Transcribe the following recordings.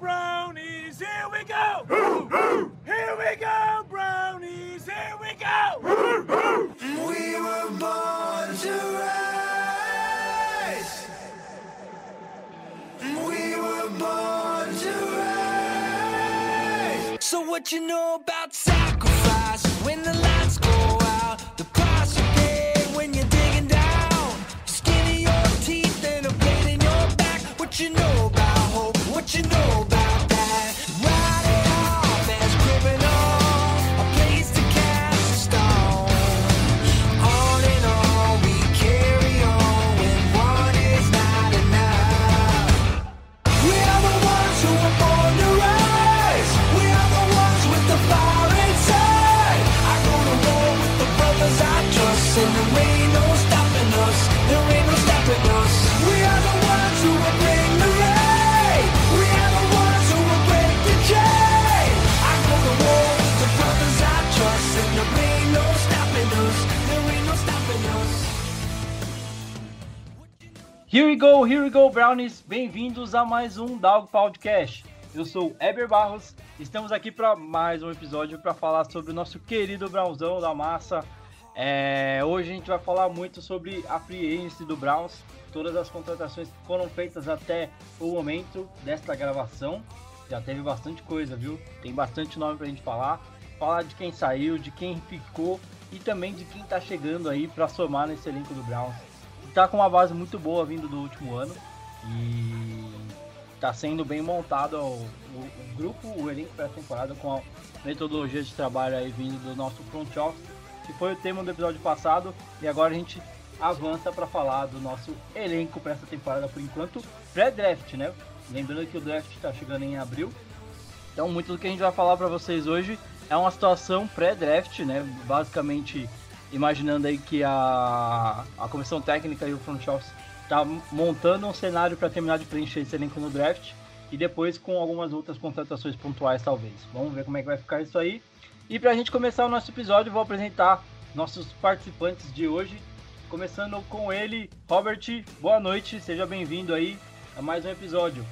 brownies, here we go! Here we go, brownies, here we go! We were born to rise. We were born to rise. So what you know about sacrifice when the lights go out? The price you pay when you're digging down. Skin of your teeth and a blade in your back. What you know about hope? What you know Here we go, here we go, Brownies! Bem-vindos a mais um Dog Podcast. Eu sou Eber Barros, estamos aqui para mais um episódio para falar sobre o nosso querido Brownzão da massa. É, hoje a gente vai falar muito sobre a free agency do Browns, todas as contratações que foram feitas até o momento desta gravação. Já teve bastante coisa, viu? Tem bastante nome pra gente falar. Falar de quem saiu, de quem ficou e também de quem tá chegando aí para somar nesse elenco do Browns tá com uma base muito boa vindo do último ano e tá sendo bem montado o, o- o grupo, o elenco para a temporada com a metodologia de trabalho aí vindo do nosso front office, que foi o tema do episódio passado e agora a gente avança para falar do nosso elenco para essa temporada por enquanto pré-draft, né? Lembrando que o draft está chegando em abril, então muito do que a gente vai falar para vocês hoje é uma situação pré-draft, né? Basicamente imaginando aí que a, a comissão técnica e o front office tá montando um cenário para terminar de preencher esse elenco no draft e depois com algumas outras contratações pontuais talvez. Vamos ver como é que vai ficar isso aí. E para a gente começar o nosso episódio, vou apresentar nossos participantes de hoje, começando com ele, Robert. Boa noite, seja bem-vindo aí a mais um episódio.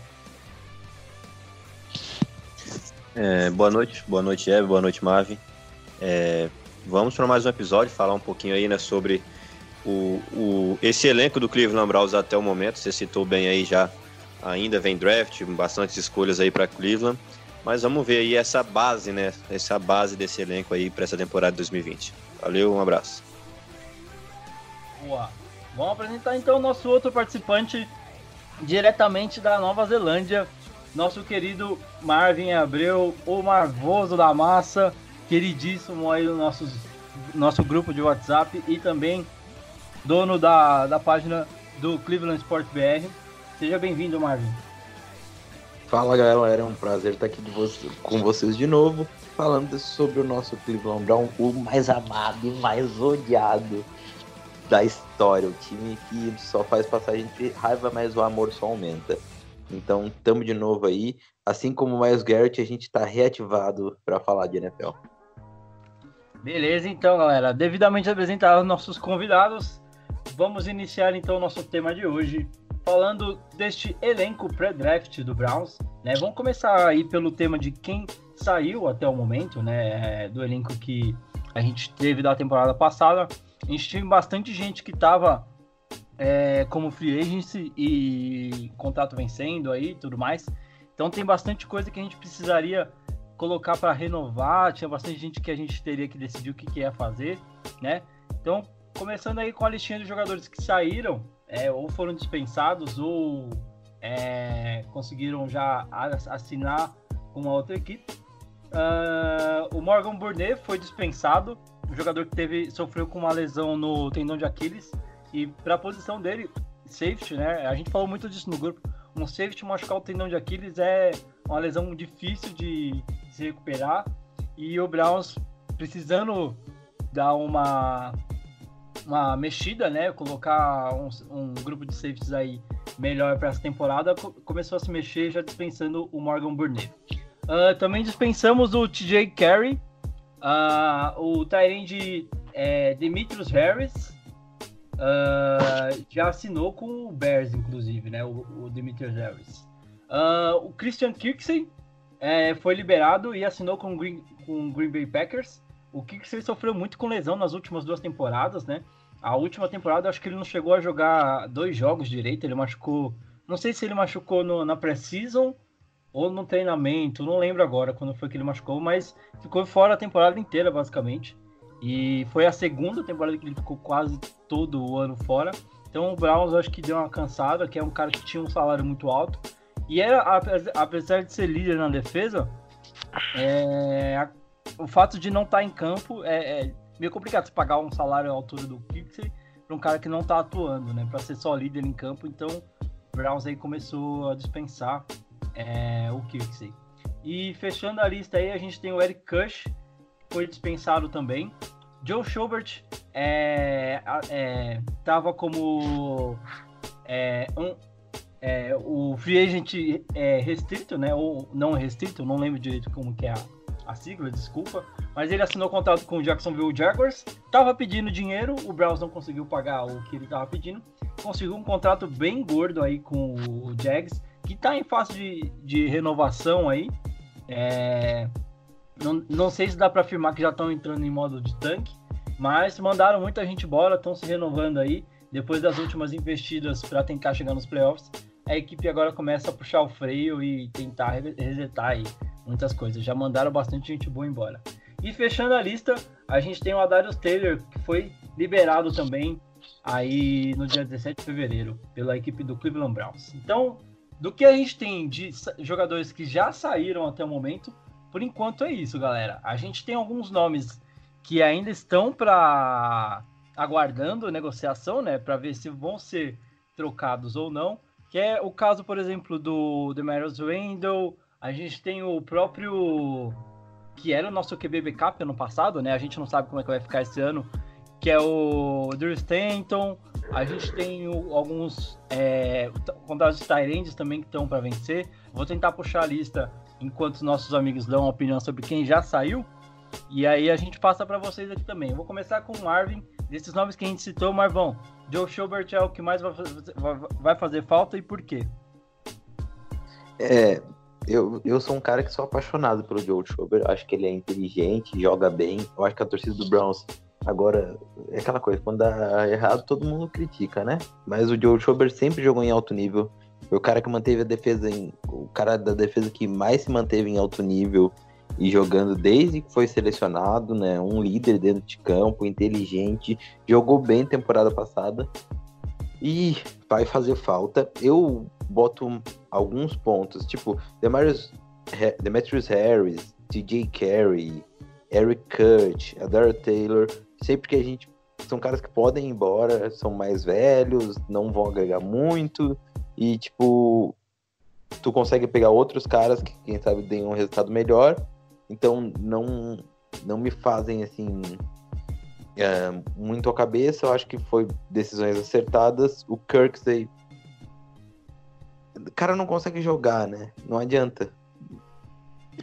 É, boa noite, boa noite, Eve, boa noite, Marvin. É, vamos para mais um episódio, falar um pouquinho aí né, sobre o, o- esse elenco do Cleveland Browns até o momento. Você citou bem aí já, ainda vem draft, bastantes escolhas aí para Cleveland. Mas vamos ver aí essa base, né? Essa base desse elenco aí para essa temporada de 2020. Valeu, um abraço. Boa. Vamos apresentar então o nosso outro participante diretamente da Nova Zelândia, nosso querido Marvin Abreu, o Marvoso da Massa, queridíssimo aí no nossos, nosso grupo de WhatsApp e também dono da, da página do Cleveland Sport BR. Seja bem-vindo, Marvin. Fala galera, é um prazer estar aqui de você- com vocês de novo, falando sobre o nosso Cleveland Brown, o mais amado e mais odiado da história. O time que só faz passar a gente raiva, mas o amor só aumenta. Então, tamo de novo aí. Assim como o Miles Garrett, a gente tá reativado para falar de NFL. Beleza, então, galera. Devidamente apresentados nossos convidados, vamos iniciar então o nosso tema de hoje, falando deste elenco pré-draft do Browns. Né? Vamos começar aí pelo tema de quem saiu até o momento, né? Do elenco que a gente teve da temporada passada. A gente teve bastante gente que estava como free agency e contrato vencendo aí tudo mais. Então tem bastante coisa que a gente precisaria colocar para renovar, tinha bastante gente que a gente teria que decidir o que, que ia fazer, né? Então, começando aí com a listinha de jogadores que saíram, é, ou foram dispensados, ou é, conseguiram já assinar com uma outra equipe. Ah, o Morgan Burnett foi dispensado, um jogador que teve, sofreu com uma lesão no tendão de Aquiles, e para a posição dele, safety, né? A gente falou muito disso no grupo. Um safety machucar o tendão de Aquiles é uma lesão difícil de se recuperar. E o Browns precisando dar uma, uma mexida, né? Colocar um, um grupo de safeties aí melhor para essa temporada, co- começou a se mexer já dispensando o Morgan Burnett. Ah, também dispensamos o TJ Carey, ah, o Tyrande é, Demetrius Harris, ah, já assinou com o Bears, inclusive, né? O, o Demetrius Harris. O Christian Kirksey é, foi liberado e assinou com o Green, com Green Bay Packers. O Kirksey sofreu muito com lesão nas últimas duas temporadas, né? A última temporada, acho que ele não chegou a jogar dois jogos direito. Ele machucou. Não sei se ele machucou no, na pré-season ou no treinamento, não lembro agora quando foi que ele machucou, mas ficou fora a temporada inteira, basicamente. E foi a segunda temporada que ele ficou quase todo o ano fora. Então o Browns acho que deu uma cansada, que é um cara que tinha um salário muito alto. E era, apesar de ser líder na defesa, é, o fato de não estar tá em campo é, é, meio complicado você pagar um salário à altura do Kirksey para um cara que não está atuando, né? Para ser só líder em campo. Então o Browns aí começou a dispensar é, o Kirksey. E fechando a lista aí, a gente tem o Eric Kush, foi dispensado também. Joe Schobert é, é, tava como é, um, é, o free agent é, restrito, né? Ou não restrito, não lembro direito como que é a, a sigla, desculpa. Mas ele assinou contrato com o Jacksonville Jaguars, tava pedindo dinheiro, o Browns não conseguiu pagar o que ele tava pedindo. Conseguiu um contrato bem gordo aí com o Jags, que tá em fase de, de renovação aí. É, não, não sei se dá para afirmar que já estão entrando em modo de tanque, mas mandaram muita gente embora, estão se renovando aí. Depois das últimas investidas para tentar chegar nos playoffs, a equipe agora começa a puxar o freio e tentar resetar aí muitas coisas. Já mandaram bastante gente boa embora. E fechando a lista, a gente tem o Adarius Taylor, que foi liberado também aí no dia 17 de fevereiro pela equipe do Cleveland Browns. Então, do que a gente tem de jogadores que já saíram até o momento, por enquanto é isso, galera. A gente tem alguns nomes que ainda estão para aguardando negociação, né, para ver se vão ser trocados ou não. Que é o caso, por exemplo, do Demarius Randall. A gente tem o próprio que era o nosso QB backup ano passado, né? A gente não sabe como é que vai ficar esse ano, que é o Drew Stanton. A gente tem o, alguns é, contratos Tyrands também que estão para vencer. Vou tentar puxar a lista enquanto nossos amigos dão uma opinião sobre quem já saiu. E aí a gente passa para vocês aqui também. Eu vou começar com o Marvin. Desses nomes que a gente citou, Marvão, Joe Schubert é o que mais vai fazer falta e por quê? É, eu, eu sou um cara que sou apaixonado pelo Joe Schubert. Acho que ele é inteligente, joga bem. Eu acho que a torcida do Browns agora é aquela coisa, quando dá errado todo mundo critica, né? Mas o Joe Schubert sempre jogou em alto nível. Foi o cara que manteve a defesa em. O cara da defesa que mais se manteve em alto nível e jogando desde que foi selecionado, né? Um líder dentro de campo, inteligente, jogou bem temporada passada e vai fazer falta. Eu boto alguns pontos, tipo Demarius, Demetrius Harris, TJ Carey, Eric Cut, Adara Taylor, sempre que a gente são caras que podem ir embora, são mais velhos, não vão agregar muito e tipo tu consegue pegar outros caras que quem sabe deem um resultado melhor então não não me fazem assim é, muito a cabeça. Eu acho que foi decisões acertadas. O Kirksey, o cara não consegue jogar, né? Não adianta.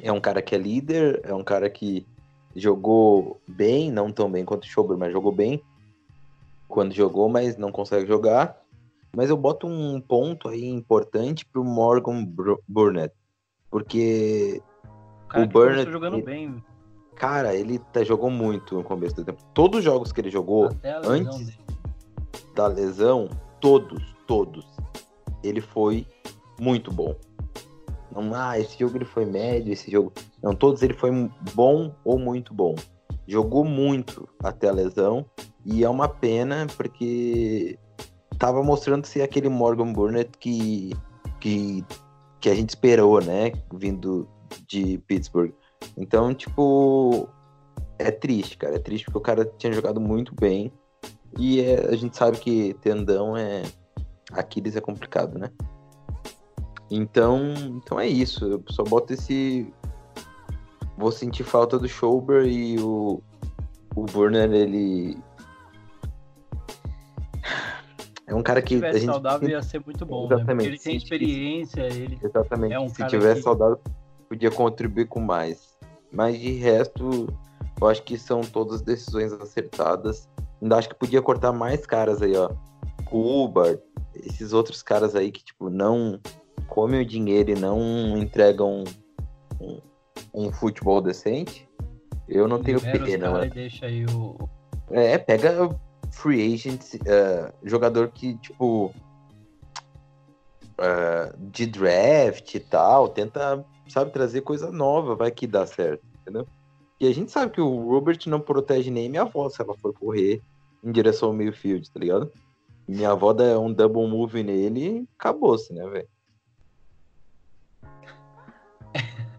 É um cara que é líder, é um cara que jogou bem, não tão bem quanto o Schober, mas jogou bem quando jogou, mas não consegue jogar. Mas eu boto um ponto aí importante pro Morgan Burnett, porque cara o Burnett jogando ele, bem. Cara, ele tá, jogou muito no começo do tempo. Todos os jogos que ele jogou antes dele. da lesão, todos, todos, ele foi muito bom. Não, ah, esse jogo ele foi médio, esse jogo. Não, todos ele foi bom ou muito bom. Jogou muito até a lesão. E é uma pena porque tava mostrando ser aquele Morgan Burnett que, que, que a gente esperou, né? Vindo de Pittsburgh. Então, tipo, é triste, cara. É triste porque o cara tinha jogado muito bem. E é, a gente sabe que tendão é. Aquiles é complicado, né? Então, então é isso. Eu só boto esse. Vou sentir falta do Schauber e o. O Burner, ele. É um cara que. Se a gente saudável ia ser muito bom. Né? Exatamente. Né? Ele tem experiência, ele. Exatamente. É um se tiver que... saudável, podia contribuir com mais. Mas de resto, eu acho que são todas decisões acertadas. Ainda acho que podia cortar mais caras aí, ó. Cuba, esses outros caras aí que, tipo, não comem o dinheiro e não entregam um, um futebol decente, eu não tenho Libera pena, e deixa aí o. É, pega free agent, eh, jogador que, tipo, eh, de draft e tal, tenta, sabe, trazer coisa nova, vai que dá certo, entendeu? E a gente sabe que o Robert não protege nem minha avó se ela for correr em direção ao meio field, tá ligado? Minha avó dá um double move nele e acabou-se, né, velho?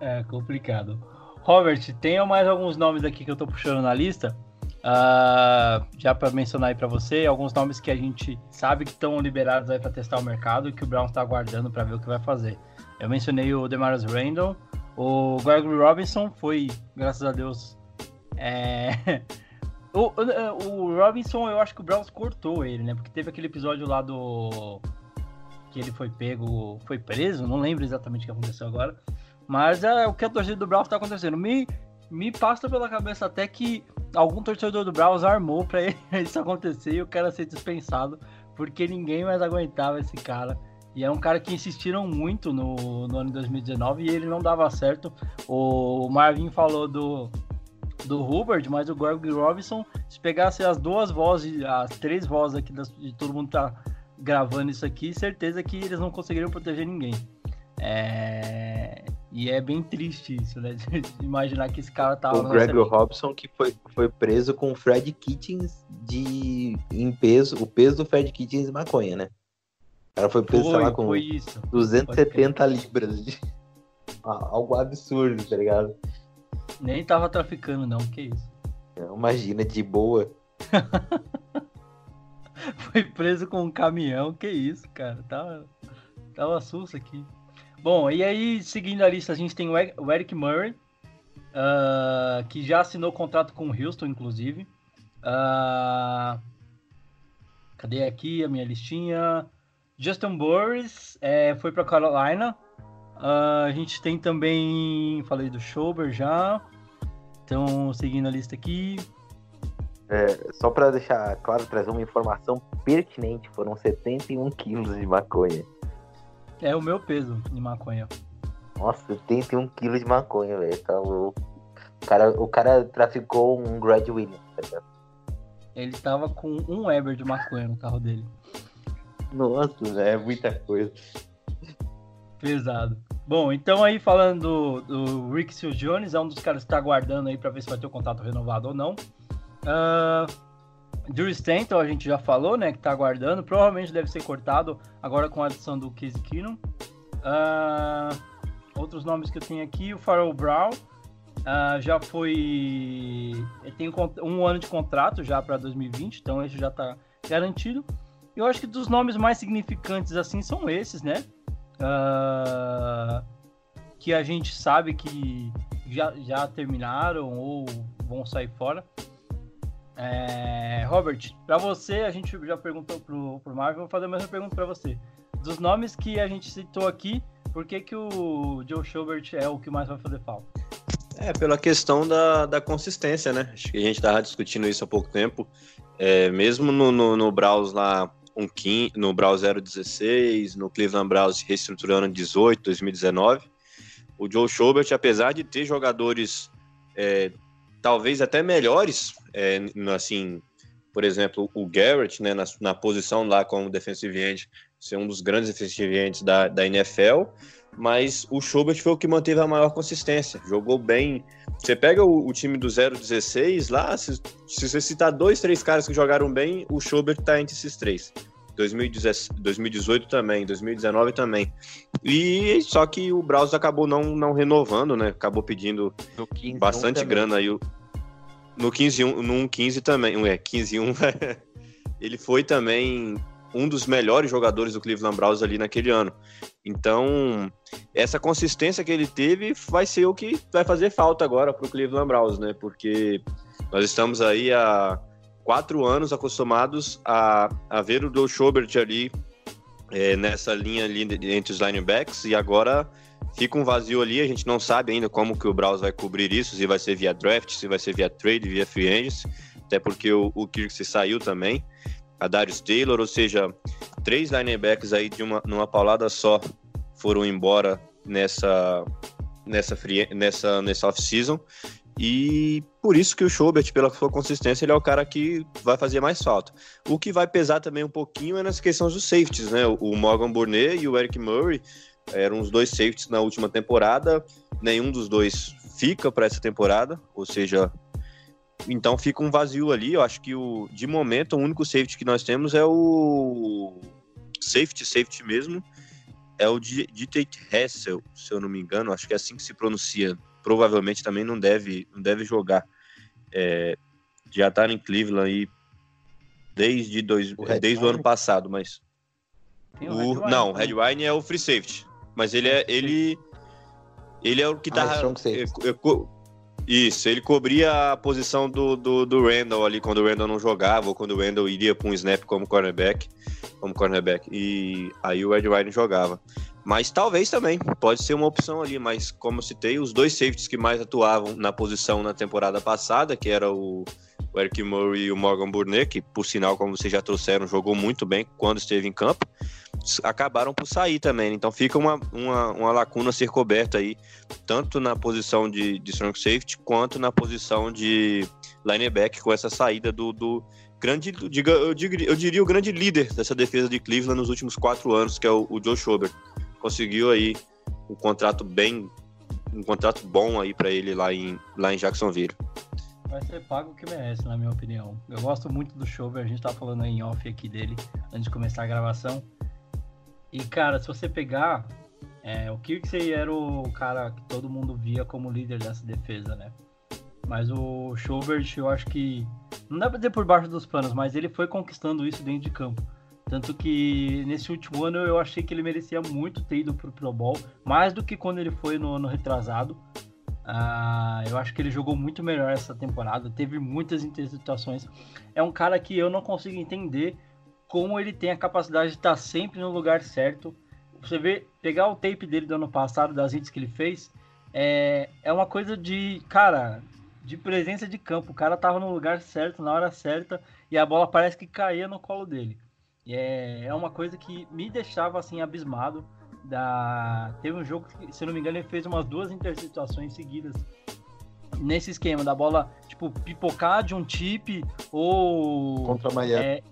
É complicado. Robert, tem mais alguns nomes aqui que eu tô puxando na lista. Ah, já para mencionar aí para você, alguns nomes que a gente sabe que estão liberados aí para testar o mercado e que o Browns está aguardando para ver o que vai fazer. Eu mencionei o Demarius Randall, o Gregory Robinson foi, graças a Deus, é... o, o, Robinson, eu acho que o Browns cortou ele, né? Porque teve aquele episódio lá do que ele foi pego, foi preso, não lembro exatamente o que aconteceu agora. Mas é o que a torcida do Browns tá acontecendo. Me, me passa pela cabeça até que algum torcedor do Browns armou pra isso acontecer e o cara ser dispensado, porque ninguém mais aguentava esse cara. E é um cara que insistiram muito no, no ano de 2019 e ele não dava certo. O Marvin falou do, do Hubert, mas o Greg Robinson, se pegasse as duas vozes, as três vozes aqui das, de todo mundo tá gravando isso aqui, certeza que eles não conseguiriam proteger ninguém. É... E é bem triste isso, né? De imaginar que esse cara tava. o Greg Robson que foi, foi preso com o Fred Kitchens de em peso, o peso do Fred Kitchens de maconha, né? Cara foi Foi, lá, com foi isso. 270 libras de Ah, algo absurdo, tá ligado? Nem tava traficando, não. Que isso. Imagina, de boa. Foi preso com um caminhão. Que isso, cara. Tava, tava susto aqui. Bom, e aí, seguindo a lista, a gente tem o Eric Murray, ah, que já assinou contrato com o Houston, inclusive. Ah, cadê aqui a minha listinha? Justin Burris é, foi para Carolina. Ah, a gente tem também, falei do Schober já. Então, seguindo a lista aqui. Só pra deixar claro, trazer uma informação pertinente, foram 71 quilos de maconha. É o meu peso de maconha. Nossa, 71 quilos de maconha, velho. Tá louco. O cara, o cara traficou um Grad Williams, tá ligado? Ele tava com um Weber de maconha no carro dele. Nossa, é muita coisa. Pesado. Bom, então aí falando do, do Rick Seals Jones, é um dos caras que tá aguardando aí pra ver se vai ter o contrato renovado ou não. Uh, Drew Stanton, a gente já falou, né, que tá aguardando. Provavelmente deve ser cortado agora com a adição do Casey Keenum. Ah, outros nomes que eu tenho aqui, o Farrell Brown. ah, já foi. Tem um um ano de contrato já para 2020, então esse já tá garantido. Eu acho que dos nomes mais significantes assim são esses, né? Ah, que a gente sabe que já, já terminaram ou vão sair fora. É, Robert, para você, a gente já perguntou pro, pro Marvin, vou fazer a mesma pergunta para você. Dos nomes que a gente citou aqui, por que, que o Joe Schobert é o que mais vai fazer falta? É, pela questão da, da consistência, né? Acho que a gente estava discutindo isso há pouco tempo. É, mesmo no, no, no Browns lá, um quin- no Browns 016, no Cleveland Browns reestruturando em 18, 2019, o Joe Schobert, apesar de ter jogadores é, talvez até melhores, é, assim, por exemplo, o Garrett, né, na, na posição lá como defensive end, ser um dos grandes defensive ends da, da NFL, mas o Schubert foi o que manteve a maior consistência. Jogou bem. Você pega o, o time do 016 lá, se, se você citar dois, três caras que jogaram bem, o Schubert tá entre esses três. 2017 2018 também, 2019 também. E só que o Browns acabou não, não renovando, né? Acabou pedindo No 15, bastante grana aí. No 15 1, no 15 também, é, 15 1, ele foi também um dos melhores jogadores do Cleveland Browns ali naquele ano. Então, essa consistência que ele teve vai ser o que vai fazer falta agora para o Cleveland Browns, né? Porque nós estamos aí há quatro anos acostumados a, a ver o Joe Schobert ali é, nessa linha ali entre os linebacks e agora fica um vazio ali, a gente não sabe ainda como que o Browns vai cobrir isso, se vai ser via draft, se vai ser via trade, via free agents, até porque o, o Kirksey saiu também, a Darius Taylor, ou seja, três linebackers aí de uma, numa paulada só foram embora nessa nessa free, nessa nessa off-season e por isso que o Schobert, pela sua consistência, ele é o cara que vai fazer mais falta. O que vai pesar também um pouquinho é nas questões dos safeties, né? O Morgan Burnett e o Eric Murray eram os dois safeties na última temporada. Nenhum dos dois fica para essa temporada, ou seja, então fica um vazio ali. Eu acho que o de momento o único safety que nós temos é o safety, safety mesmo, é o Tate Hessel, se eu não me engano, acho que é assim que se pronuncia. Provavelmente também não deve, não deve jogar. É, já tá em Cleveland aí desde, dois, o desde o ano passado, mas o, o não, o Red Wine é o free safety, mas ele é ele ele é o que tá ah, é, é, isso, ele cobria a posição do, do, do, Randall ali quando o Randall não jogava, ou quando o Randall iria para um snap como cornerback, como cornerback, e aí o Ed Ryan jogava. Mas talvez também, pode ser uma opção ali, mas como eu citei, os dois safeties que mais atuavam na posição na temporada passada, que era o, o Eric Murray e o Morgan Burnett, que por sinal, como vocês já trouxeram, jogou muito bem quando esteve em campo, acabaram por sair também. Então fica uma, uma, uma lacuna a ser coberta aí, tanto na posição de, de strong safety, quanto na posição de linebacker, com essa saída do, do grande, diga, eu, diria, eu diria o grande líder dessa defesa de Cleveland nos últimos quatro anos, que é o, o Joe Schobert. Conseguiu aí um contrato bem, um contrato bom aí para ele lá em, lá em Jacksonville vai ser pago o que merece, na minha opinião. Eu gosto muito do Shover, a gente tá falando em off aqui dele antes de começar a gravação. E cara, se você pegar, é, o Kirksey era o cara que todo mundo via como líder dessa defesa, né? Mas o Schobert, eu acho que. Não dá pra dizer por baixo dos panos, mas ele foi conquistando isso dentro de campo. Tanto que nesse último ano eu achei que ele merecia muito ter ido pro Pro Bowl, mais do que quando ele foi no ano retrasado. Uh, eu acho que ele jogou muito melhor essa temporada, teve muitas interceptações. É um cara que eu não consigo entender como ele tem a capacidade de estar sempre no lugar certo. Você vê, pegar o tape dele do ano passado, das hits que ele fez, é, é uma coisa de, cara, de presença de campo. O cara tava no lugar certo, na hora certa, e a bola parece que caía no colo dele. E é, é uma coisa que me deixava assim abismado da teve um jogo que, se não me engano, ele fez umas duas interceptações seguidas nesse esquema da bola, tipo, pipocar de um tip ou contra Miami. É,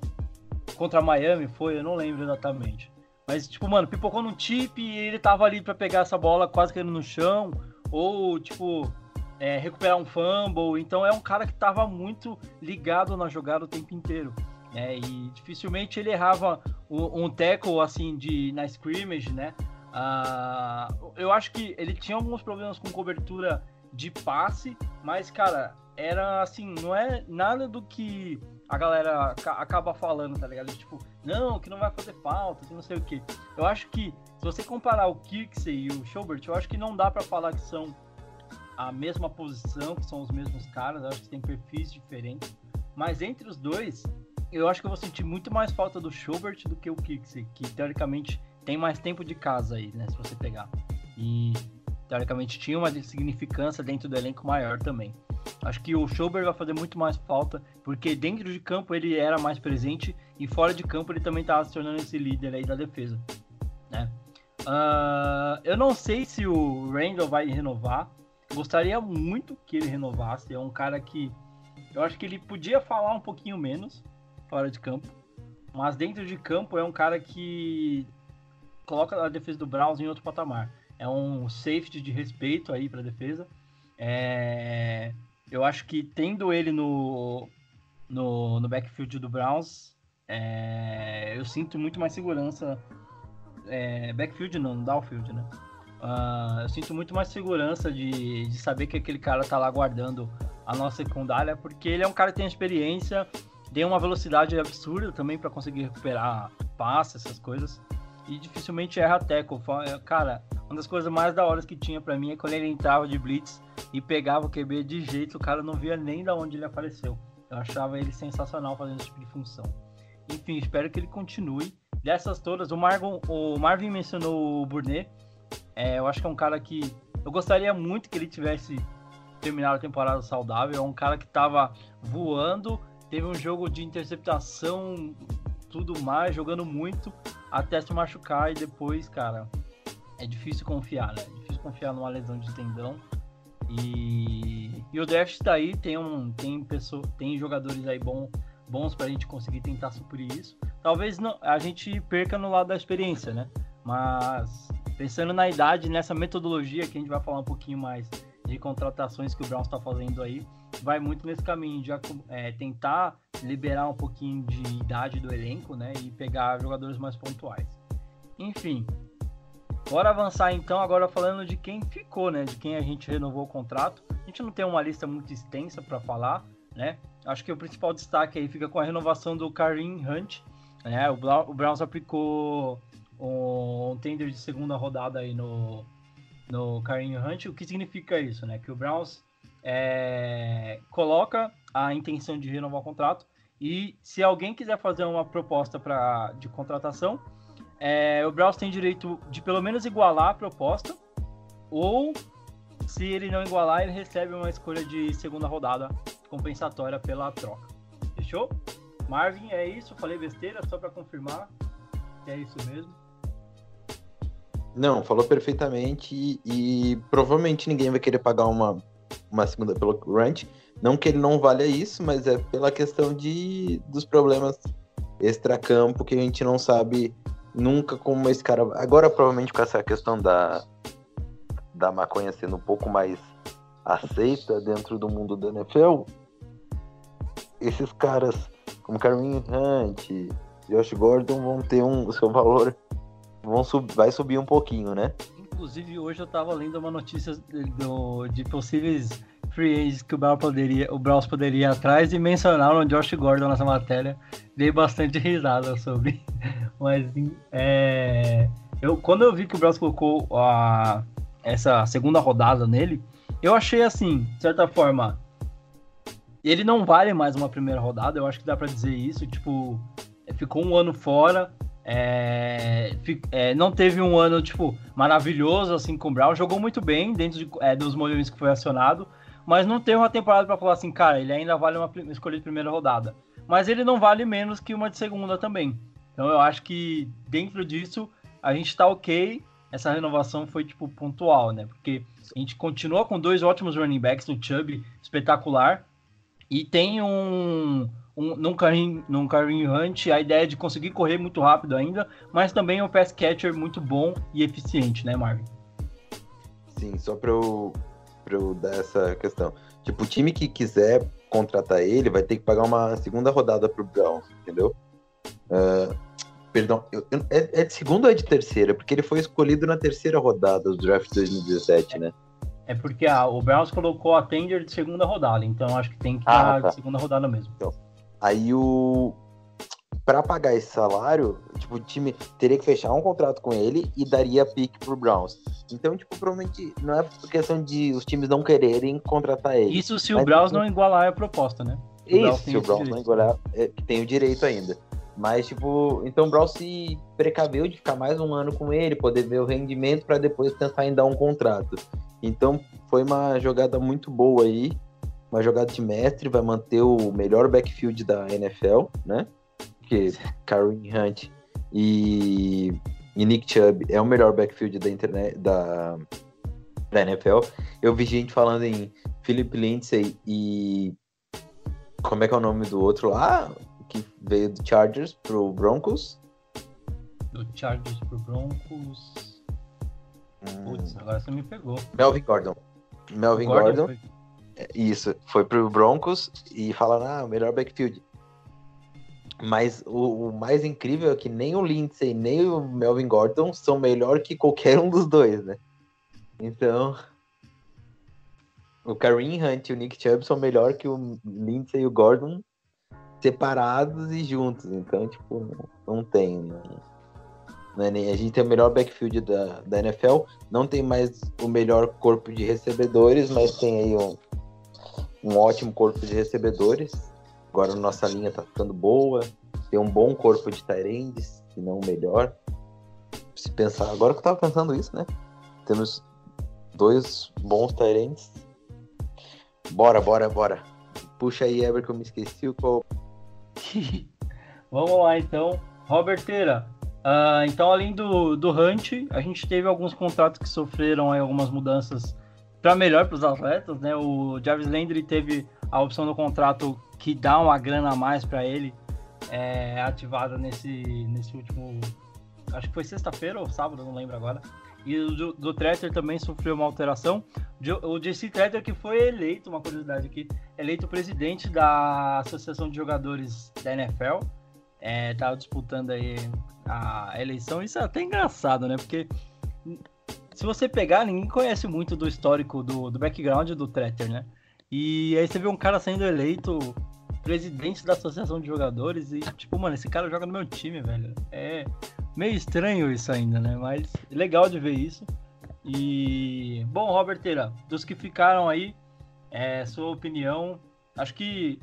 contra Miami foi, eu não lembro exatamente. Mas tipo, mano, pipocou num tip e ele tava ali para pegar essa bola quase caindo no chão ou tipo é, recuperar um fumble. Então é um cara que tava muito ligado na jogada o tempo inteiro. É, e dificilmente ele errava um, tackle assim de na scrimmage, né? Uh, eu acho que ele tinha alguns problemas com cobertura de passe, mas cara, era assim, não é nada do que a galera acaba falando, tá ligado? Tipo, não, que não vai fazer falta, que não sei o que. Eu acho que se você comparar o Kirksey e o Schobert, eu acho que não dá para falar que são a mesma posição, que são os mesmos caras, eu acho que tem perfis diferentes. Mas entre os dois, eu acho que eu vou sentir muito mais falta do Schubert do que o Kixi, que teoricamente tem mais tempo de casa aí, né? Se você pegar. E teoricamente tinha uma significância dentro do elenco maior também. Acho que o Schubert vai fazer muito mais falta, porque dentro de campo ele era mais presente e fora de campo ele também estava se tornando esse líder aí da defesa, né? Uh, eu não sei se o Randall vai renovar. Gostaria muito que ele renovasse. É um cara que eu acho que ele podia falar um pouquinho menos, fora de campo. Mas dentro de campo é um cara que coloca a defesa do Browns em outro patamar. É um safety de respeito aí para a defesa. É... Eu acho que tendo ele no, no, no backfield do Browns, é... eu sinto muito mais segurança. É... Backfield não, downfield, né? Uh, eu sinto muito mais segurança de, de saber que aquele cara tá lá guardando a nossa secundária, porque ele é um cara que tem experiência, tem uma velocidade absurda também para conseguir recuperar passe, essas coisas. E dificilmente erra tackle. Cara, uma das coisas mais da hora que tinha para mim é quando ele entrava de blitz e pegava o QB de jeito, o cara não via nem da onde ele apareceu. Eu achava ele sensacional fazendo esse tipo de função. Enfim, espero que ele continue. Dessas todas, o, Marvin, o Marvin mencionou o Burnet. É, eu acho que é um cara que. Eu gostaria muito que ele tivesse terminado a temporada saudável. É um cara que tava voando Teve um jogo de interceptação tudo mais, jogando muito, até se machucar e depois, cara, é difícil confiar, né? É difícil confiar numa lesão de tendão. E, e o draft tá aí, tem, um, tem, pessoa, tem jogadores aí bom, bons pra gente conseguir tentar suprir isso. Talvez não, a gente perca no lado da experiência, né? Mas pensando na idade, nessa metodologia que a gente vai falar um pouquinho mais de contratações que o Browns está fazendo aí, vai muito nesse caminho de é, tentar liberar um pouquinho de idade do elenco, né? E pegar jogadores mais pontuais. Enfim, bora avançar então agora falando de quem ficou, né? De quem a gente renovou o contrato. A gente não tem uma lista muito extensa para falar, né? Acho que o principal destaque aí fica com a renovação do Karim Hunt, né? O, Browns aplicou um tender de segunda rodada aí no, no Karim Hunt. O que significa isso, né? Que o Browns é, coloca a intenção de renovar o contrato e se alguém quiser fazer uma proposta pra, de contratação, é, o Browns tem direito de pelo menos igualar a proposta ou se ele não igualar, ele recebe uma escolha de segunda rodada compensatória pela troca. Fechou? Marvin, é isso? Falei besteira só para confirmar que é isso mesmo. Não, falou perfeitamente e, e, provavelmente ninguém vai querer pagar uma, uma segunda pelo Ranch. Não que ele não valha isso, mas é pela questão de, dos problemas extra-campo que a gente não sabe nunca como esse cara. Agora, provavelmente, com essa questão da, da maconha sendo um pouco mais aceita dentro do mundo da NFL, esses caras como Kareem Hunt, Josh Gordon vão ter um seu valor vão sub, vai subir um pouquinho, né? Inclusive hoje eu tava lendo uma notícia do, de possíveis free agents que o Browns poderia, o Browns poderia ir atrás e mencionaram o Josh Gordon nessa matéria. Dei bastante risada sobre. Mas é, eu, quando eu vi que o Browns colocou a, essa segunda rodada nele, eu achei assim, de certa forma, ele não vale mais uma primeira rodada, eu acho que dá para dizer isso, tipo, ficou um ano fora, é, é, não teve um ano, tipo, maravilhoso, assim, com o Brown. Jogou muito bem dentro de, é, dos movimentos que foi acionado, mas não teve uma temporada para falar assim, cara, ele ainda vale uma escolha de primeira rodada. Mas ele não vale menos que uma de segunda também. Então eu acho que dentro disso a gente tá ok. Essa renovação foi, tipo, pontual, né? Porque a gente continua com dois ótimos running backs no Chubb, espetacular. E tem um, um, num, Karim, num Hunt a ideia de conseguir correr muito rápido ainda, mas também um pass catcher muito bom e eficiente, né, Marvin? Sim, só para eu, pra eu dar essa questão. Tipo, o time que quiser contratar ele vai ter que pagar uma segunda rodada pro Browns, entendeu? Uh, perdão, eu, eu, é, é, de segunda ou é de terceira? Porque ele foi escolhido na terceira rodada do draft 2017, né? É porque ah, o Browns colocou a tender de segunda rodada, então acho que tem que ah, tá. de segunda rodada mesmo. Então, Aí o. Pra pagar esse salário, tipo, o time teria que fechar um contrato com ele e daria pique pro Browns. Então, tipo, provavelmente não é questão de os times não quererem contratar ele. Isso se o Browns não igualar a proposta, né? O Isso, se o Browns não igualar, é, tem o direito ainda. Mas, tipo, então o Browns se precaveu de ficar mais um ano com ele, poder ver o rendimento para depois pensar em dar um contrato. Então, foi uma jogada muito boa aí uma jogada de mestre, vai manter o melhor backfield da NFL, né? Porque Kareem Hunt e, e Nick Chubb é o melhor backfield da internet da, da NFL. Eu vi gente falando em Philip Lindsay e como é que é o nome do outro lá que veio do Chargers pro Broncos? Do Chargers pro Broncos. Hum. Putz, agora você me pegou. Melvin Gordon. Melvin Gordon. Gordon. Foi... Isso, foi pro Broncos e falaram, ah, o melhor backfield. Mas o, o, mais incrível é que nem o Lindsay nem o Melvin Gordon são melhor que qualquer um dos dois, né? Então, o Kareem Hunt e o Nick Chubb são melhor que o Lindsay e o Gordon separados e juntos. Então, tipo, não, tem. Não, não é nem, a gente tem o melhor backfield da, da NFL, não tem mais o melhor corpo de recebedores, mas tem aí um, um ótimo corpo de recebedores. Agora nossa linha tá ficando boa. Tem um bom corpo de Tyrands, se não o melhor. Se pensar, agora que eu tava pensando isso, né? Temos dois bons Tyrands. Bora, bora, bora. Puxa aí, Ever, que eu me esqueci o qual. Vamos lá então. Roberteira, uh, então além do, do Hunt, a gente teve alguns contratos que sofreram aí, algumas mudanças para melhor para os atletas, né? O Jarvis Landry teve a opção do contrato que dá uma grana a mais para ele, é, ativada nesse, nesse último. Acho que foi sexta-feira ou sábado, não lembro agora. E o do, do Treter também sofreu uma alteração. O JC Treter, que foi eleito, uma curiosidade aqui, eleito presidente da Associação de Jogadores da NFL. É, tava disputando aí a eleição. Isso é até engraçado, né? Porque se você pegar, ninguém conhece muito do histórico, do, do background do Treter, né? E aí você vê um cara sendo eleito presidente da associação de jogadores e, tipo, mano, esse cara joga no meu time, velho. É meio estranho isso ainda, né? Mas legal de ver isso. E, bom, Roberteira, dos que ficaram aí, é, sua opinião, acho que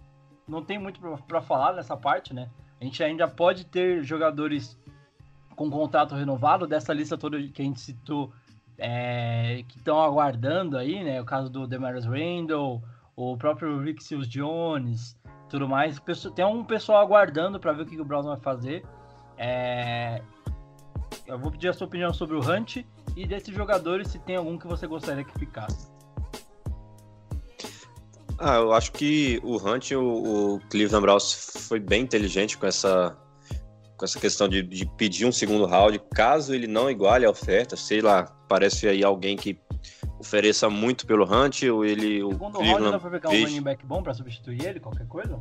não tem muito para falar nessa parte, né? A gente ainda pode ter jogadores com contrato renovado dessa lista toda que a gente citou, é, que estão aguardando aí, né? O caso do Demarius Randall, o próprio Rick Seals Jones, tudo mais. Tem um pessoal aguardando para ver o que o Browns vai fazer. É... Eu vou pedir a sua opinião sobre o Hunt e desses jogadores, se tem algum que você gostaria que ficasse. Ah, eu acho que o Hunt, o, o Cleveland Browns foi bem inteligente com essa, com essa questão de, de pedir um segundo round, caso ele não iguale a oferta, sei lá, parece aí alguém que ofereça muito pelo Hunt, ou ele. Segundo o Cleveland dá pra pegar um running back bom pra substituir ele, qualquer coisa?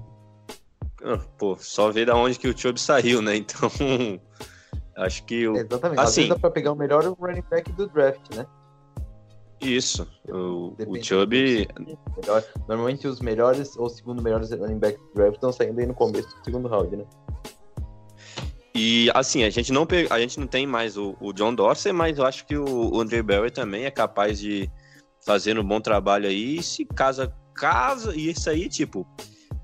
Ah, pô, só ver da onde que o Chubb saiu, né? Então. acho que o. Exatamente. Assim, Às vezes dá pra pegar o melhor running back do draft, né? Isso. O, o Chubb. Normalmente os melhores ou segundo melhores running back do draft estão saindo aí no começo do segundo round, né? E assim, a gente não, a gente não tem mais o, o John Dorsey, mas eu acho que o, o Andre Barry também é capaz de fazer um bom trabalho aí. Se casa, casa, e isso aí, tipo,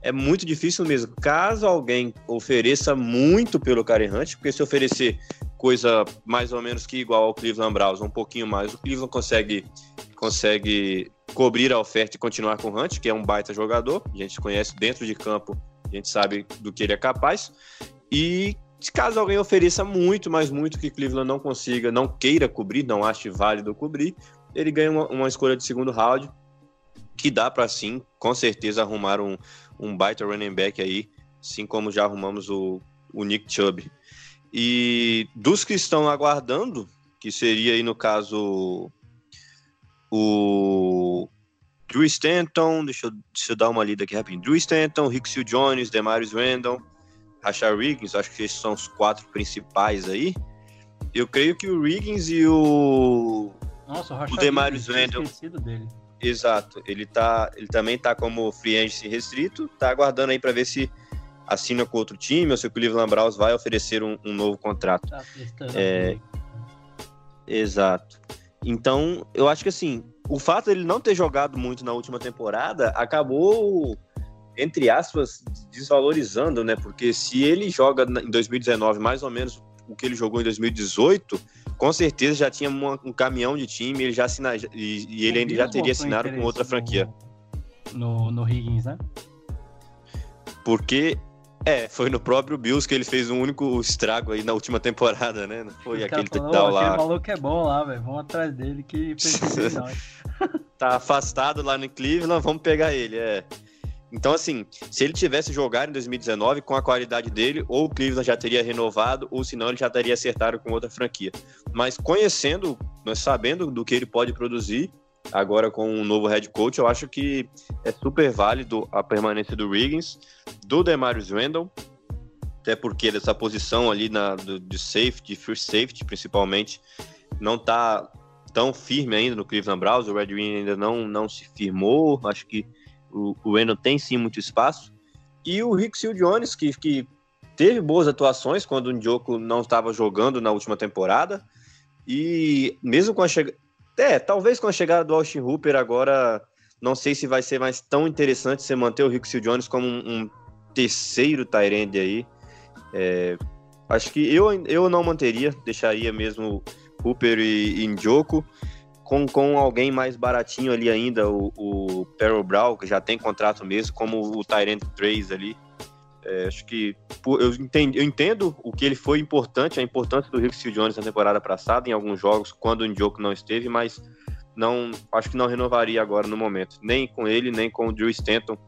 é muito difícil mesmo. Caso alguém ofereça muito pelo Karen Hunt, porque se oferecer coisa mais ou menos que igual ao Cleveland Browns, um pouquinho mais, o Cleveland consegue, consegue cobrir a oferta e continuar com o Hunt, que é um baita jogador. A gente conhece dentro de campo, a gente sabe do que ele é capaz. E caso alguém ofereça muito, mas muito que Cleveland não consiga, não queira cobrir, não ache válido cobrir, ele ganha uma, uma escolha de segundo round, que dá para sim, com certeza, arrumar um, um baita running back aí, assim como já arrumamos o, o Nick Chubb. E dos que estão aguardando, que seria aí no caso o Drew Stanton, deixa eu, deixa eu dar uma lida aqui rapidinho. Drew Stanton, Rick Seal Jones, Demarius Randall, Rashard Riggins, acho que esses são os quatro principais aí. Eu creio que o Riggins e o. Nossa, o, o Demarius Randall. Dele. Exato. Ele, tá, ele também tá como free agent restrito, tá aguardando aí para ver se assina com outro time ou se o Cleveland Browns vai oferecer um, um novo contrato. Tá é... Exato. Então, eu acho que assim, o fato dele não ter jogado muito na última temporada acabou entre aspas, desvalorizando, né? Porque se ele joga em 2019 mais ou menos o que ele jogou em 2018, com certeza já tinha uma, um caminhão de time, ele já assina, e, e ele ainda já teria assinado com outra franquia. No, no Higgins, né? Porque é, foi no próprio Bills que ele fez um único estrago aí na última temporada, né? Não foi aquele falou, tal lá. Aquele maluco é bom lá, velho. Vamos atrás dele que Tá afastado lá no Cleveland, vamos pegar ele, é. Então, assim, se ele tivesse jogado em 2019 com a qualidade dele, ou o Cleveland já teria renovado, ou senão ele já teria acertado com outra franquia. Mas conhecendo, sabendo do que ele pode produzir, agora com um novo head coach, eu acho que é super válido a permanência do Riggins, do Demarius Randall, até porque dessa posição ali na, do, de safety, first safety principalmente, não está tão firme ainda no Cleveland Browns, o Red Wing ainda não, não se firmou, acho que o, o tem sim muito espaço. E o Rick Seal Jones, que, que teve boas atuações quando o Ndioco não estava jogando na última temporada. E mesmo com a chegada. É, talvez com a chegada do Austin Hooper agora, não sei se vai ser mais tão interessante você manter o Rick Seal Jones como um, um terceiro Tyrande aí. É, acho que eu, eu não manteria, deixaria mesmo Hooper e, e Ndioco com, com alguém mais baratinho ali ainda, o, o Perro Brown, que já tem contrato mesmo, como o Tyrant 3 ali. É, acho que eu, entendo, eu entendo o que ele foi importante, a importância do Rick Jones na temporada passada, em alguns jogos, quando o Njoku não esteve, mas não acho que não renovaria agora no momento. Nem com ele, nem com o Drew Stanton.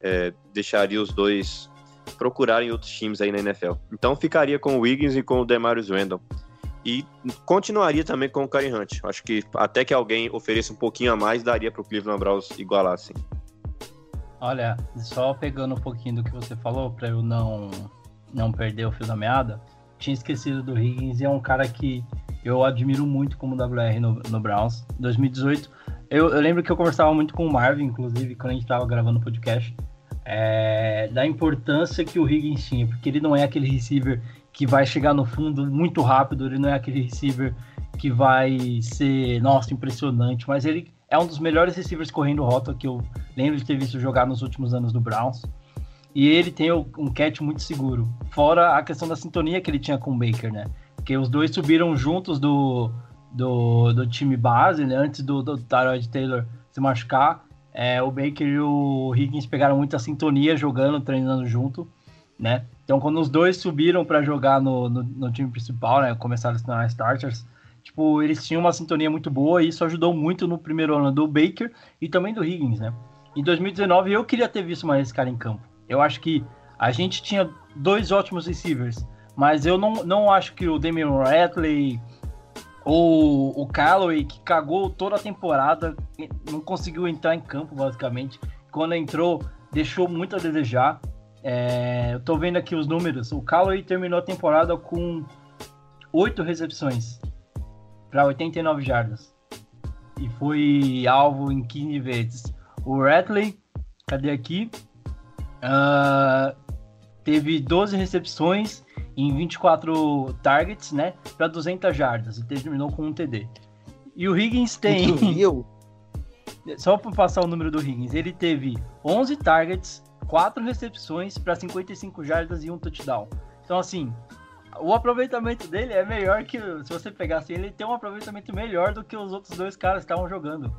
É, deixaria os dois procurarem outros times aí na NFL. Então ficaria com o Wiggins e com o Demarius Randall. E continuaria também com o Karen Hunt. Acho que até que alguém ofereça um pouquinho a mais, daria para o Cleveland Browns igualar, assim. Olha, só pegando um pouquinho do que você falou, para eu não, não perder o fio da meada, tinha esquecido do Higgins e é um cara que eu admiro muito como WR no, no Browns. 2018, eu, eu, lembro que eu conversava muito com o Marvin, inclusive, quando a gente estava gravando o podcast, é, da importância que o Higgins tinha, porque ele não é aquele receiver que vai chegar no fundo muito rápido, ele não é aquele receiver que vai ser, nossa, impressionante, mas ele é um dos melhores receivers correndo rota que eu lembro de ter visto jogar nos últimos anos do Browns. E ele tem um catch muito seguro. Fora a questão da sintonia que ele tinha com o Baker, né? Porque os dois subiram juntos do, do, do time base, né? Antes do, do Tyrod Taylor se machucar. É, o Baker e o Higgins pegaram muita sintonia jogando, treinando junto, né? Então, quando os dois subiram para jogar no, no, no, time principal, né? Começaram a se tornar starters, tipo, eles tinham uma sintonia muito boa e isso ajudou muito no primeiro ano do Baker e também do Higgins, né? Em 2019, eu queria ter visto mais esse cara em campo. Eu acho que a gente tinha dois ótimos receivers, mas eu não, não acho que o Damian Ratley ou o Callaway, que cagou toda a temporada, não conseguiu entrar em campo, basicamente. Quando entrou, deixou muito a desejar. É, eu tô vendo aqui os números. O Callaway terminou a temporada com oito recepções para 89 jardas. E foi alvo em 15 vezes. O Ratley, cadê aqui? Uh, teve 12 recepções em 24 targets, né? Para 200 jardas e terminou com um TD. E o Higgins tem. Só para passar o número do Higgins, ele teve 11 targets, 4 recepções para 55 jardas e um touchdown. Então, assim, o aproveitamento dele é melhor que. Se você pegar assim, ele tem um aproveitamento melhor do que os outros dois caras estavam jogando.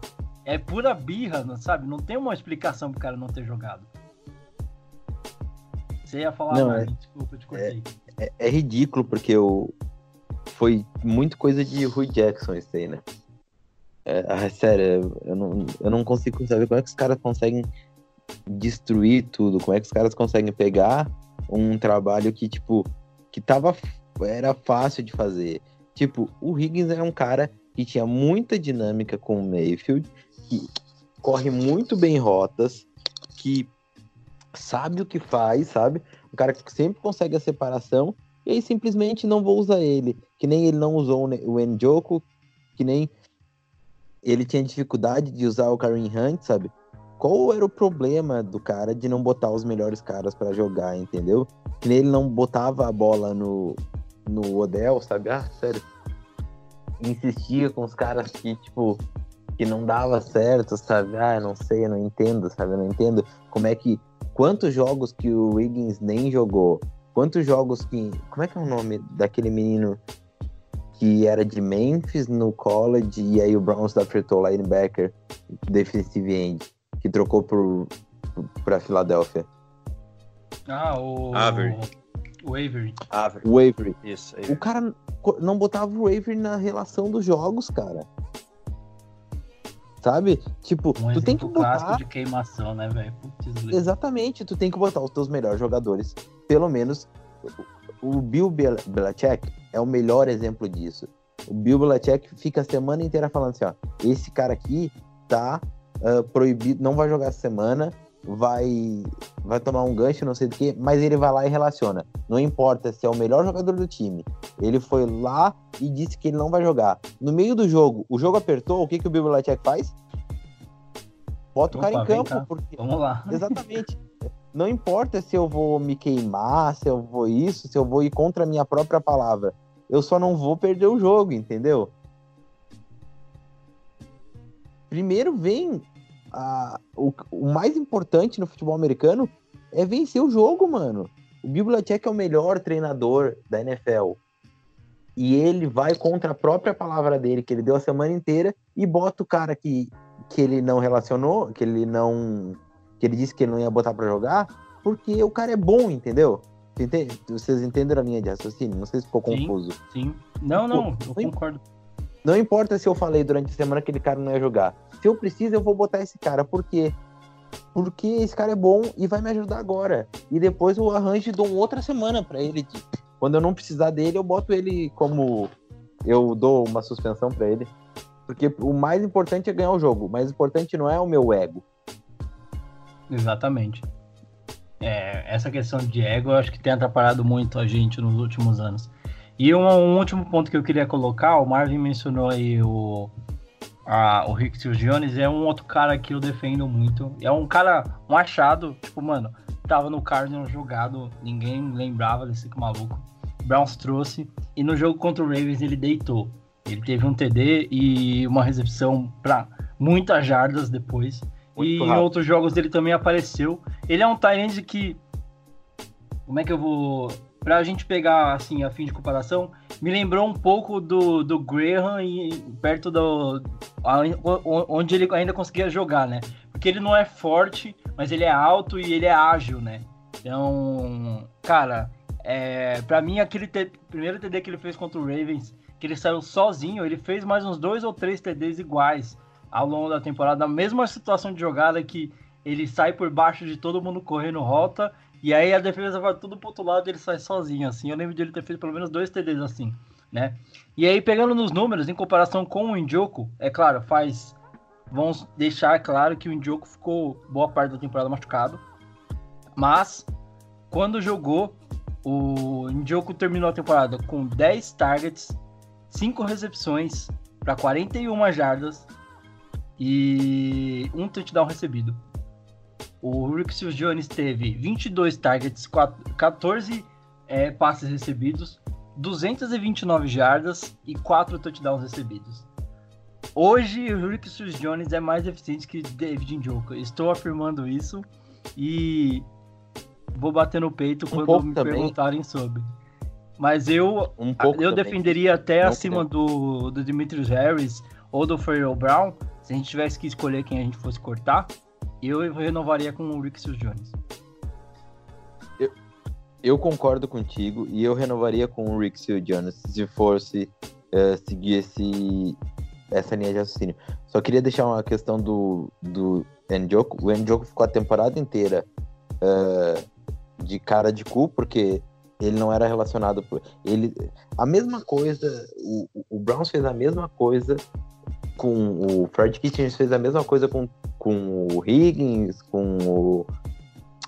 É pura birra, sabe? Não tem uma explicação pro cara não ter jogado. Você ia falar não, mais, é, desculpa, eu te cortei. É, é, é, ridículo, porque eu, foi muito coisa de Rui Jackson isso aí, né? É, ah, sério, eu não, eu não consigo saber como é que os caras conseguem destruir tudo, como é que os caras conseguem pegar um trabalho que, tipo, que tava, era fácil de fazer. Tipo, o Higgins era um cara que tinha muita dinâmica com o Mayfield, que corre muito bem rotas, que sabe o que faz, sabe? Um cara que sempre consegue a separação, e aí simplesmente não vou usar ele. Que nem ele não usou o Njoku, que nem ele tinha dificuldade de usar o Kareem Hunt, sabe? Qual era o problema do cara de não botar os melhores caras para jogar, entendeu? Que ele não botava a bola no, no Odell, sabe? Ah, sério. Insistia com os caras que, tipo, que não dava certo, sabe? Ah, não sei, eu não entendo, sabe? Eu não entendo como é que Quantos jogos que o Wiggins nem jogou? Quantos jogos que. Como é que é o nome daquele menino que era de Memphis no college e aí o Browns draftou linebacker defensive end, que trocou por, pra Filadélfia? Ah, o. Avery. O Avery. Avery. O Avery. Isso, Avery. O cara não botava o Avery na relação dos jogos, cara. Sabe? Tipo, um tu tem que botar. de queimação, né, velho? Exatamente, tu tem que botar os teus melhores jogadores. Pelo menos o Bill Belichick é o melhor exemplo disso. O Bill Belichick fica a semana inteira falando assim, ó, esse cara aqui tá uh, proibido, não vai jogar essa semana, vai vai tomar um gancho, não sei do que, mas ele vai lá e relaciona. Não importa se é o melhor jogador do time. Ele foi lá e disse que ele não vai jogar. No meio do jogo, o jogo apertou, o que, que o Belichick faz? Bota Opa, o cara em campo. Porque... Vamos lá. Exatamente. não importa se eu vou me queimar, se eu vou isso, se eu vou ir contra a minha própria palavra. Eu só não vou perder o jogo, entendeu? Primeiro vem a, o, o, mais importante no futebol americano é vencer o jogo, mano. O Bill Belichick é o melhor treinador da NFL. E ele vai contra a própria palavra dele, que ele deu a semana inteira, e bota o cara que, que ele não relacionou, que ele não. que ele disse que ele não ia botar para jogar, Porque o cara é bom, entendeu? Entende? Vocês entenderam a linha de raciocínio? Não sei se ficou Sim. confuso. Sim. Não, não, eu concordo. Não importa se eu falei durante a semana que aquele cara não ia jogar. Se eu preciso, eu vou botar esse cara. Por quê? Porque esse cara é bom e vai me ajudar agora. E depois eu arranjo e dou outra semana pra ele. Quando eu não precisar dele, eu boto ele como. Eu dou uma suspensão pra ele. Porque o mais importante é ganhar o jogo. O mais importante não é o meu ego. Exatamente. É, essa questão de ego eu acho que tem atrapalhado muito a gente nos últimos anos. E um, um último ponto que eu queria colocar, o Marvin mencionou aí o, a, o Rick Jones, é um outro cara que eu defendo muito. É um cara, um achado, tipo, mano, tava no Cardinals jogado, ninguém lembrava desse maluco. Browns trouxe, e no jogo contra o Ravens ele deitou. Ele teve um TD e uma recepção para muitas jardas depois. Muito e em rápido. outros jogos ele também apareceu. Ele é um Tyrande que. Como é que eu vou. Pra gente pegar, assim, a fim de comparação, me lembrou um pouco do, do Graham e perto do. a- onde ele ainda conseguia jogar, né? Porque ele não é forte, mas ele é alto e ele é ágil, né? Então, cara, é, pra mim, aquele T- primeiro TD que ele fez contra o Ravens, que ele saiu sozinho, ele fez mais uns dois ou três TDs iguais ao longo da temporada, na mesma situação de jogada que ele sai por baixo de todo mundo correndo rota, e aí a defesa vai tudo pro outro lado e ele sai sozinho, assim. Eu lembro de ele ter feito pelo menos dois TDs assim, né? E aí, pegando nos números, em comparação com o Indioco, é claro, faz. Vamos deixar claro que o Indioco ficou boa parte da temporada machucado. Mas, quando jogou, o Indioco terminou a temporada com 10 targets, 5 recepções para 41 jardas e um touchdown recebido. O Seals Jones teve 22 targets, 4 14 é, passes recebidos, 229 jardas e 4 touchdowns recebidos. Hoje, o Seals Jones é mais eficiente que David Njoku. Estou afirmando isso e vou bater no peito quando pouco me também. perguntarem sobre. Mas eu Um eu também. defenderia até Não acima do, do Demetrius Harris ou do Farrell Brown. Se a gente tivesse que escolher quem a gente fosse cortar, eu renovaria com o Rick Seals Jones. Eu concordo contigo e eu renovaria com o Rick Seal Jones se fosse eh, seguir esse, essa linha de raciocínio. Só queria deixar uma questão do, do Njoku. O Njoku ficou a temporada inteira eh, de cara de cu, porque ele não era relacionado por. Ele, a mesma coisa, o, o Browns fez a mesma coisa com o Fred Kitchens fez a mesma coisa com, com o Higgins, com o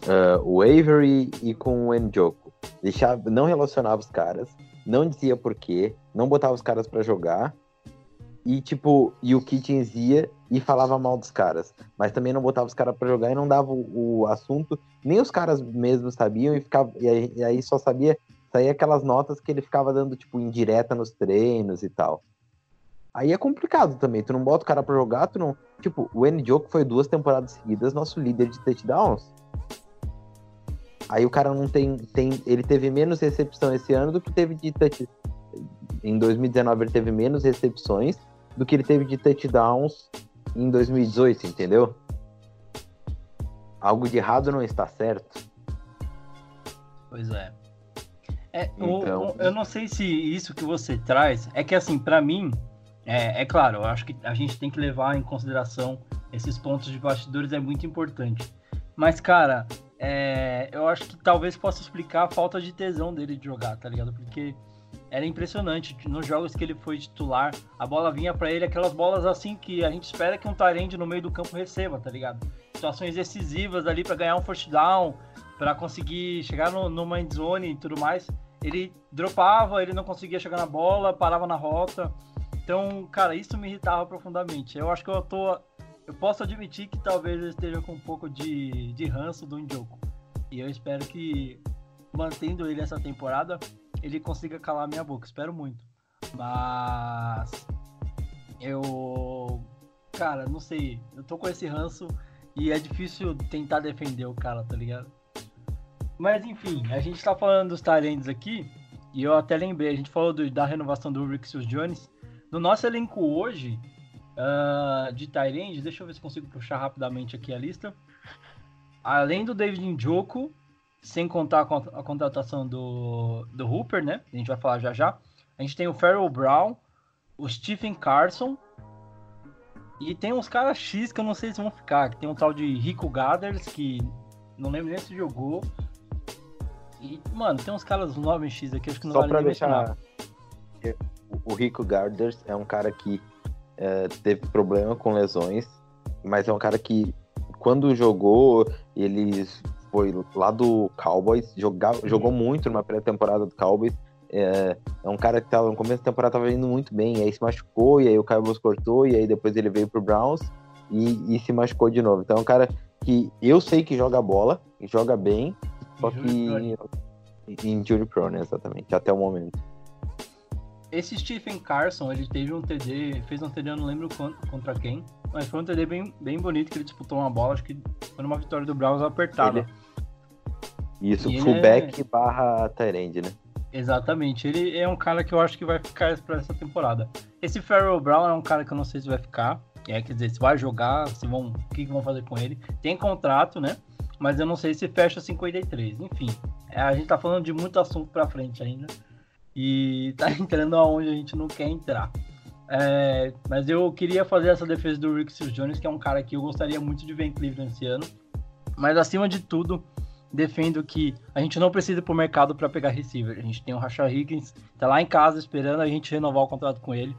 ah, o Avery e com o Njoku. Deixava, não relacionava os caras, não dizia porquê, não botava os caras pra jogar. E tipo, e o Kitchens ia e falava mal dos caras, mas também não botava os caras pra jogar e não dava o, o assunto, nem os caras mesmo sabiam e ficava e aí, e aí só sabia sair aquelas notas que ele ficava dando tipo indireta nos treinos e tal. Aí é complicado também, tu não bota o cara pra jogar, tu não, tipo, o Njoku foi duas temporadas seguidas nosso líder de touchdowns. Aí o cara não tem, tem. Ele teve menos recepção esse ano do que teve de touch. Em 2019 ele teve menos recepções do que ele teve de touchdowns em 2018, entendeu? Algo de errado não está certo. Pois é. É, Então- o- eu não sei se isso que você traz é que assim, pra mim, é, é claro, eu acho que a gente tem que levar em consideração esses pontos de bastidores é muito importante. Mas, cara, é, eu acho que talvez possa explicar a falta de tesão dele de jogar, tá ligado? Porque era impressionante. Nos jogos que ele foi titular, a bola vinha pra ele, aquelas bolas assim que a gente espera que um Tyrande no meio do campo receba, tá ligado? Situações decisivas ali pra ganhar um first down, pra conseguir chegar no, end zone e tudo mais. Ele dropava, ele não conseguia chegar na bola, parava na rota. Então, cara, isso me irritava profundamente. Eu acho que eu tô. Eu posso admitir que talvez eu esteja com um pouco de, de ranço do Njoku. E eu espero que, mantendo ele essa temporada, ele consiga calar minha boca. Espero muito. Mas. Eu. Cara, não sei. Eu tô com esse ranço e é difícil tentar defender o cara, tá ligado? Mas enfim, a gente tá falando dos Tyrands aqui. E eu até lembrei, a gente falou do- da renovação do Rick Jones. No nosso elenco hoje, ah, de Tyrande, deixa eu ver se consigo puxar rapidamente aqui a lista. Além do David Njoku, sem contar a, con- a contratação do, do Hooper, né? A gente vai falar já já. A gente tem o Farrell Brown, o Stephen Carson. E tem uns caras X que eu não sei se vão ficar. que Tem um tal de Rico Gathers, que não lembro nem se jogou. E, mano, tem uns caras 9X aqui, acho que não Só vale pra nem mencionar. O Rico Garders é um cara que é, teve problema com lesões, mas é um cara que, quando jogou, ele foi lá do Cowboys, jogar, jogou muito numa pré-temporada do Cowboys. É, é um cara que tava, no começo da temporada tava indo muito bem, aí se machucou, e aí o Cowboys cortou, e aí depois ele veio pro Browns e, e se machucou de novo. Então é um cara que eu sei que joga bola, joga bem, só que injury prone, exatamente, até o momento. Esse Stephen Carson, ele teve um TD, fez um TD, eu não lembro con- contra quem, mas foi um TD bem, bem bonito que ele disputou uma bola, acho que foi numa vitória do Browns apertada. Isso, E ele fullback barra Tyrande, né? Exatamente, ele é um cara que eu acho que vai ficar para essa temporada. Esse Farrell Brown é um cara que eu não sei se vai ficar, é, quer dizer, se vai jogar, se vão, o que, que vão fazer com ele. Tem contrato, né? Mas eu não sei se fecha 53. Enfim, é, a gente tá falando de muito assunto pra frente ainda. E tá entrando aonde a gente não quer entrar. É, mas eu queria fazer essa defesa do Rick Seals Jones, que é um cara que eu gostaria muito de ver em Cleveland esse ano. Mas acima de tudo, defendo que a gente não precisa ir pro mercado para pegar receiver. A gente tem o Rashad Higgins, tá lá em casa esperando a gente renovar o contrato com ele.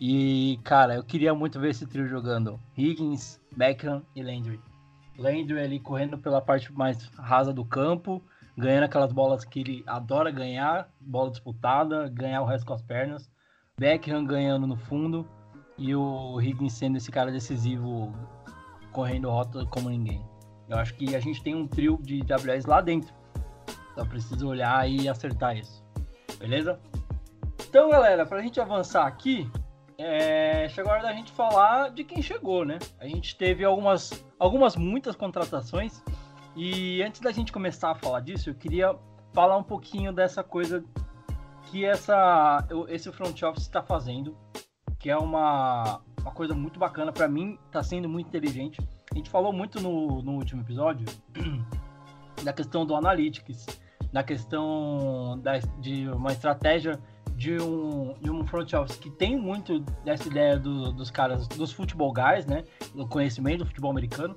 E, cara, eu queria muito ver esse trio jogando. Higgins, Beckham e Landry. Landry ali correndo pela parte mais rasa do campo, ganhando aquelas bolas que ele adora ganhar, bola disputada, ganhar o resto com as pernas. Beckham ganhando no fundo e o Higgins sendo esse cara decisivo, correndo rota como ninguém. Eu acho que a gente tem um trio de WS lá dentro. Só precisa olhar e acertar isso. Beleza? Então, galera, pra gente avançar aqui, é... chegou a hora da gente falar de quem chegou, né? A gente teve algumas, algumas muitas contratações. E antes da gente começar a falar disso, eu queria falar um pouquinho dessa coisa que essa, esse front office está fazendo, que é uma, uma coisa muito bacana. Para mim, está sendo muito inteligente. A gente falou muito no, no último episódio da questão do analytics, da questão da, de uma estratégia de um, de um front office que tem muito dessa ideia do, dos caras, dos futebol guys, né? Do conhecimento do futebol americano,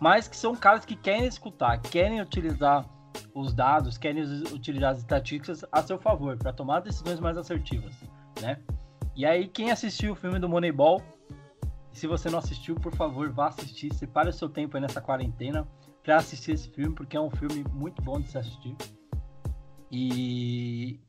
mas que são caras que querem escutar, querem utilizar os dados, querem utilizar as estatísticas a seu favor, para tomar decisões mais assertivas, né? E aí, quem assistiu o filme do Moneyball, se você não assistiu, por favor, vá assistir, separe o seu tempo aí nessa quarentena para assistir esse filme, porque é um filme muito bom de se assistir. E,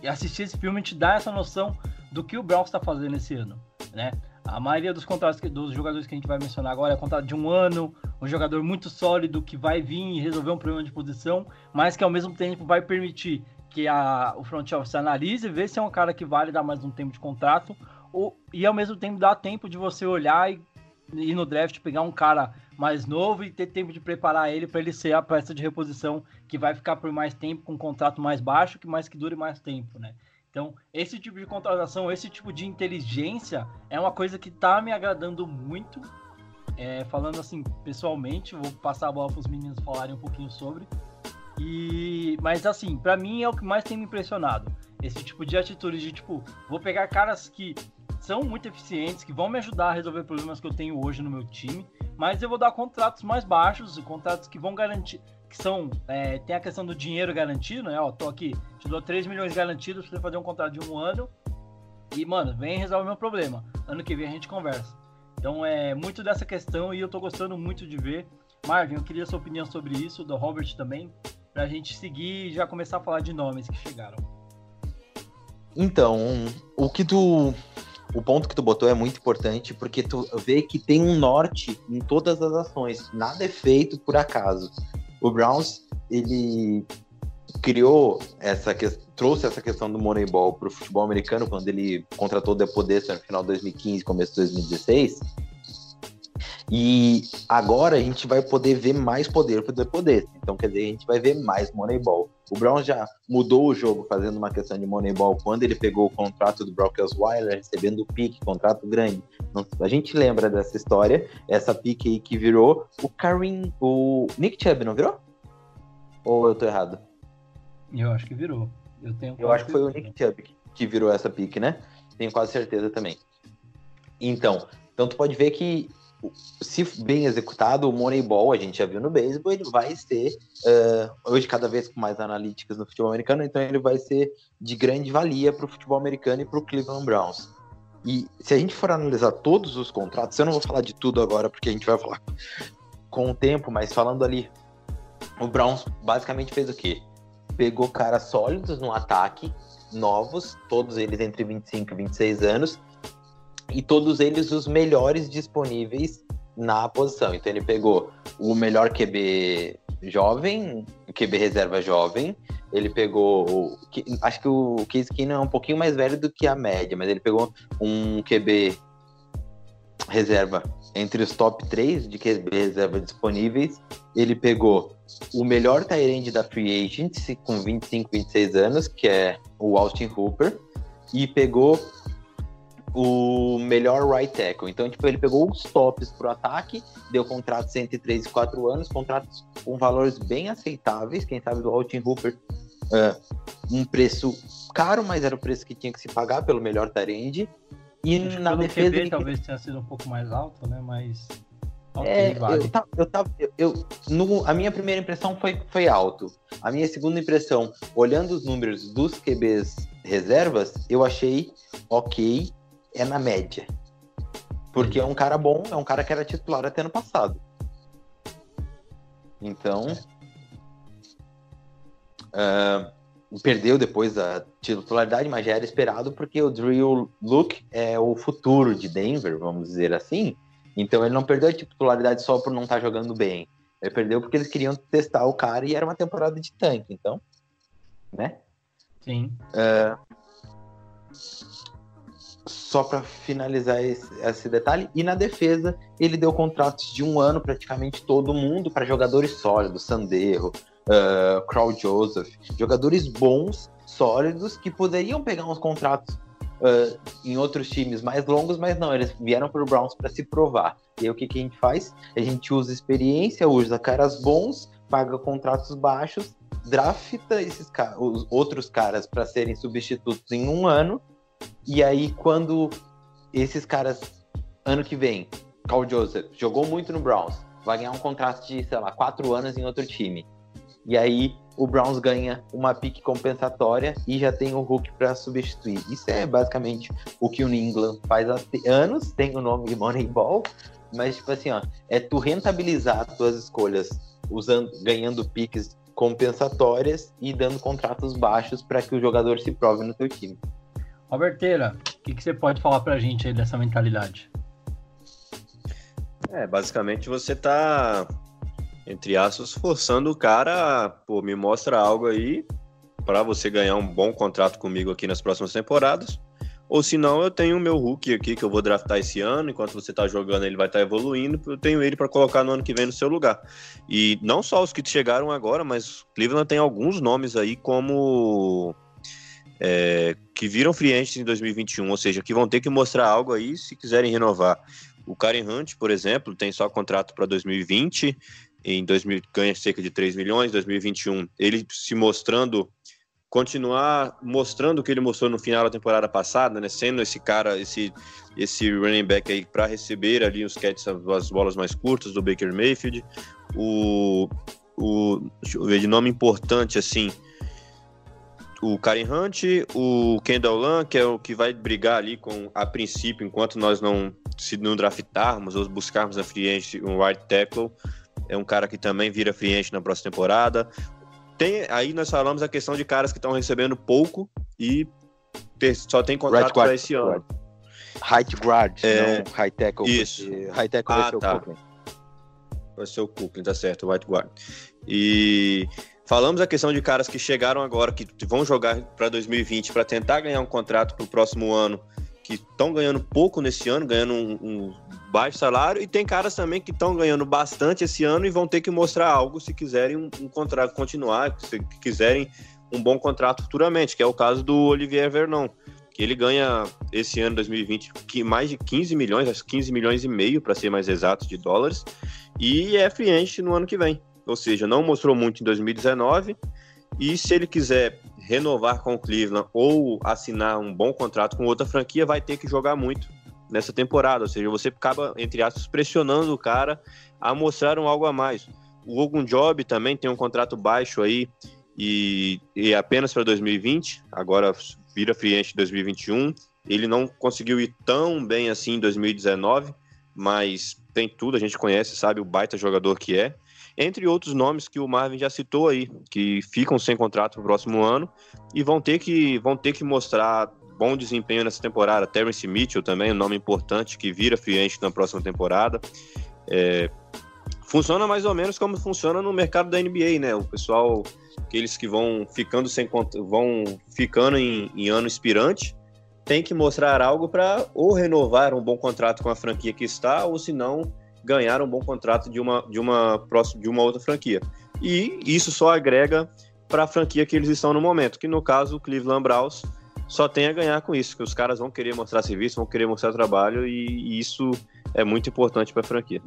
e assistir esse filme te dá essa noção do que o Browns está fazendo esse ano, né? A maioria dos contratos que, dos jogadores que a gente vai mencionar agora é contrato de um ano, um jogador muito sólido que vai vir e resolver um problema de posição, mas que ao mesmo tempo vai permitir que a, o front office analise, ver se é um cara que vale dar mais um tempo de contrato, ou, e ao mesmo tempo dá tempo de você olhar e ir no draft, pegar um cara mais novo e ter tempo de preparar ele para ele ser a peça de reposição que vai ficar por mais tempo com um contrato mais baixo, que mais que dure mais tempo, né? Então, esse tipo de contratação, esse tipo de inteligência é uma coisa que tá me agradando muito. É, falando assim, pessoalmente, vou passar a bola para os meninos falarem um pouquinho sobre. E, mas assim, para mim é o que mais tem me impressionado. Esse tipo de atitude de tipo, vou pegar caras que são muito eficientes, que vão me ajudar a resolver problemas que eu tenho hoje no meu time, mas eu vou dar contratos mais baixos, contratos que vão garantir, que são, é, tem a questão do dinheiro garantido, né? Ó, tô aqui, te dou 3 milhões garantidos pra você fazer um contrato de um ano e, mano, vem resolver meu problema. Ano que vem a gente conversa. Então é muito dessa questão e eu tô gostando muito de ver. Marvin, eu queria sua opinião sobre isso, do Robert também, pra gente seguir e já começar a falar de nomes que chegaram. Então, o que tu. O ponto que tu botou é muito importante porque tu vê que tem um norte em todas as ações. Nada é feito por acaso. O Browns, ele criou essa trouxe essa questão do Moneyball para o futebol americano quando ele contratou o Depodesta no final de 2015, começo de 2016. E agora a gente vai poder ver mais poder para o Depodesta. Então, quer dizer, a gente vai ver mais Moneyball. O Brown já mudou o jogo fazendo uma questão de Moneyball quando ele pegou o contrato do Brock Osweiler, recebendo o pique, contrato grande. A gente lembra dessa história, essa pique aí que virou o Karim, o Nick Chubb, não virou? Ou eu tô errado? Eu acho que virou. Eu tenho Eu acho que foi o. Nick Chubb que virou essa pique, né? Tenho quase certeza também. Então, então tu pode ver que se bem executado, o Moneyball, a gente já viu no beisebol, ele vai ser, eh, hoje cada vez com mais analíticas no futebol americano, então ele vai ser de grande valia para o futebol americano e para o Cleveland Browns. E se a gente for analisar todos os contratos, eu não vou falar de tudo agora, porque a gente vai falar com o tempo, mas falando ali, o Browns basicamente fez o quê? Pegou caras sólidos no ataque, novos, todos eles entre 25 e 26 anos, e todos eles os melhores disponíveis na posição. Então ele pegou o melhor QB jovem, QB reserva jovem, ele pegou, acho que o Case Keenum é um pouquinho mais velho do que a média, mas ele pegou um QB reserva entre os top 3 de QB reserva disponíveis, ele pegou o melhor Tyrande da Free Agency com 25, 26 anos, que é o Austin Hooper, e pegou o melhor right tackle. Então, tipo, ele pegou os tops pro ataque, deu contratos entre 3 e 4 anos, contratos com valores bem aceitáveis, quem sabe do Austin Hooper, é, um preço caro, mas era o preço que tinha que se pagar pelo melhor Tyrande. E Acho na defesa QB ele- talvez tenha sido um pouco mais alto, né? Mas. Ok, é, vale. eu tava, eu tava, eu, eu- no- a minha primeira impressão foi, foi alto. A minha segunda impressão, olhando os números dos QBs reservas, eu achei ok, é na média. Porque é um cara bom, é um cara que era titular até ano passado. Então. ah, perdeu depois da titularidade, mas já era esperado, porque o Drew Luke é o futuro de Denver, vamos dizer assim. Então ele não perdeu a titularidade só por não estar jogando bem. Ele perdeu porque eles queriam testar o cara e era uma temporada de tanque, então, né? Sim. Só para finalizar esse, esse detalhe, e na defesa ele deu contratos de um ano praticamente todo mundo para jogadores sólidos, Sandero, uh, Crow Joseph, jogadores bons, sólidos que poderiam pegar uns contratos uh, em outros times mais longos, mas não, eles vieram para o Browns para se provar. E aí o que, que a gente faz? A gente usa experiência, usa caras bons, paga contratos baixos, drafta esses os outros caras para serem substitutos em um ano. E aí, quando esses caras, ano que vem, Carl Joseph jogou muito no Browns, vai ganhar um contrato de, sei lá, quatro anos em outro time. E aí, o Browns ganha uma pique compensatória e já tem o Hulk para substituir. Isso é basicamente o que o New England faz há anos, tem o nome de Moneyball, mas, tipo assim, ó, é tu rentabilizar as tuas escolhas usando, ganhando piques compensatórias e dando contratos baixos para que o jogador se prove no teu time. Roberteira, o que, que você pode falar pra gente aí dessa mentalidade? É, basicamente você tá, entre aspas, forçando o cara, pô, me mostra algo aí para você ganhar um bom contrato comigo aqui nas próximas temporadas. Ou se não, eu tenho o meu Hulk aqui que eu vou draftar esse ano, enquanto você tá jogando, ele vai estar evoluindo, eu tenho ele para colocar no ano que vem no seu lugar. E não só os que chegaram agora, mas Cleveland tem alguns nomes aí como é, que viram free em 2021, ou seja, que vão ter que mostrar algo aí se quiserem renovar. O Karen Hunt, por exemplo, tem só contrato para 2020, em 2000 ganha cerca de 3 milhões, 2021 ele se mostrando continuar mostrando o que ele mostrou no final da temporada passada, né, sendo esse cara, esse esse running back aí para receber ali os catches, as bolas mais curtas do Baker Mayfield. O o deixa eu ver de nome importante assim, o Karen Hunt, o Kendall Lan, que é o que vai brigar ali com, a princípio, enquanto nós não se não draftarmos ou buscarmos na free um right tackle, é um cara que também vira free na próxima temporada. Tem, aí nós falamos a questão de caras que estão recebendo pouco e ter- só tem contrato Right para esse ano. Height guard, É, não high tackle. isso. High tackle Ah, vai ser o tá. Coughlin. Vai ser o Coughlin, tá certo, o White Guard. E falamos a questão de caras que chegaram agora, que vão jogar para 2020 para tentar ganhar um contrato para o próximo ano, que estão ganhando pouco nesse ano, ganhando um, um baixo salário, e tem caras também que estão ganhando bastante esse ano e vão ter que mostrar algo se quiserem um, um contrato continuar, se quiserem um bom contrato futuramente, que é o caso do Olivier Vernon, que ele ganha esse ano 2020 que mais de 15 milhões, acho que 15 milhões e meio para ser mais exato de dólares, e é free no ano que vem. Ou seja, não mostrou muito em 2019. E se ele quiser renovar com o Cleveland ou assinar um bom contrato com outra franquia, vai ter que jogar muito nessa temporada. Ou seja, você acaba, entre aspas, pressionando o cara a mostrar um algo a mais. O Ogun Job também tem um contrato baixo aí e, e apenas para 2020, agora vira agent 2021. Ele não conseguiu ir tão bem assim em 2019, mas tem tudo, a gente conhece, sabe o baita jogador que é. Entre outros nomes que o Marvin já citou aí, que ficam sem contrato no próximo ano e vão ter que, vão ter que mostrar bom desempenho nessa temporada. Terence Mitchell também, um nome importante que vira agent na próxima temporada. É, funciona mais ou menos como funciona no mercado da NBA, né? O pessoal, aqueles que vão ficando sem vão ficando em, em ano expirante, tem que mostrar algo para ou renovar um bom contrato com a franquia que está, ou se não ganhar um bom contrato de uma de uma próxima de uma outra franquia. E isso só agrega para a franquia que eles estão no momento, que no caso o Cleveland Browns só tem a ganhar com isso, que os caras vão querer mostrar serviço, vão querer mostrar trabalho e, isso é muito importante para a franquia.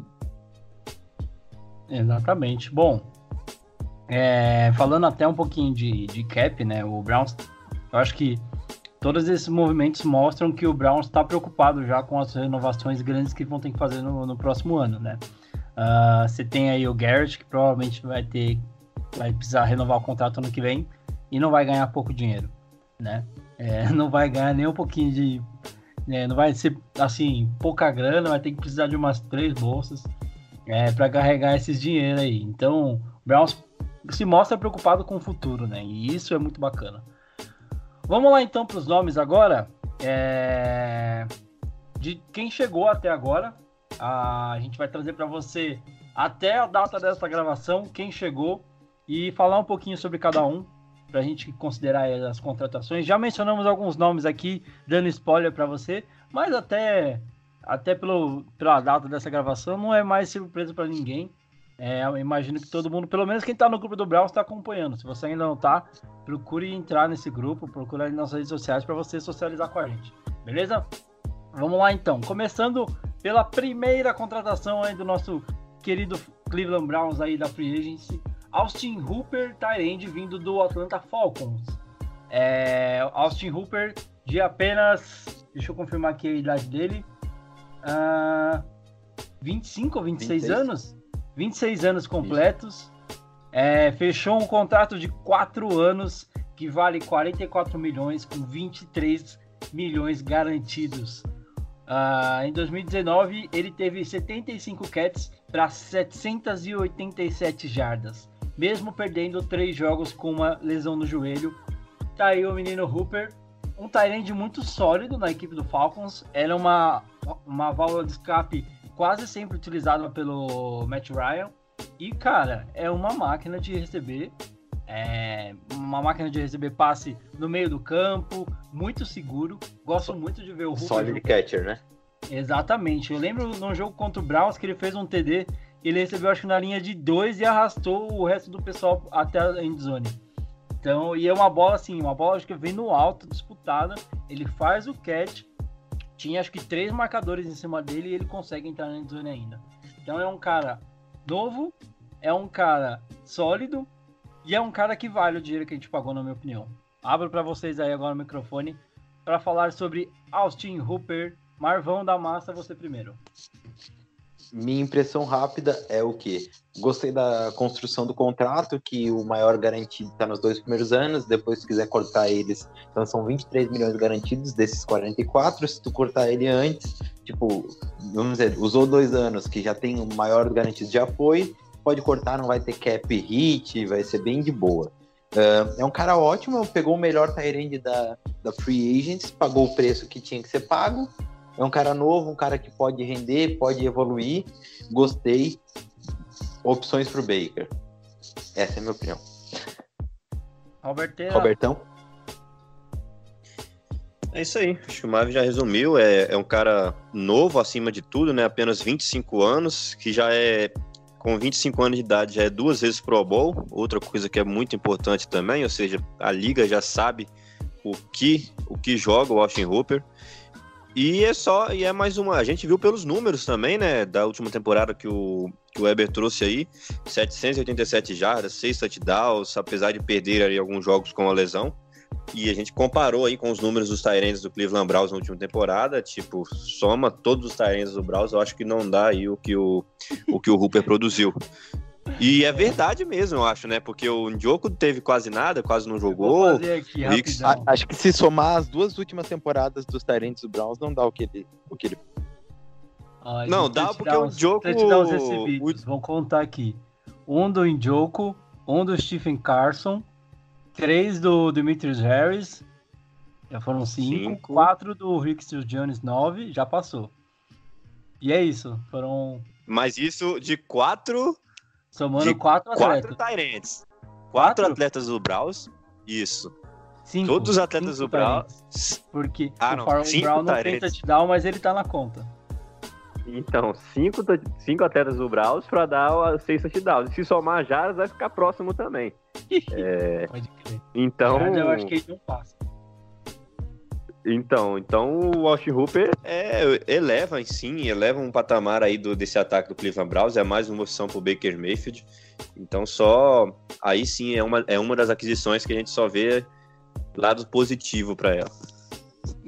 Exatamente. Bom, é, falando até um pouquinho de, de cap, né? O Browns, eu acho que todos esses movimentos mostram que o Browns está preocupado já com as renovações grandes que vão ter que fazer no, no próximo ano, né? Uh, você tem aí o Garrett, que provavelmente vai ter, vai precisar renovar o contrato ano que vem e não vai ganhar pouco dinheiro, né? É, não vai ganhar nem um pouquinho de. É, não vai ser assim, pouca grana, vai ter que precisar de umas três bolsas é, para carregar esses dinheiro aí. Então, o Browns se mostra preocupado com o futuro, né? E isso é muito bacana. Vamos lá então para os nomes agora. É... De quem chegou até agora. A gente vai trazer para você até a data dessa gravação, quem chegou e falar um pouquinho sobre cada um para a gente considerar as contratações. Já mencionamos alguns nomes aqui, dando spoiler para você, mas até até pelo, pela data dessa gravação, não é mais surpresa para ninguém. É, eu imagino que todo mundo, pelo menos quem está no grupo do Browns, está acompanhando. Se você ainda não está, procure entrar nesse grupo, procure nas nossas redes sociais para você socializar com a gente. Beleza? Vamos lá então. Começando pela primeira contratação aí do nosso querido Cleveland Browns aí da Free Agency, Austin Hooper, Tyrande, vindo do Atlanta Falcons. É, Austin Hooper, de apenas. Deixa eu confirmar aqui a idade dele uh, 25 ou 26 26. anos? 26 anos completos. É, fechou um contrato de 4 anos que vale 44 milhões com 23 milhões garantidos. Uh, em 2019, ele teve 75 catches para 787 jardas, mesmo perdendo três jogos com uma lesão no joelho. Tá aí o menino Hooper, um Tyrande muito sólido na equipe do Falcons. Era uma uma válvula de escape quase sempre utilizada pelo Matt Ryan. E, cara, é uma máquina de receber. É uma máquina de receber passe no meio do campo, muito seguro. Gosto muito de ver o Hulk. Solid catcher, né? Exatamente. Eu lembro num jogo contra o Browns que ele fez um TD. Ele recebeu, acho que na linha de dois e arrastou o resto do pessoal até a endzone. Então, e é uma bola assim, uma bola que vem no alto, disputada. Ele faz o catch tinha acho que três marcadores em cima dele e ele consegue entrar na zone ainda. Então é um cara novo, é um cara sólido e é um cara que vale o dinheiro que a gente pagou, na minha opinião. Abro para vocês aí agora o microfone para falar sobre Austin Hooper. Marvão da Massa, você primeiro. Minha impressão rápida é o que? Gostei da construção do contrato, que o maior garantido está nos dois primeiros anos, depois se quiser cortar eles, então são 23 milhões garantidos desses 44, se tu cortar ele antes, tipo, vamos dizer, usou dois anos, que já tem o maior garantido de apoio, pode cortar, não vai ter cap hit, vai ser bem de boa. Uh, é um cara ótimo, pegou o melhor Tyrande da, da Free Agents, pagou o preço que tinha que ser pago, é um cara novo, um cara que pode render, pode evoluir. Gostei. Opções para o Baker. Essa é a minha opinião. Alberteira. Robertão? É isso aí. Acho que o Marvin já resumiu. É, é um cara novo acima de tudo, né? Apenas 25 anos, que já é com 25 anos de idade já é duas vezes Pro Bowl, outra coisa que é muito importante também, ou seja, a liga já sabe o que o que joga o Austin Hooper E é só, e é mais uma. A gente viu pelos números também, né? Da última temporada que o, que o Weber trouxe aí: 787 jardas, 6 touchdowns, apesar de perder aí alguns jogos com a lesão. E a gente comparou aí com os números dos Tyrants do Cleveland Browns na última temporada. Tipo, soma todos os Tyrants do Browns, eu acho que não dá aí o que o, o, que o Hooper produziu. E é verdade mesmo, eu acho, né? Porque o Ndioco teve quase nada, quase não Vou jogou. fazer aqui. A- acho que se somar as duas últimas temporadas dos Tyrants do Browns, não dá o que ele. O que ele... Ó, Não, dá porque o Njoku- recebidos, vou contar aqui. Um do Njoku, um do Stephen Carson, três do Demetrius Harris, já foram cinco, Cinco. quatro do Rickster Jones, nove, já passou. E é isso, foram Mas isso de quatro, somando quatro quatro atletas. Tyrants. Quatro Quatro? atletas do Browns. Isso. Cinco, Todos os atletas do Browns. Porque Ah, o Farrell Brown não tem touchdown, mas ele tá na conta. Então, cinco, cinco atletas do Browns pra dar o- seis touchdowns. Se somar Jaras, vai ficar próximo também. É, Pode crer. então, Jardim, eu acho que ele não passa. Então, então o Austin Hooper É, eleva, sim, eleva um patamar aí do, desse ataque do Cleveland Browns, é mais uma opção pro Baker Mayfield. Então só aí sim é uma, é uma das aquisições que a gente só vê lado positivo para ela.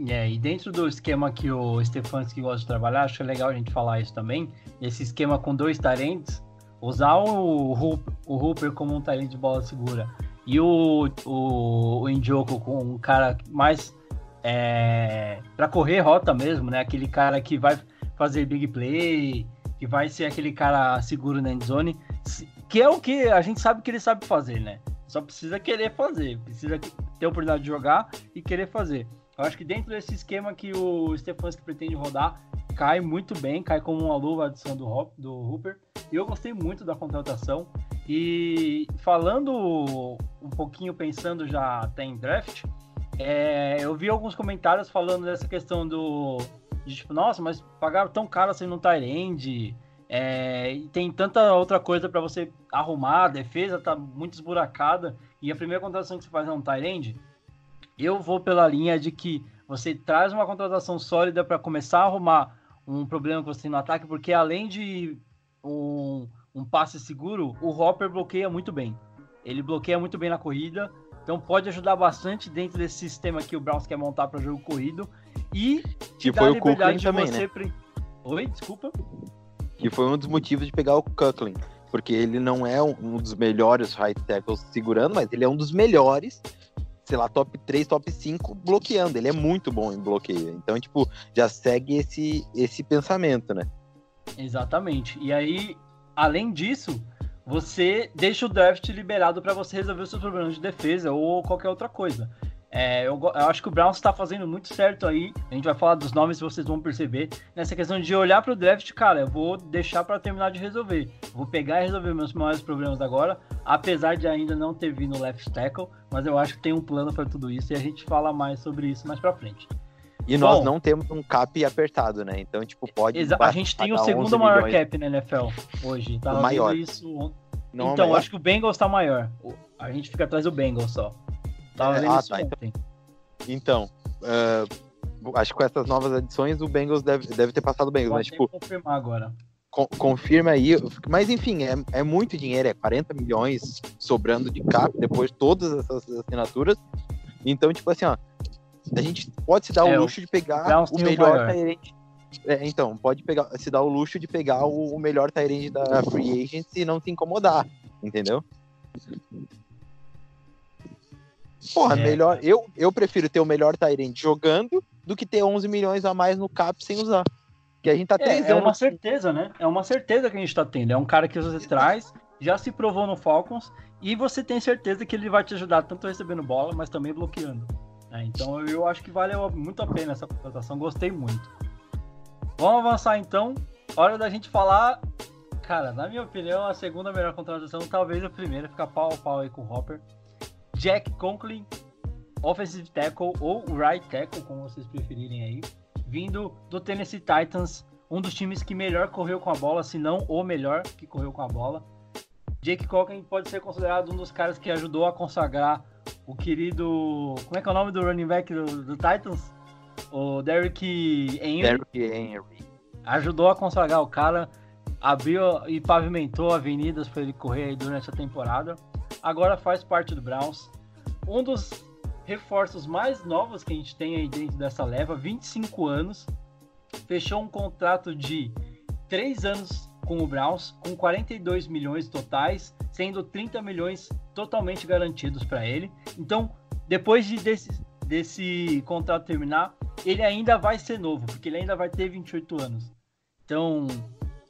É, e dentro do esquema que o Stefanski gosta de trabalhar, acho legal a gente falar isso também. Esse esquema com dois tarentes, usar o, Hoop, o Hooper como um talento de bola segura e o, o, o com um cara mais é, para correr rota mesmo, né? Aquele cara que vai fazer big play, que vai ser aquele cara seguro na endzone, que é o que a gente sabe que ele sabe fazer, né? Só precisa querer fazer, precisa ter a oportunidade de jogar e querer fazer. Eu acho que dentro desse esquema que o Stefanski pretende rodar, cai muito bem, cai como uma luva a adição do, Hop, do Hooper. Eu gostei muito da contratação. E falando um pouquinho, pensando já até em draft, é, eu vi alguns comentários falando dessa questão do. De, tipo, nossa, mas pagaram tão caro assim no Tyrande. É, e tem tanta outra coisa para você arrumar, a defesa tá muito esburacada. E a primeira contratação que você faz é um Tyrande. Eu vou pela linha de que você traz uma contratação sólida para começar a arrumar um problema que você tem no ataque, porque além de um, um passe seguro, o Hopper bloqueia muito bem. Ele bloqueia muito bem na corrida, então pode ajudar bastante dentro desse sistema que o Browns quer montar para jogo corrido e Que foi o Coughlin também, né? pre- Oi, desculpa. Que foi um dos motivos de pegar o Cucklin. Porque ele não é um, um dos melhores right tackles segurando, mas ele é um dos melhores, sei lá, top 3, top 5 bloqueando. Ele é muito bom em bloqueio. Então, tipo, já segue esse, esse pensamento, né? Exatamente. E aí, além disso, você deixa o draft liberado para você resolver os seus problemas de defesa ou qualquer outra coisa. É, eu, eu acho que o Browns está fazendo muito certo aí. A gente vai falar dos nomes, vocês vão perceber. Nessa questão de olhar para o draft, cara, eu vou deixar para terminar de resolver. Vou pegar e resolver meus maiores problemas agora, apesar de ainda não ter vindo o left tackle, mas eu acho que tem um plano para tudo isso e a gente fala mais sobre isso mais para frente. E nós Bom. não temos um cap apertado, né? Então, tipo, pode. A gente tem o segundo 11 maior milhões. cap na NFL hoje. Tava O maior. isso. Não é então, maior? acho que o Bengals tá maior. A gente fica atrás do Bengals só. Tava É, vendo ah, isso tá, então- ontem. Então, ah, acho que com essas novas adições o Bengals deve, deve ter passado o Bengals, mas, Pode tipo, confirmar agora. con- confirma aí. Mas enfim, é, é muito dinheiro, é 40 milhões sobrando de cap depois de todas essas assinaturas. Então, tipo assim, ó, a gente pode se dar É, o luxo de pegar o melhor maior. Tyrant. É, então, pode pegar, se dar o luxo de pegar o, o melhor Tyrant da Free Agent e não se incomodar, entendeu? Porra, É. melhor. Eu, eu prefiro ter o melhor Tyrant jogando do que ter 11 milhões a mais no cap sem usar. Que a gente tá É, é uma certeza, né? É uma certeza que a gente tá tendo. É um cara que você traz, já se provou no Falcons, e você tem certeza que ele vai te ajudar tanto recebendo bola, mas também bloqueando. né? então eu, eu acho que valeu muito a pena essa contratação. Gostei muito. Vamos avançar então. Hora da gente falar. Cara, na minha opinião, a segunda melhor contratação, talvez a primeira, fica pau a pau aí com o Hopper. Jack Conklin, offensive tackle ou right tackle, como vocês preferirem aí, vindo do Tennessee Titans, um dos times que melhor correu com a bola, se não o melhor que correu com a bola. Jake Conklin pode ser considerado um dos caras que ajudou a consagrar o querido. Como é que é o nome do running back do, do Titans? O Derrick Henry Derrick Henry. ajudou a consagrar o cara, abriu e pavimentou avenidas para ele correr durante a temporada. Agora faz parte do Browns. Um dos reforços mais novos que a gente tem aí dentro dessa leva, 25 anos. Fechou um contrato de 3 anos com o Browns, com 42 milhões totais, sendo 30 milhões totalmente garantidos para ele. Então, depois de desse, desse contrato terminar, ele ainda vai ser novo, porque ele ainda vai ter 28 anos. Então,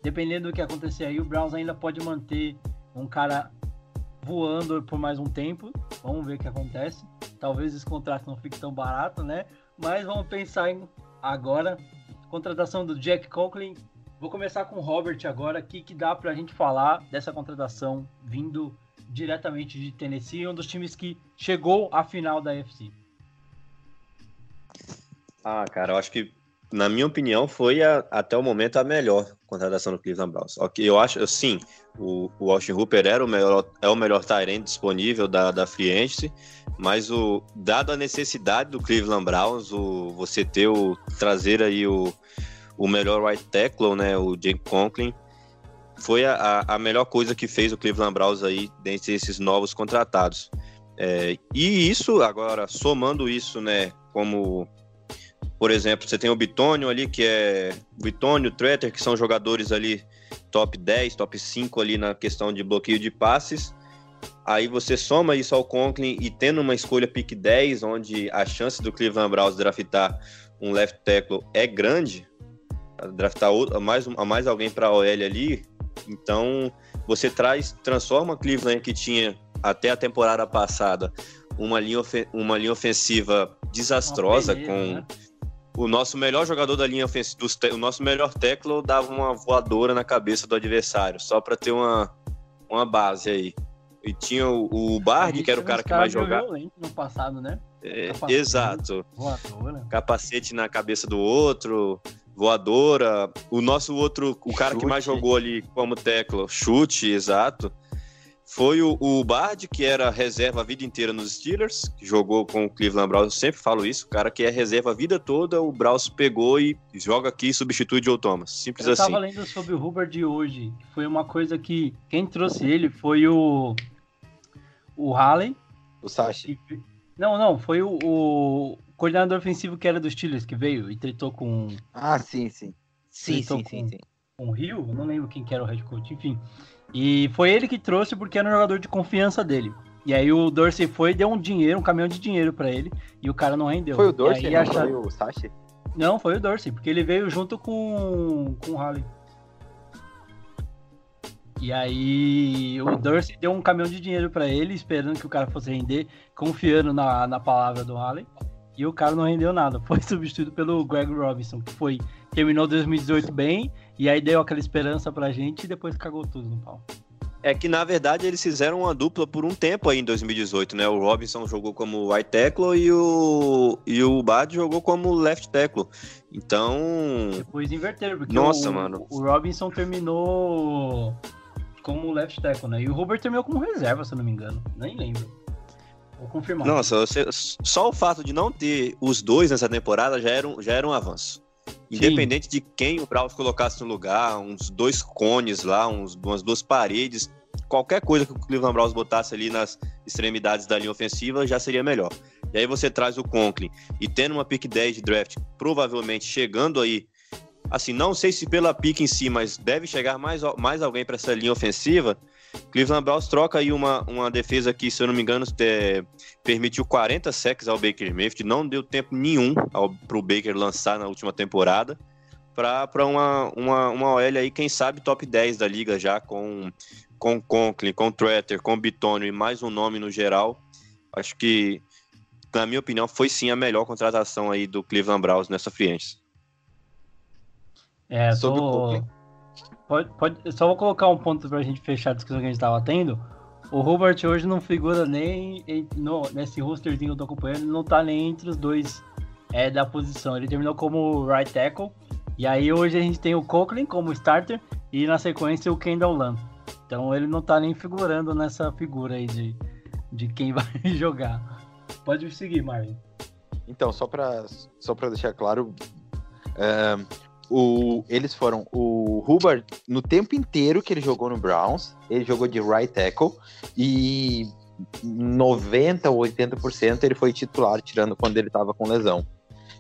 dependendo do que acontecer aí, o Browns ainda pode manter um cara voando por mais um tempo. Vamos ver o que acontece. Talvez esse contrato não fique tão barato, né? Mas vamos pensar em agora. Contratação do Jack Conklin. Vou começar com o Robert agora. O que, que dá pra gente falar dessa contratação vindo diretamente de Tennessee, um dos times que chegou à final da UFC? Ah, cara, eu acho que, na minha opinião, foi a- até o momento a melhor contratação do Cleveland Browns. Ok, eu acho, sim, o, o Austin Hooper era o melhor, é o melhor Tyrant disponível da, da Free Agency, mas o, dado a necessidade do Cleveland Browns, o, você ter o, trazer aí o, o melhor right tackle, né, o Jake Conklin, foi a, a- melhor coisa que fez o Cleveland Browns aí dentre esses novos contratados. É, e isso, agora, somando isso, né, como por exemplo, você tem o Bitônio ali, que é. O Bitônio, o Treter, que são jogadores ali top 10, top 5 ali na questão de bloqueio de passes. Aí você soma isso ao Conklin e tendo uma escolha pick 10, onde a chance do Cleveland Browns draftar um left tackle é grande, draftar outro- mais, mais alguém para a OL ali, então você traz, transforma Cleveland que tinha até a temporada passada uma linha, uma linha ofensiva desastrosa Uma com beleza, né? O nosso melhor jogador da linha ofensiva, o nosso melhor tackle dava uma voadora na cabeça do adversário, só para ter uma, uma base aí. E tinha o, o Bard, que era o teve cara que mais jogava. no passado, né? É, capacete. exato. Voadora. Capacete na cabeça do outro, voadora. O nosso outro, o cara que mais Chute. jogou ali como tackle, chute, exato. Foi o, o Bard, que era reserva a vida inteira nos Steelers, que jogou com o Cleveland Browns. Eu sempre falo isso, o cara que é reserva a vida toda, o Browns pegou e joga aqui e substitui o Joe Thomas. Simples Eu assim. tava lendo sobre o Hubbard de hoje. que Foi uma coisa que quem trouxe ele foi o o Hallen. O Sashi. que- Não, não, foi o, o coordenador ofensivo que era dos Steelers que veio e tretou com Ah, sim, sim. Sim, sim, sim, com- sim. com o Rio, eu não lembro quem que era o head coach, enfim. E foi ele que trouxe porque era um jogador de confiança dele. E aí o Dorsey foi e deu um dinheiro, um caminhão de dinheiro pra ele, e o cara não rendeu. Foi o Dorsey, aí não acharam- foi o Sashi? Não, foi o Dorsey, porque ele veio junto com, com o Halley. E aí o Dorsey deu um caminhão de dinheiro pra ele, esperando que o cara fosse render, confiando na, na palavra do Halley. E o cara não rendeu nada. Foi substituído pelo Greg Robinson, que foi terminou 2018 bem, e aí deu aquela esperança pra gente e depois cagou tudo no pau. É que, na verdade, eles fizeram uma dupla por um tempo aí em 2018, né? O Robinson jogou como right tackle e o, e o Bad jogou como left tackle. Então, Depois inverteram, porque Nossa, o, mano. o Robinson terminou como left tackle, né? E o Robert terminou como reserva, se eu não me engano. Nem lembro. Vou confirmar. nossa, você- só o fato de não ter os dois nessa temporada já era um, já era um avanço. Independente de quem o Browns colocasse no lugar, uns dois cones lá, uns, umas duas paredes, qualquer coisa que o Cleveland Browns botasse ali nas extremidades da linha ofensiva já seria melhor. E aí você traz o Conklin e tendo uma pick 10 de draft, provavelmente chegando aí, assim, não sei se pela pick em si, mas deve chegar mais, mais alguém para essa linha ofensiva. Cleveland Browns troca aí uma, uma defesa que, se eu não me engano, é, permitiu 40 sacks ao Baker Mayfield, não deu tempo nenhum para o Baker lançar na última temporada, para uma, uma, uma OL aí, quem sabe, top 10 da liga já, com, com Conklin, com Tretter, com Bitonio e mais um nome no geral. Acho que, na minha opinião, foi sim a melhor contratação aí do Cleveland Browns nessa free agency. É, Sobre o tô... Pode, pode, só vou colocar um ponto pra gente fechar a discussão que a gente tava tendo. O Robert hoje não figura nem em- no, nesse rosterzinho que eu tô acompanhando, ele não tá nem entre os dois é, da posição. Ele terminou como right tackle. E aí hoje a gente tem o Cochran como starter e na sequência o Kendall Lamb. Então ele não tá nem figurando nessa figura aí de, de quem vai jogar. Pode seguir, Marvin. Então, só pra, só pra deixar claro, é, o, eles foram. O Hubbard, no tempo inteiro que ele jogou no Browns, ele jogou de right tackle e 90 ou 80% ele foi titular, tirando quando ele tava com lesão.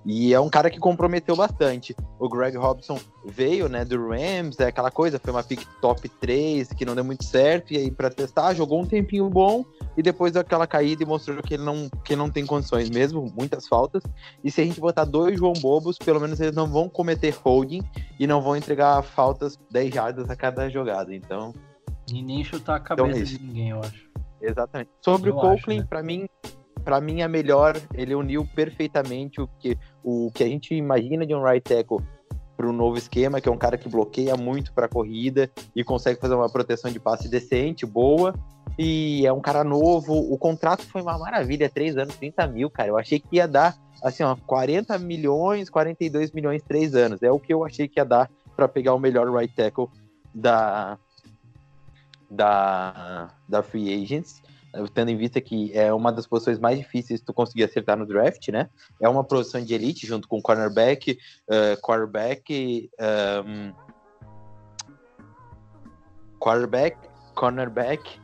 E é um cara que comprometeu bastante. O Greg Robson veio, né, do Rams, é aquela coisa, foi uma pick top 3 que não deu muito certo, e aí para testar, jogou um tempinho bom e depois daquela caída e mostrou que ele não, que não tem condições mesmo, muitas faltas. E se a gente botar dois João Bobos, pelo menos eles não vão cometer holding e não vão entregar faltas 10 jardas a cada jogada. Então, E nem chutar a cabeça Então é isso. de ninguém, eu acho. Exatamente. Sobre Eu o Coughlin, né? pra mim, para mim é melhor, ele uniu perfeitamente o que o que a gente imagina de um right tackle para o novo esquema, que é um cara que bloqueia muito para corrida e consegue fazer uma proteção de passe decente, boa. E é um cara novo. O contrato foi uma maravilha, três anos, 30 mil, cara. Eu achei que ia dar assim, ó, 40 milhões, 42 milhões, três anos. É o que eu achei que ia dar para pegar o melhor right tackle da da, da Free Agents, tendo em vista que é uma das posições mais difíceis de tu conseguir acertar no draft, né? É uma posição de elite junto com cornerback, eh, quarterback, um, quarterback, cornerback,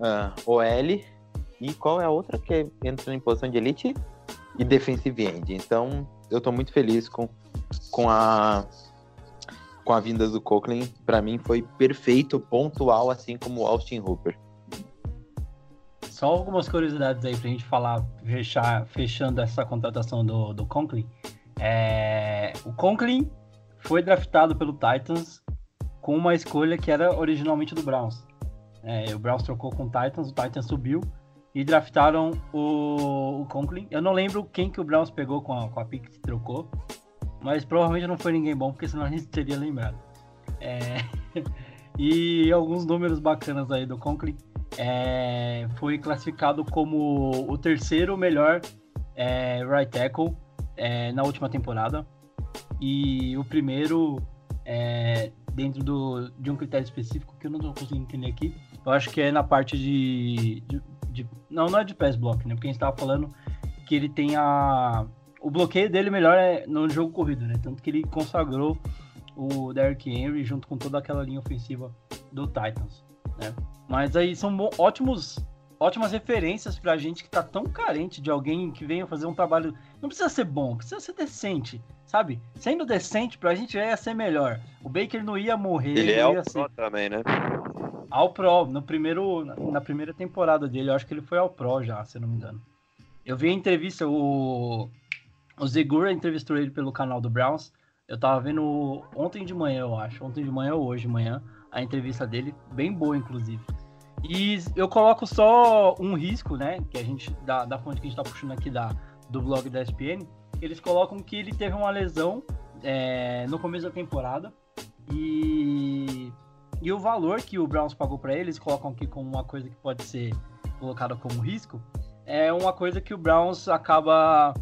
ah, OL e qual é a outra que entra em posição de elite? E defensive end. Então, eu tô muito feliz com, com a com a vinda do Coughlin, para mim foi perfeito, pontual, assim como o Austin Hooper. Só algumas curiosidades aí pra gente falar, fechar, fechando essa contratação do, do Conklin. É, o Conklin foi draftado pelo Titans com uma escolha que era originalmente do Browns. É, o Browns trocou com o Titans, o Titans subiu e draftaram o, o Conklin. Eu não lembro quem que o Browns pegou com a, com a pick que trocou, mas provavelmente não foi ninguém bom, porque senão a gente teria lembrado. É, e alguns números bacanas aí do Conklin. É, foi classificado como o terceiro melhor é, right tackle é, na última temporada e o primeiro é, dentro do, de um critério específico que eu não tô conseguindo entender aqui. Eu acho que é na parte de, de- de- não, não é de pass block, né? Porque a gente tava falando que ele tem a o bloqueio dele melhor é no jogo corrido, né? Tanto que ele consagrou o Derrick Henry junto com toda aquela linha ofensiva do Titans, né? Mas aí são ótimos, ótimas referências pra gente que tá tão carente de alguém que venha fazer um trabalho. Não precisa ser bom, precisa ser decente, sabe? Sendo decente, pra gente já ia ser melhor. O Baker não ia morrer, Ele é não o ia ser pro também, né? ao Pro, no primeiro, na, primeira temporada dele, eu acho que ele foi ao Pro já, se não me engano. Eu vi a entrevista, o, o Zegura entrevistou ele pelo canal do Browns. Eu tava vendo ontem de manhã, eu acho, ontem de manhã ou hoje de manhã, a entrevista dele, bem boa, inclusive. E eu coloco só um risco, né, que a gente, da, da fonte que a gente tá puxando aqui da, do blog da ESPN, eles colocam que ele teve uma lesão é, no começo da temporada e e o valor que o Browns pagou para eles, colocam aqui como uma coisa que pode ser colocada como risco, é uma coisa que o Browns acaba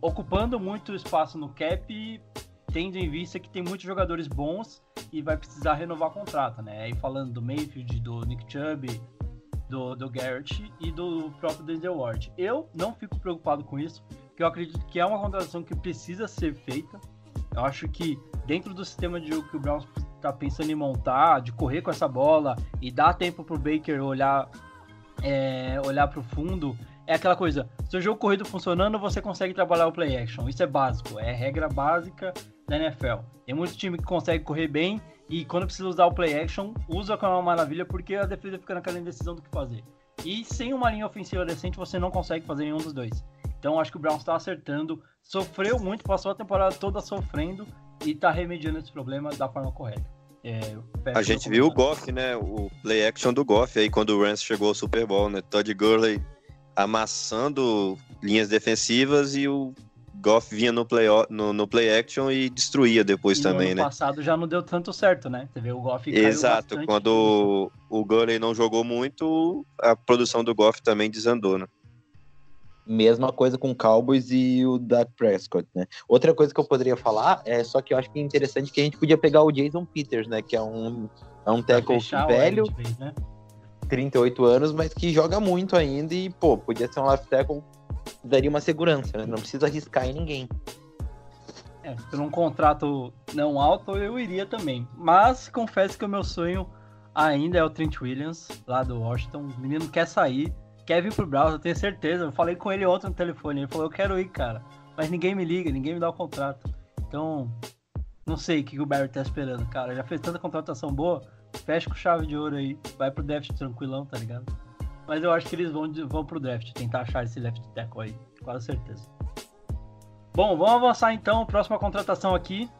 ocupando muito espaço no cap, tendo em vista que tem muitos jogadores bons e vai precisar renovar contrato, né? Aí falando do Mayfield, do Nick Chubb, do, do Garrett e do próprio Denzel Ward. Eu não fico preocupado com isso, porque eu acredito que é uma contratação que precisa ser feita. Eu acho que dentro do sistema de jogo que o Browns tá pensando em montar, de correr com essa bola e dar tempo pro Baker olhar é, olhar pro fundo, é aquela coisa, se o jogo corrido funcionando, você consegue trabalhar o play action. Isso é básico, é regra básica da NFL. Tem muito time que consegue correr bem e quando precisa usar o play action, usa com uma maravilha porque a defesa fica naquela indecisão do que fazer. E sem uma linha ofensiva decente, você não consegue fazer nenhum dos dois. Então acho que o Browns está acertando, sofreu muito, passou a temporada toda sofrendo e tá remediando esse problema da forma correta. É, A gente viu o. Goff, né? O play action do Goff aí quando o Rams chegou ao Super Bowl, né? Todd Gurley amassando linhas defensivas e o Goff vinha no play, no, no play action e destruía depois E também, no ano né? passado já não deu tanto certo, né? Você vê o Goff caiu Exato, bastante. quando o, Gurley não jogou muito, a produção do Goff também desandou, né? Mesma coisa com o Cowboys e o Dak Prescott, né? Outra coisa que eu poderia falar é só que eu acho que é interessante que a gente podia pegar o Jason Peters, né? Que é um, é um tackle velho, vez, né? 38 anos, mas que joga muito ainda e, pô, podia ser um left tackle daria uma segurança, né? Não precisa arriscar em ninguém. É, por um contrato não alto, eu iria também. Mas confesso que o meu sonho ainda é o Trent Williams, lá do Washington. O menino quer sair, quer vir pro Browns, eu tenho certeza. Eu falei com ele ontem no telefone, ele falou, eu quero ir, cara. Mas ninguém me liga, ninguém me dá o contrato. Então, não sei o que o Barry tá esperando, cara. Já fez tanta contratação boa, fecha com chave de ouro aí. Vai pro draft tranquilão, tá ligado? Mas eu acho que eles vão, vão pro draft, tentar achar esse left tackle aí, quase certeza. Bom, vamos avançar então. Próxima contratação aqui.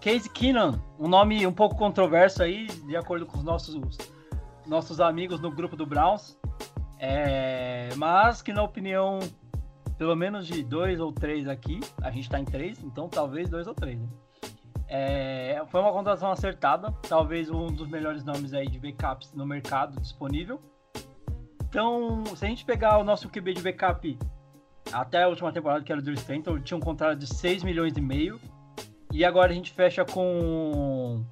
Case Keenan, um nome um pouco controverso aí, de acordo com os nossos, nossos amigos no grupo do Browns. É, mas que na opinião, pelo menos de dois ou três aqui, a gente tá em três, então talvez dois ou três, né? É, foi uma contratação acertada, talvez um dos melhores nomes aí de backups no mercado disponível. Então, se a gente pegar o nosso QB de backup até a última temporada, que era o Drew Stanton, tinha um contrato de 6 milhões e meio. E agora a gente fecha com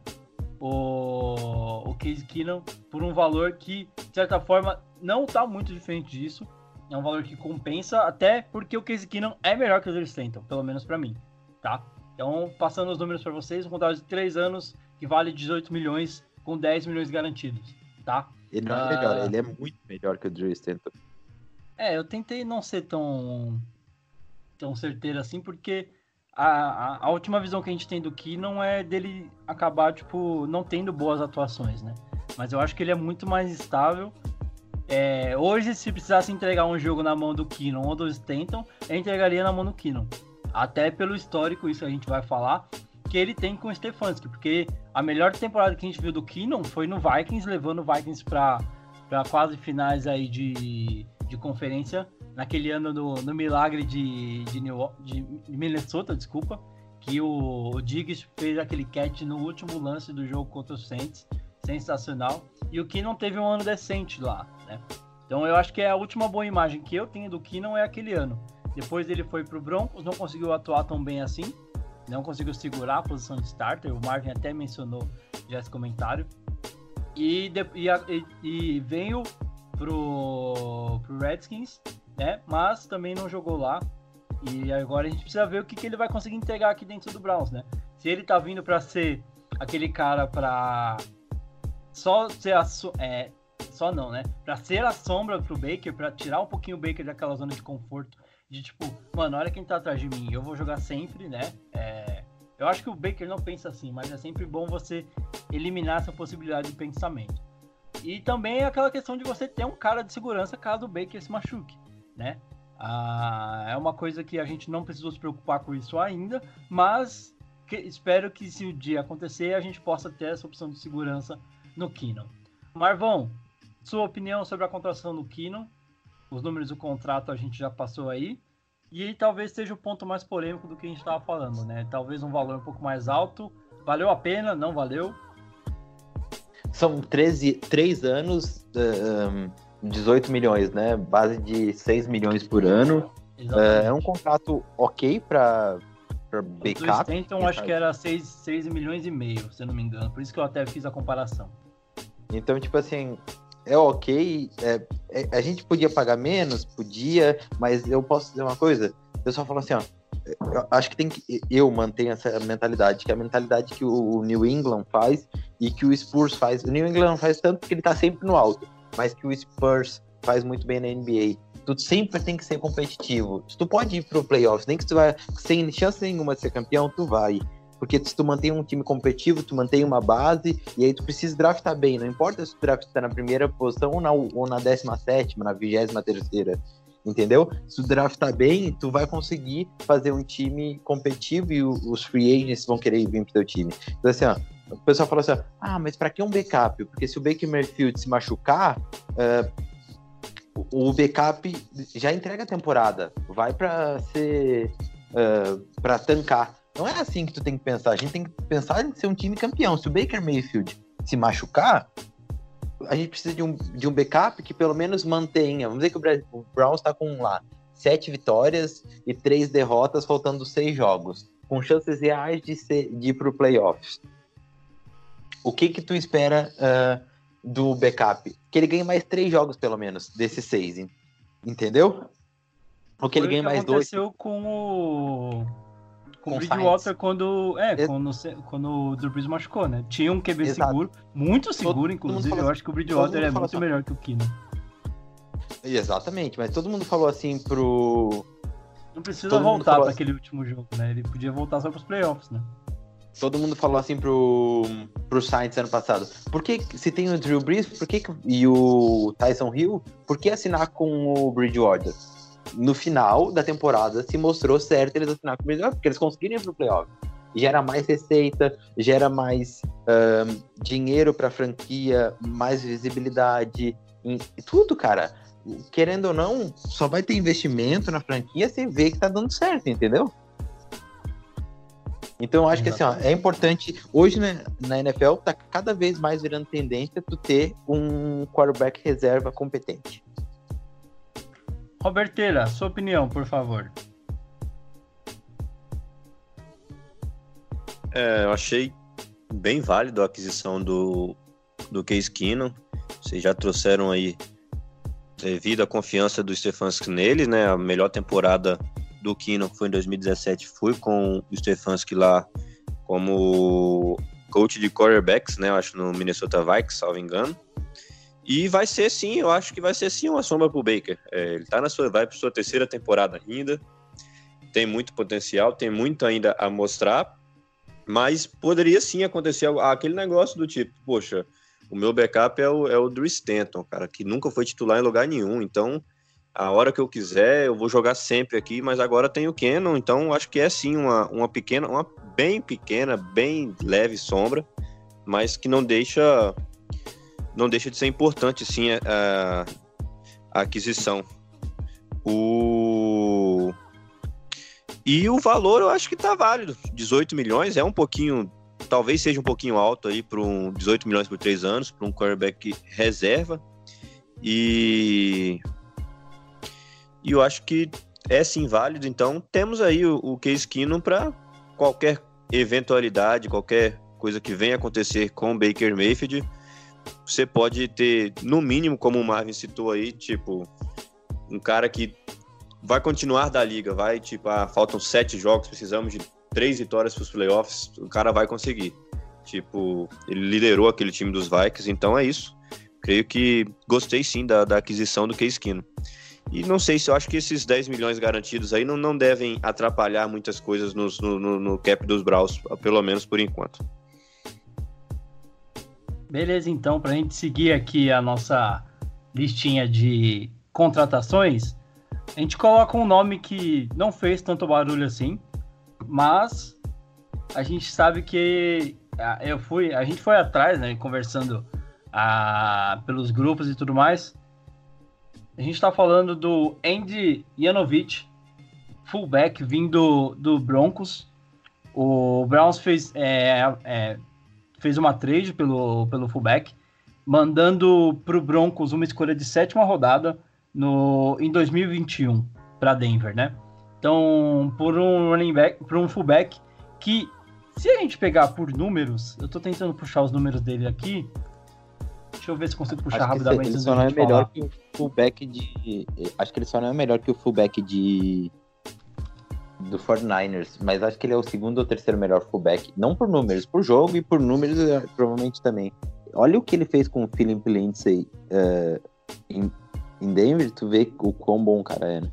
o, o Case Keenum por um valor que, de certa forma, não está muito diferente disso. É um valor que compensa, até porque o Case Keenum é melhor que o Drew Stanton, pelo menos para mim, tá? Então, passando os números para vocês, um contrato de 3 anos que vale 18 milhões com 10 milhões garantidos, tá? Ele não é melhor, ele é muito melhor que o Drew Stanton. É, eu tentei não ser tão, tão certeiro assim, porque a, a, a, última visão que a gente tem do Ki não é dele acabar, tipo, não tendo boas atuações, né? Mas eu acho que ele é muito mais estável. É, hoje, se precisasse entregar um jogo na mão do Kinnon ou do Stanton, eu entregaria na mão do Kinnon. Até pelo histórico, isso a gente vai falar, que ele tem com o Stefanski, porque a melhor temporada que a gente viu do Kinnon foi no Vikings, levando o Vikings para quase finais aí de, de conferência naquele ano no, no milagre de, de, New, de, Minnesota, desculpa, que o, o Diggs fez aquele catch no último lance do jogo contra o Saints, sensacional. E o Keenan teve um ano decente lá, né? Então eu acho que é a última boa imagem que eu tenho do Keenan é aquele ano. Depois ele foi pro Broncos, não conseguiu atuar tão bem assim, não conseguiu segurar a posição de starter. O Marvin até mencionou já esse comentário. E, de, e, e, veio pro, pro Redskins, né? Mas também não jogou lá. E agora a gente precisa ver o que, que ele vai conseguir entregar aqui dentro do Browns, né? Se ele tá vindo para ser aquele cara para só ser a é, só não, né? Para ser a sombra pro Baker, para tirar um pouquinho o Baker daquela zona de conforto, de tipo, mano, olha quem tá atrás de mim, eu vou jogar sempre, né? É, eu acho que o Baker não pensa assim, mas é sempre bom você eliminar essa possibilidade de pensamento. E também é aquela questão de você ter um cara de segurança caso o Baker se machuque, né? Ah, é uma coisa que a gente não precisou se preocupar com isso ainda, mas que, espero que se o dia acontecer a gente possa ter essa opção de segurança no Kino. Marvão, sua opinião sobre a contratação do Kino? Os números do contrato a gente já passou aí. E talvez seja o ponto mais polêmico do que a gente estava falando, né? Talvez um valor um pouco mais alto. Valeu a pena? Não valeu? São 13, 3 anos, um, 18 milhões, né? Base de 6 milhões por ano. Exatamente. É um contrato ok para backup. Então acho que era 6, 6 milhões e meio, se eu não me engano. Por isso que eu até fiz a comparação. Então, tipo assim, é ok. É, é, a gente podia pagar menos, podia, mas eu posso dizer uma coisa. O pessoal fala assim, ó, eu acho que tem que eu mantenho essa mentalidade, que é a mentalidade que o New England faz e que o Spurs faz. O New England faz tanto porque ele tá sempre no alto, mas que o Spurs faz muito bem na NBA. Tu sempre tem que ser competitivo. Tu pode ir pro playoffs, nem que tu vai sem chance nenhuma de ser campeão, tu vai. Porque se tu mantém um time competitivo, tu mantém uma base, e aí tu precisa draftar bem. Não importa se tu draftar na primeira posição ou na, ou na 17, na 23 terceira entendeu? Se o draft tá bem, tu vai conseguir fazer um time competitivo e os free agents vão querer vir pro teu time. Então, assim, ó, o pessoal fala assim, ah, mas para que um backup? Porque se o Baker Mayfield se machucar, uh, o backup já entrega a temporada, vai para ser uh, para tancar. Não é assim que tu tem que pensar. A gente tem que pensar em ser um time campeão. Se o Baker Mayfield se machucar, a gente precisa de um, de um backup que pelo menos mantenha. Vamos dizer que o, o Browns está com lá sete vitórias e três derrotas, faltando seis jogos, com chances reais de, ser, de ir para o playoffs. O que que tu espera uh, do backup? Que ele ganhe mais três jogos, pelo menos, desses seis, entendeu? Ou que ele Foi ganhe o que mais dois. aconteceu com o. Com Com o Bridgewater quando. É, quando, quando o Drew Brees machucou, né? Tinha um QB Exato. seguro, muito seguro, todo inclusive. fala- Eu acho que o todo Bridgewater é muito assim. melhor que o Keenan. Exatamente, mas todo mundo falou assim pro. Não precisa Todo voltar para assim. aquele último jogo, né? Ele podia voltar só pros playoffs, né? Todo mundo falou assim pro, pro Sainz ano passado. Por que, se tem o Drew Brees por que- e o Tyson Hill, por que assinar com o Bridgewater? No final da temporada se mostrou certo eles assinar com o Bridgewater, porque eles conseguiram ir pro playoff. Gera mais receita, gera mais ahn, dinheiro pra franquia, mais visibilidade, em, tudo, cara. Querendo ou não, só vai ter investimento na franquia se vê que tá dando certo, entendeu? Então eu acho que assim, ó, é importante. Hoje né, na NFL tá cada vez mais virando tendência tu ter um quarterback reserva competente. Roberteira, sua opinião, por favor. É, eu achei bem válido a aquisição do, do Case Keenum. Vocês já trouxeram aí, devido à confiança do Stefanski nele, né? A melhor temporada do Keenum foi em 2017, foi com o Stefanski lá como coach de quarterbacks, né? Eu acho no Minnesota Vikings, salvo engano. E vai ser sim, eu acho que vai ser sim uma sombra pro Baker. É, ele tá na sua, vai para sua terceira temporada ainda. Tem muito potencial, tem muito ainda a mostrar. Mas poderia sim acontecer aquele negócio do tipo, poxa, o meu backup é o, é o Drew Stanton, cara, que nunca foi titular em lugar nenhum. Então, a hora que eu quiser, eu vou jogar sempre aqui, mas agora tem o Cannon, então acho que é sim uma, uma pequena, uma bem pequena, bem leve sombra, mas que não deixa não deixa de ser importante sim a, a aquisição. O e o valor eu acho que tá válido. 18 milhões é um pouquinho, talvez seja um pouquinho alto aí para um 18 milhões por três anos, para um quarterback reserva. E, e eu acho que é sim válido. Então temos aí o, o Case Keenum para qualquer eventualidade, qualquer coisa que venha acontecer com o Baker Mayfield. Você pode ter, no mínimo, como o Marvin citou aí, tipo, um cara que vai continuar da liga, vai, tipo, ah, faltam sete jogos, precisamos de três vitórias para os playoffs, o cara vai conseguir. Tipo, ele liderou aquele time dos Vikings, então é isso. Creio que gostei sim da, da aquisição do Case Keenum. E não sei se eu acho que esses 10 milhões garantidos aí não, não devem atrapalhar muitas coisas no, no, no cap dos Browns, pelo menos por enquanto. Beleza, então, para a gente seguir aqui a nossa listinha de contratações, a gente coloca um nome que não fez tanto barulho assim, mas a gente sabe que eu fui, a gente foi atrás, né, conversando ah, pelos grupos e tudo mais. A gente está falando do Andy Yanovich, fullback vindo do Broncos. O Browns fez é, é, fez uma trade pelo, pelo fullback, mandando para o Broncos uma escolha de sétima rodada no, em 2021 para Denver, né? Então, por um running back, por um fullback que, se a gente pegar por números, eu tô tentando puxar os números dele aqui. Deixa eu ver se consigo puxar Acho rapidamente. ele só não é melhor falar. que o fullback de. Acho que ele só não é melhor que o fullback de. Do 49ers, mas acho que ele é o segundo ou terceiro melhor fullback. Não por números, por jogo e por números eh, provavelmente também. Olha o que ele fez com o Philip Lindsay eh, em, Denver, tu vê o quão bom o cara é, né?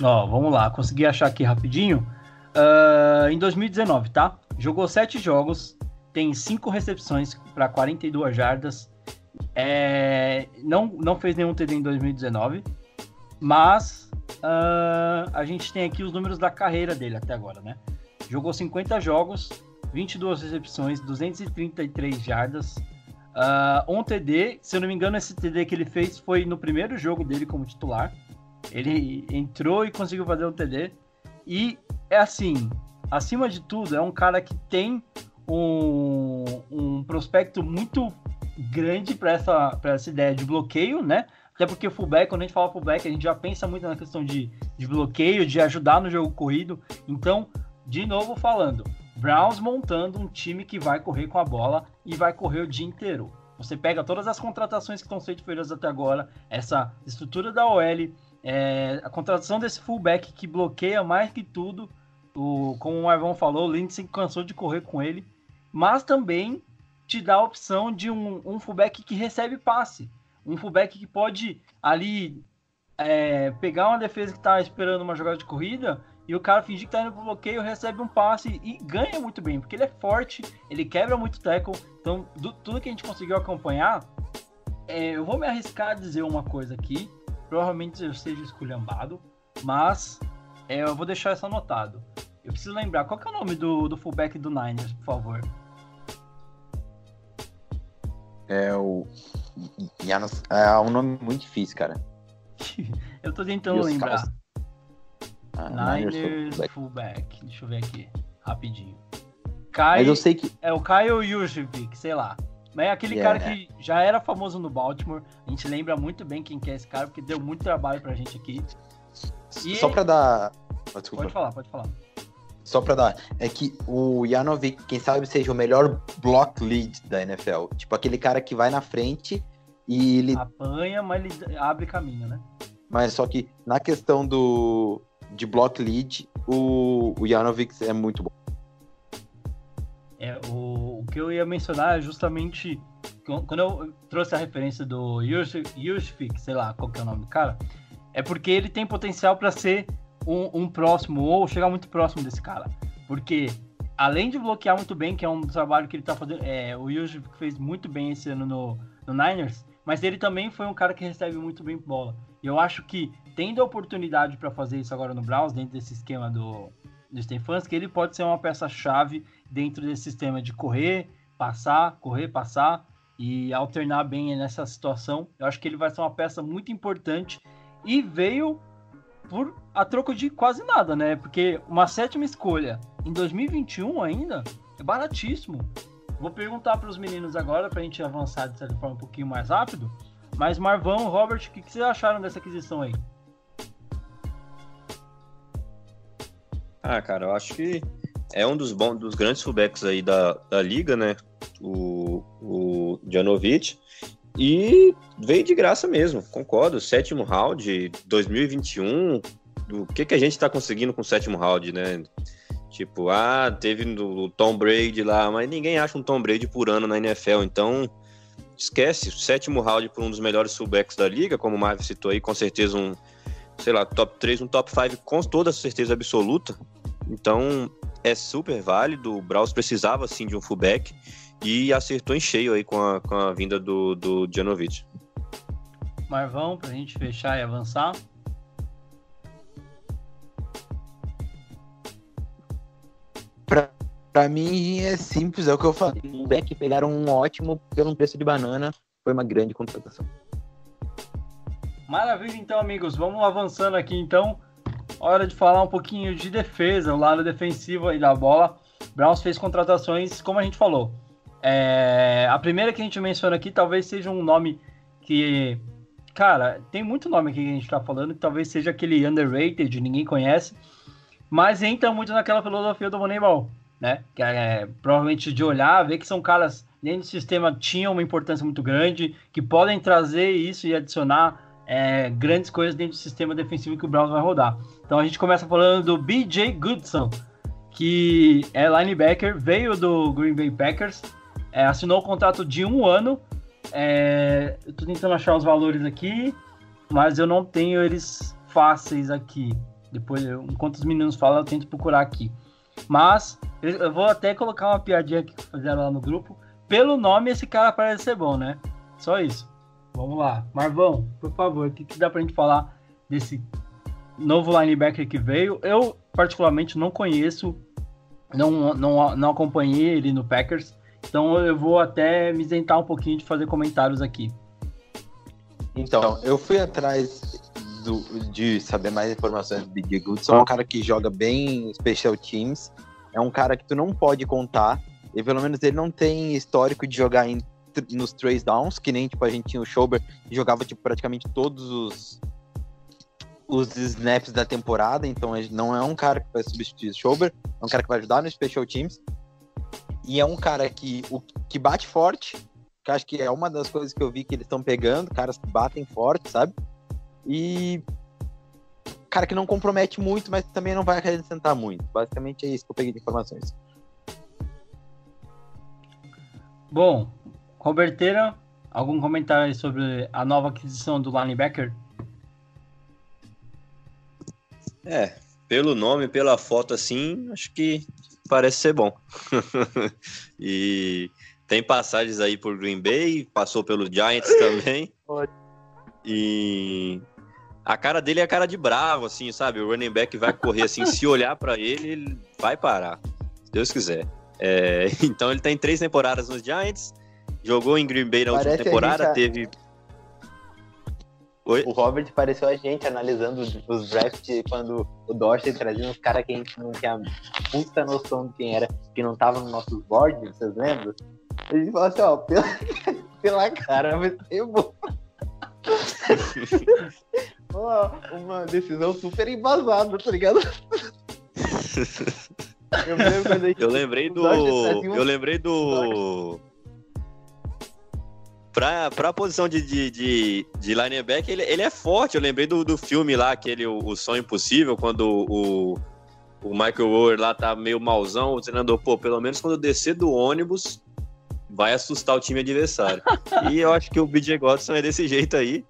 Ó, vamos lá, consegui achar aqui rapidinho. Ah, em 2019, tá? Jogou sete jogos, tem cinco recepções para 42 jardas. É, não, não fez nenhum TD em 2019, mas ah, a gente tem aqui os números da carreira dele até agora, né? Jogou 50 jogos, 22 recepções, 233 jardas, ah, um TD. Se eu não me engano, esse TD que ele fez foi no primeiro jogo dele como titular. Ele entrou e conseguiu fazer um TD. E é assim, acima de tudo, é um cara que tem um, um prospecto muito grande para essa, essa ideia de bloqueio, né? Até porque o fullback, quando a gente fala fullback, a gente já pensa muito na questão de, de bloqueio, de ajudar no jogo corrido. Então, de novo falando, Browns montando um time que vai correr com a bola e vai correr o dia inteiro. Você pega todas as contratações que estão sendo feitas até agora, essa estrutura da OL, É, a contratação desse fullback que bloqueia mais que tudo, o, como o Marvão falou, o Lindsay cansou de correr com ele, mas também te dá a opção de um, um fullback que recebe passe, um fullback que pode ali é, pegar uma defesa que está esperando uma jogada de corrida e o cara fingir que tá indo pro bloqueio, recebe um passe e ganha muito bem, porque ele é forte, ele quebra muito tackle. Então, do, tudo que a gente conseguiu acompanhar, é, eu vou me arriscar a dizer uma coisa aqui, provavelmente eu seja esculhambado, mas é, eu vou deixar isso anotado. Eu preciso lembrar, qual que é o nome do, do fullback do Niners, por favor? É o. Janos- É um nome muito difícil, cara. eu tô tentando lembrar. caras- Ah, Niners, fullback. fullback. Deixa eu ver aqui, rapidinho. Mas Kai, eu sei que. é o Kyle Juszczyk, sei lá. Mas é aquele Yeah. cara que já era famoso no Baltimore. A gente lembra muito bem quem que é esse cara, porque deu muito trabalho pra gente aqui. E- Só pra dar. Ah, Desculpa. Pode falar, pode falar. Só pra dar. É que o Janovic, quem sabe, seja o melhor block lead da NFL. Tipo, aquele cara que vai na frente e ele. Apanha, mas ele abre caminho, né? Mas só que na questão do. De block lead, o, o Janovic é muito bom. É, o, o que eu ia mencionar é justamente quando eu trouxe a referência do Yushfik, sei lá qual que é o nome do cara, é porque ele tem potencial para ser um, um próximo ou chegar muito próximo desse cara. Porque além de bloquear muito bem, que é um trabalho que ele tá fazendo, é, o Yushfik fez muito bem esse ano no, no Niners, mas ele também foi um cara que recebe muito bem bola. E eu acho que tendo a oportunidade para fazer isso agora no Browns, dentro desse esquema do, do Stefanski, ele pode ser uma peça-chave dentro desse sistema de correr, passar, correr, passar e alternar bem nessa situação. Eu acho que ele vai ser uma peça muito importante e veio por a troco de quase nada, né? Porque uma sétima escolha em 2021 ainda é baratíssimo. Vou perguntar para os meninos agora para a gente avançar de certa forma um pouquinho mais rápido. Mas Marvão, Robert, o que, que vocês acharam dessa aquisição aí? Ah, cara, eu acho que é um dos bons, dos grandes fullbacks aí da, da liga, né? O, o Janovic. E veio de graça mesmo, concordo. Sétimo round, 2021. O que, que a gente tá conseguindo com o sétimo round, né? Tipo, ah, teve o Tom Brady lá, mas ninguém acha um Tom Brady por ano na NFL, então esquece. Sétimo round por um dos melhores fullbacks da liga, como o Marvin citou aí, com certeza um, sei lá, top 3, um top 5 com toda certeza absoluta. Então é super válido. O Braus precisava sim de um fullback e acertou em cheio aí com a, com a vinda do, do Janovic. Marvão, pra gente fechar e avançar. Pra mim é simples, é o que eu falei. O Beck pegaram um ótimo pelo preço de banana. Foi uma grande contratação. Maravilha, então, amigos. Vamos avançando aqui, então. Hora de falar um pouquinho de defesa, o lado defensivo aí da bola. Browns fez contratações, como a gente falou. É, a primeira que a gente menciona aqui talvez seja um nome que. Cara, tem muito nome aqui que a gente tá falando, que talvez seja aquele underrated, ninguém conhece. Mas entra muito naquela filosofia do Moneyball, né? Que é provavelmente de olhar, ver que são caras dentro do sistema tinham uma importância muito grande, que podem trazer isso e adicionar é, grandes coisas dentro do sistema defensivo que o Browns vai rodar. Então a gente começa falando do BJ Goodson, que é linebacker, veio do Green Bay Packers, é, assinou o contrato de um ano. É, eu tô tentando achar os valores aqui, mas eu não tenho eles fáceis aqui. Depois, enquanto os meninos falam, eu tento procurar aqui. Mas eu vou até colocar uma piadinha que fizeram lá no grupo. Pelo nome, esse cara parece ser bom, né? Só isso. Vamos lá. Marvão, por favor, o que, que dá pra gente falar desse novo linebacker que veio? Eu, particularmente, não conheço, não, não, não acompanhei ele no Packers, então eu vou até me isentar um pouquinho de fazer comentários aqui. Então, eu fui atrás do- de saber mais informações do Big Goodson. É um cara que joga bem special teams. É um cara que tu não pode contar. E pelo menos ele não tem histórico de jogar em, nos trace downs, que nem tipo, a gente tinha o Schober, que jogava tipo, praticamente todos os, os snaps da temporada. Então ele não é um cara que vai substituir o Schober, é um cara que vai ajudar nos special teams. E é um cara que, o, que bate forte, que acho que é uma das coisas que eu vi que eles estão pegando, caras que batem forte, sabe? E cara que não compromete muito, mas também não vai acrescentar muito. Basicamente é isso que eu peguei de informações. Bom, Roberteira, algum comentário aí sobre a nova aquisição do linebacker? É, pelo nome, pela foto assim, acho que parece ser bom. e tem passagens aí por Green Bay, passou pelo Giants também. E a cara dele é a cara de bravo, assim, sabe? O running back vai correr assim, se olhar para ele, ele vai parar, se Deus quiser. É, então ele tem três temporadas nos Giants, jogou em Green Bay na Parece a última temporada, gente- teve. Oi? O Robert pareceu a gente analisando os- drafts quando o Dorsey trazia uns caras que a gente não tinha puta noção de quem era, que não tava nos nossos boards, vocês lembram? A gente falou assim, ó, pela, pela cara vai ser bom. Ó, Uma decisão super embasada, tá ligado? Eu lembro Eu lembrei do. Eu lembrei do. Pra, pra posição de, de, de, de linebacker, ele, ele é forte. Eu lembrei do, do filme lá, aquele O, o Sonho Impossível, quando o, o Michael Ower lá tá meio mauzão. O treinador, pô, pelo menos quando eu descer do ônibus, vai assustar o time adversário. e eu acho que o BJ Godson é desse jeito aí.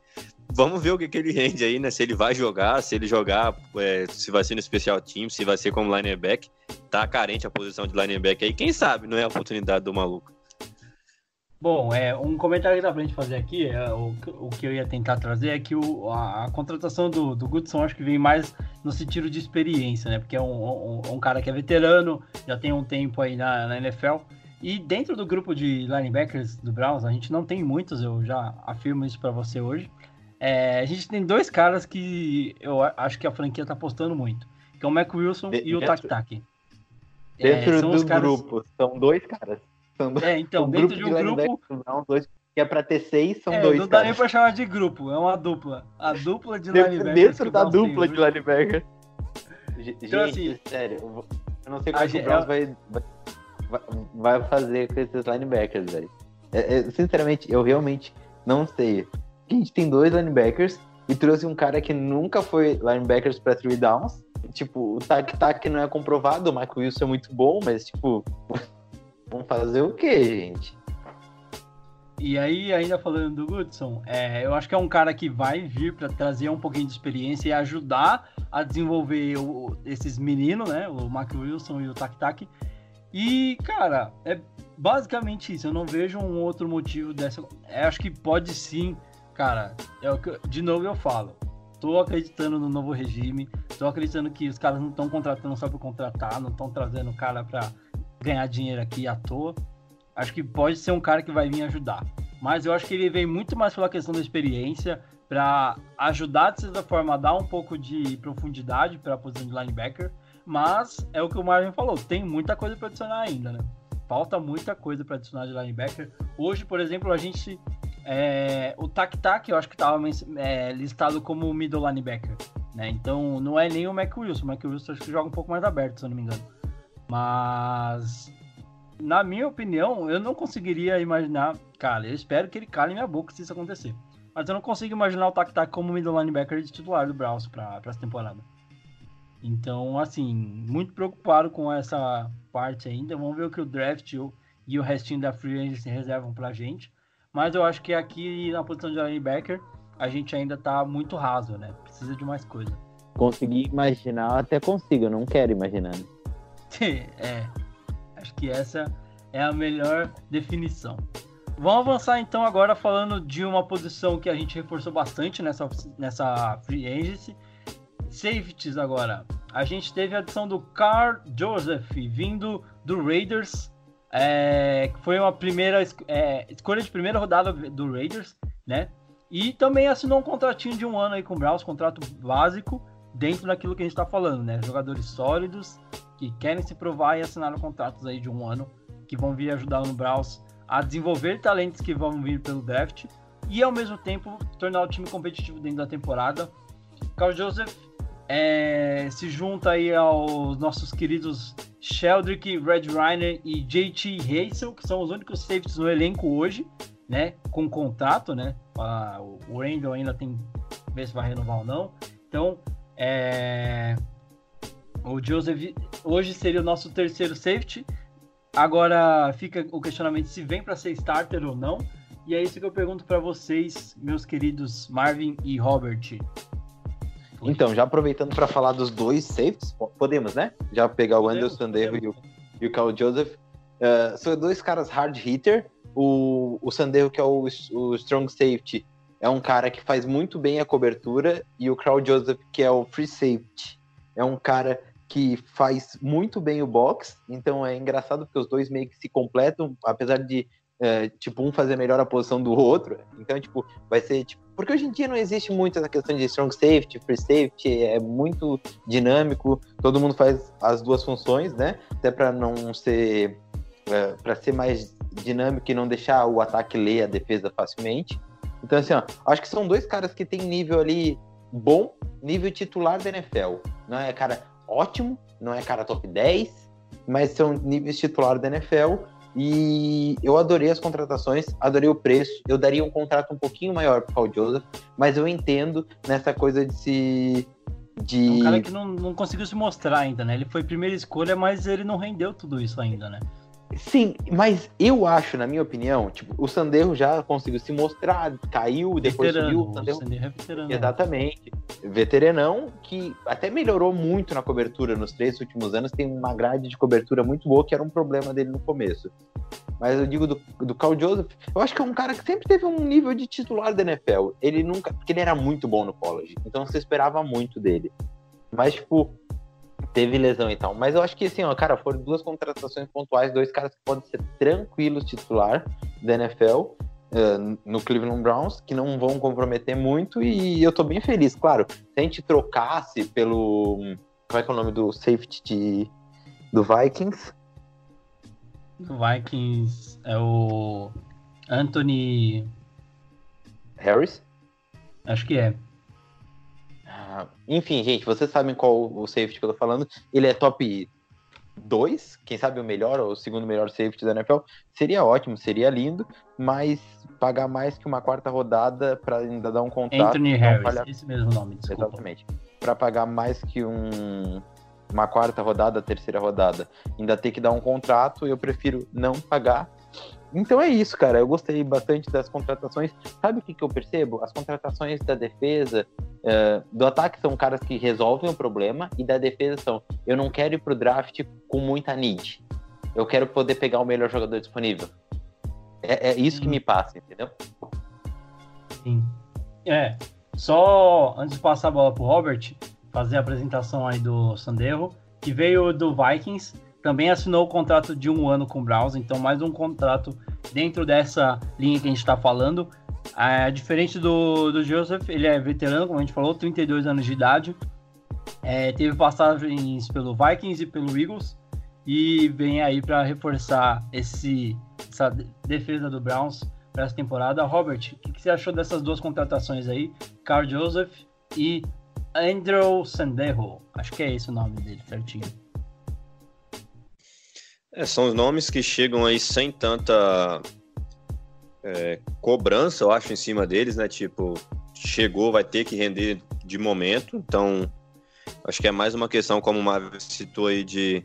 Vamos ver o que, que ele rende aí, né? Se ele vai jogar, se ele jogar, é, se vai ser no special team, se vai ser como linebacker tá carente a posição de linebacker aí. Quem sabe não é a oportunidade do maluco. Bom, é, um comentário que dá pra gente fazer aqui, é, o, o que eu ia tentar trazer é que o, a, a contratação do, do Goodson acho que vem mais no sentido de experiência, né? Porque é um, um, um cara que é veterano, já tem um tempo aí na, na NFL. E dentro do grupo de linebackers do Browns, a gente não tem muitos, eu já afirmo isso pra você hoje. É, a gente tem dois caras que eu acho que a franquia tá apostando muito, que é o Mac Wilson De- e o Tak Tak. Dentro É, são os do caras- grupo, são dois caras. São dois. É, então, o dentro de um grupo, linebackers Browns, dois, que é pra ter seis, são É, dois não dá nem caras. pra chamar de grupo, é uma dupla. A dupla de linebackers. dentro da dupla de hoje. linebacker. Ge- Então, Gente, assim, sério, eu vou- eu não sei como é que o Browns vai, vai, vai fazer com esses linebackers, velho. É, é, sinceramente, eu realmente não sei. A gente tem dois linebackers e trouxe um cara que nunca foi linebackers pra three downs. Tipo, o tac-tac não é comprovado, o Michael Wilson é muito bom, mas, tipo, vamos fazer o quê, gente? E aí, ainda falando do Goodson, é, eu acho que é um cara que vai vir para trazer um pouquinho de experiência e ajudar a desenvolver o- esses meninos, né? O Mac Wilson e o Tak Tak. E, cara, é basicamente isso. Eu não vejo um outro motivo dessa. Eu acho que pode sim, cara. É o que eu- de novo eu falo. Tô acreditando no novo regime. Tô acreditando que os caras não estão contratando só por contratar, não estão trazendo o cara para ganhar dinheiro aqui à toa. Acho que pode ser um cara que vai vir ajudar. Mas eu acho que ele vem muito mais pela questão da experiência, para ajudar, de certa forma, a dar um pouco de profundidade para a posição de linebacker. Mas é o que o Marvin falou, tem muita coisa para adicionar ainda, né? Falta muita coisa para adicionar de linebacker. Hoje, por exemplo, a gente. É, o Tac Tac, eu acho que estava listado como middle linebacker. Né? Então não é nem o Mac Wilson. O Mac Wilson acho que joga um pouco mais aberto, se eu não me engano. Mas na minha opinião, eu não conseguiria imaginar. Cara, eu espero que ele cale minha boca se isso acontecer. Mas eu não consigo imaginar o Tac Tac como middle linebacker de titular do Browns para essa temporada. Então, assim, muito preocupado com essa parte ainda. Vamos ver o que o draft e o restinho da free agency reservam pra gente. Mas eu acho que aqui na posição de linebacker a gente ainda tá muito raso, né? Precisa de mais coisa. Conseguir imaginar, até consigo, eu não quero imaginar. é, acho que essa é a melhor definição. Vamos avançar então agora falando de uma posição que a gente reforçou bastante nessa, nessa free agency. Safeties agora. A gente teve a adição do Carl Joseph vindo do Raiders. É, foi uma primeira é, escolha de primeira rodada do Raiders, né? E também assinou um contratinho de um ano aí com o Browns, contrato básico, dentro daquilo que a gente tá falando, né? Jogadores sólidos, que querem se provar e assinaram contratos aí de um ano, que vão vir ajudar no Browns a desenvolver talentos que vão vir pelo draft e ao mesmo tempo tornar o time competitivo dentro da temporada. Carl Joseph é, se junta aí aos nossos queridos Sheldrick, Red Reiner e JT Hazel, que são os únicos safeties no elenco hoje, né? Com contrato, né? O Randall ainda tem ver se vai renovar ou não. Então, É... O Joseph hoje seria o nosso terceiro safety. Agora fica o questionamento se vem para ser starter ou não. E é isso que eu pergunto para vocês, meus queridos Marvin e Robert. Então, já aproveitando para falar dos dois safeties, podemos, né? Já pegar o Anderson Sandejo e o, e o Carl Joseph. Uh, são dois caras hard hitter. O, o Sandejo, que é o, o strong safety, é um cara que faz muito bem a cobertura. E o Carl Joseph, que é o free safety, é um cara que faz muito bem o box. Então é engraçado porque os dois meio que se completam, apesar de é, tipo, um fazer melhor a posição do outro. Então, tipo, vai ser tipo. Porque hoje em dia não existe muito essa questão de strong safety, free safety, é muito dinâmico, todo mundo faz as duas funções, né? Até para não ser. É, para ser mais dinâmico e não deixar o ataque ler a defesa facilmente. Então, assim, ó, acho que são dois caras que têm nível ali bom, nível titular da NFL. Não é cara ótimo, não é cara top 10, mas são níveis titular da NFL. E eu adorei as contratações, adorei o preço. Eu daria um contrato um pouquinho maior para o Paul Joseph, mas eu entendo nessa coisa de se. De... É um cara que não, não conseguiu se mostrar ainda, né? Ele foi primeira escolha, mas ele não rendeu tudo isso ainda, né? Sim, mas eu acho, na minha opinião, tipo, o Sanderro já conseguiu se mostrar, caiu, depois Veterano, subiu. O Sanderro é veterano. Exatamente. Veteranão que até melhorou muito na cobertura nos três últimos anos. Tem uma grade de cobertura muito boa, que era um problema dele no começo. Mas eu digo do, do Carl Joseph, eu acho que é um cara que sempre teve um nível de titular da NFL. Ele nunca. Porque ele era muito bom no college. Então você esperava muito dele. Mas, tipo, teve lesão e tal. Mas eu acho que, assim, ó, cara, foram duas contratações pontuais, dois caras que podem ser tranquilos titular da NFL. eh, no Cleveland Browns, que não vão comprometer muito, e eu tô bem feliz. Claro, se a gente trocasse pelo. Qual é que é o nome do safety de, do Vikings? O Vikings é o Anthony. Harris? Acho que é. Ah, enfim, gente, vocês sabem qual o safety que eu tô falando. Ele é top 2, quem sabe o melhor ou o segundo melhor safety da NFL. Seria ótimo, seria lindo, mas pagar mais que uma quarta rodada para ainda dar um contrato. Anthony Harris, vale a- esse mesmo nome, desculpa. Exatamente. Para pagar mais que um uma quarta rodada, terceira rodada, ainda ter que dar um contrato, eu prefiro não pagar. Então é isso, cara. Eu gostei bastante das contratações. Sabe o que, que eu percebo? As contratações da defesa, eh, do ataque são caras que resolvem o problema, e da defesa são: eu não quero ir pro draft com muita need. Eu quero poder pegar o melhor jogador disponível. É, é isso que Hum. me passa, entendeu? Sim. É, só antes de passar a bola pro Robert, fazer a apresentação aí do Sanderro, que veio do Vikings, também assinou o contrato de um ano com o Browns, então mais um contrato dentro dessa linha que a gente está falando. É, diferente do, do Joseph, ele é veterano, como a gente falou, 32 anos de idade. É, teve passagens pelo Vikings e pelo Eagles. E vem aí para reforçar esse, essa de- defesa do Browns para essa temporada. Robert, o que, que você achou dessas duas contratações aí? Carl Joseph e Andrew Sandejo. Acho que é esse o nome dele, certinho. É, são os nomes que chegam aí sem tanta é, cobrança, eu acho, em cima deles, né? Tipo, chegou, vai ter que render de momento. Então, acho que é mais uma questão, como o Marvel citou aí, de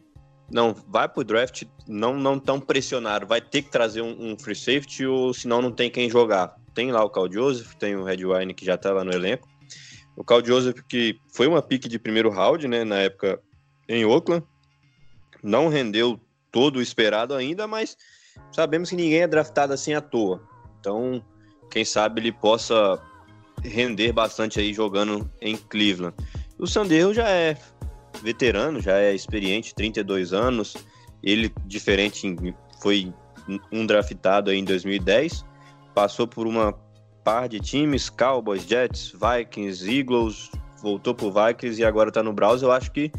não, vai pro draft, não, não tão pressionado, vai ter que trazer um, um free safety ou senão não tem quem jogar. Tem lá o Cal Joseph, tem o Red Wine que já tá lá no elenco. O Cal Joseph, que foi uma pique de primeiro round, né, na época em Oakland, não rendeu todo esperado ainda, mas sabemos que ninguém é draftado assim à toa. Então, quem sabe ele possa render bastante aí jogando em Cleveland. O Sandero já é veterano, já é experiente, 32 anos. Ele, diferente, foi um draftado aí em 2010, passou por uma par de times, Cowboys, Jets, Vikings, Eagles, voltou pro Vikings e agora tá no Browns. Eu acho que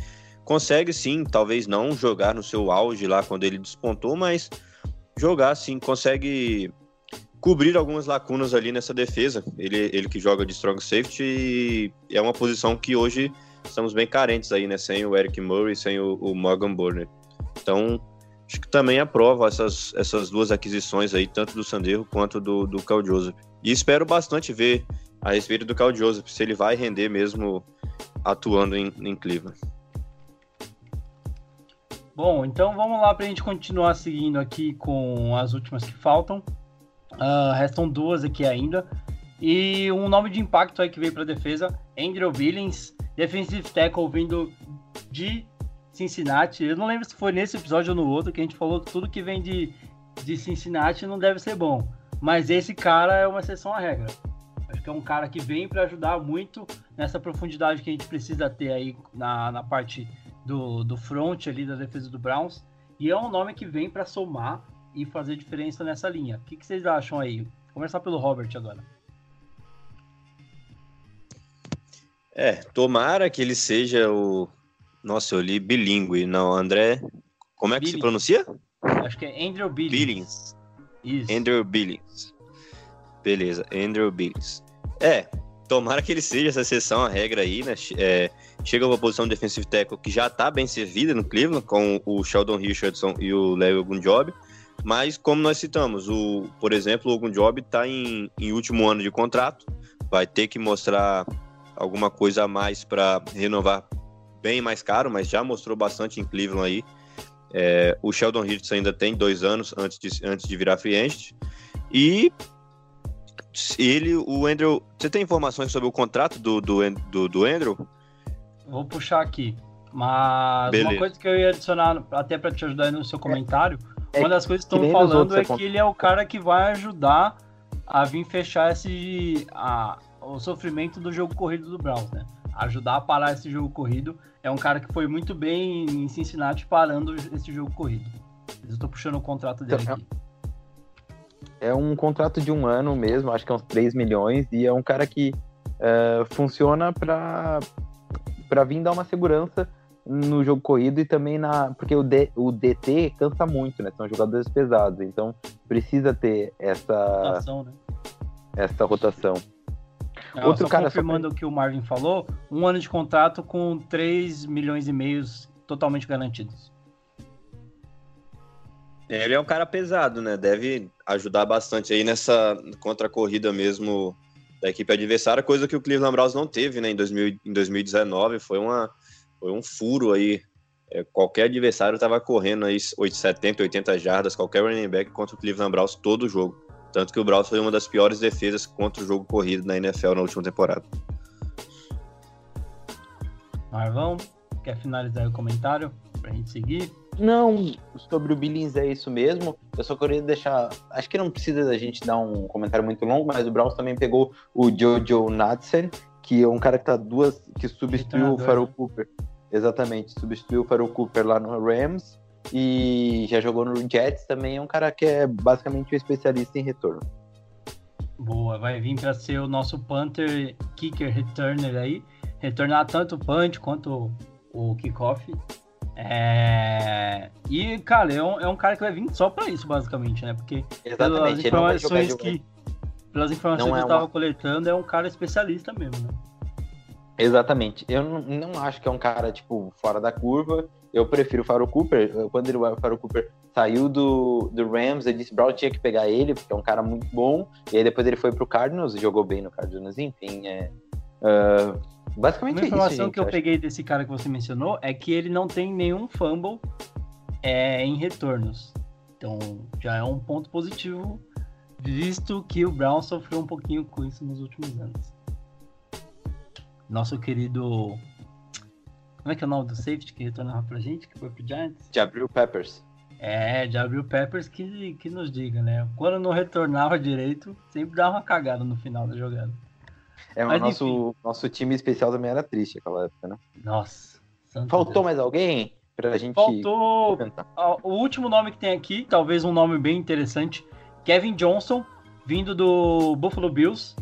consegue sim, talvez não jogar no seu auge lá quando ele despontou, mas jogar sim, consegue cobrir algumas lacunas ali nessa defesa. Ele, ele que joga de strong safety é uma posição que hoje estamos bem carentes aí, né? Sem o Eric Murray, sem o, o Morgan Burner. Então, acho que também aprova essas, essas duas aquisições aí, tanto do Sandero quanto do, do Cal Joseph. E espero bastante ver a respeito do Cal Joseph, se ele vai render mesmo atuando em, em Cleveland. Bom, então vamos lá para a gente continuar seguindo aqui com as últimas que faltam. Uh, restam duas aqui ainda. E um nome de impacto aí que veio para a defesa, Andrew Billings, defensive tackle vindo de Cincinnati. Eu não lembro se foi nesse episódio ou no outro que a gente falou que tudo que vem de, de Cincinnati não deve ser bom. Mas esse cara é uma exceção à regra. Acho que é um cara que vem para ajudar muito nessa profundidade que a gente precisa ter aí na, na parte do, do front ali da defesa do Browns. E é um nome que vem para somar e fazer diferença nessa linha. O que, que vocês acham aí? Vou começar pelo Robert agora. É, tomara que ele seja o. Nossa, eu li bilíngue. Não, André. Como é que Billings. se pronuncia? Acho que é Andrew Billings. Billings. Isso. Andrew Billings. Beleza, Andrew Billings. É, tomara que ele seja essa exceção à regra aí, né? É, chega uma posição de defensive tackle que já tá bem servida no Cleveland, com o Sheldon Richardson e o Leo Gunjob. Mas, como nós citamos, o, por exemplo, o Gunjob tá em, em último ano de contrato, vai ter que mostrar alguma coisa a mais para renovar bem mais caro, mas já mostrou bastante em Cleveland aí. É, o Sheldon Richardson ainda tem dois anos antes de, antes de virar free agent. E ele, o Andrew. Você tem informações sobre o contrato do, do, do, do Andrew? Vou puxar aqui. Mas Beleza. uma coisa que eu ia adicionar, até para te ajudar aí no seu comentário, é uma das coisas que estão falando é é que ele é o cara que vai ajudar a vir fechar esse a, o sofrimento do jogo corrido do Browns, né? Ajudar a parar esse jogo corrido. É um cara que foi muito bem em Cincinnati parando esse jogo corrido. Eu estou puxando o contrato dele Então, aqui. É um contrato de um ano mesmo, acho que é uns 3 milhões, e é um cara que é, funciona para para vir dar uma segurança no jogo corrido e também na. Porque o, D, o DT cansa muito, né? São jogadores pesados, então precisa ter essa, Ação, né? essa rotação. Não, Outro só cara, só confirmando o que o Marvin falou, um ano de contrato com 3 milhões e meios totalmente garantidos. Ele é um cara pesado, né? Deve ajudar bastante aí nessa contra-corrida mesmo da equipe adversária, coisa que o Cleveland Browns não teve, né? Em, 2000, em 2019 foi, uma, foi um furo aí. É, qualquer adversário estava correndo aí 70, 80 jardas, qualquer running back contra o Cleveland Browns todo o jogo. Tanto que o Browns foi uma das piores defesas contra o jogo corrido na NFL na última temporada. Marvão, quer finalizar o comentário pra gente seguir? Não, sobre o Billings é isso mesmo. Eu só queria deixar. Acho que não precisa da gente dar um comentário muito longo, mas o Browns também pegou o Jojo Natsen, que é um cara que tá duas. que substituiu o Farouk né? Cooper. Exatamente, substituiu o Farouk Cooper lá no Rams e já jogou no Jets também. É um cara que é basicamente um especialista em retorno. Boa, vai vir para ser o nosso punter, kicker, returner aí. Retornar tanto o punch quanto o kickoff. É... E, cara, é um, é um cara que vai vir só para isso, basicamente, né? Porque pelas Exatamente, ele jogar informações que. Pelas informações Não que é eu estava uma- coletando, é um cara especialista mesmo, né? Exatamente. Eu não, não acho que é um cara, tipo, fora da curva. Eu prefiro o Faro Cooper. Quando ele, o Faro Cooper saiu do, do Rams, eu disse Brown tinha que pegar ele, porque é um cara muito bom. E aí depois ele foi pro Cardinals e jogou bem no Cardinals. Enfim, é. ah, basicamente Uma é isso, informação gente. que eu acho- peguei desse cara que você mencionou é que ele não tem nenhum fumble é, em retornos. Então já é um ponto positivo, visto que o Brown sofreu um pouquinho com isso nos últimos anos. Nosso querido. Como é que é o nome do safety que retornava pra gente, que foi pro Giants? Jabril Peppers. É, de Abril Peppers que, que nos diga, né? Quando não retornava direito, sempre dava uma cagada no final da jogada. É, o Mas, nosso, nosso time especial também era triste aquela época, né? Nossa. Faltou Deus. mais alguém pra gente Faltou comentar? O último nome que tem aqui, talvez um nome bem interessante, Kevin Johnson, vindo do Buffalo Bills.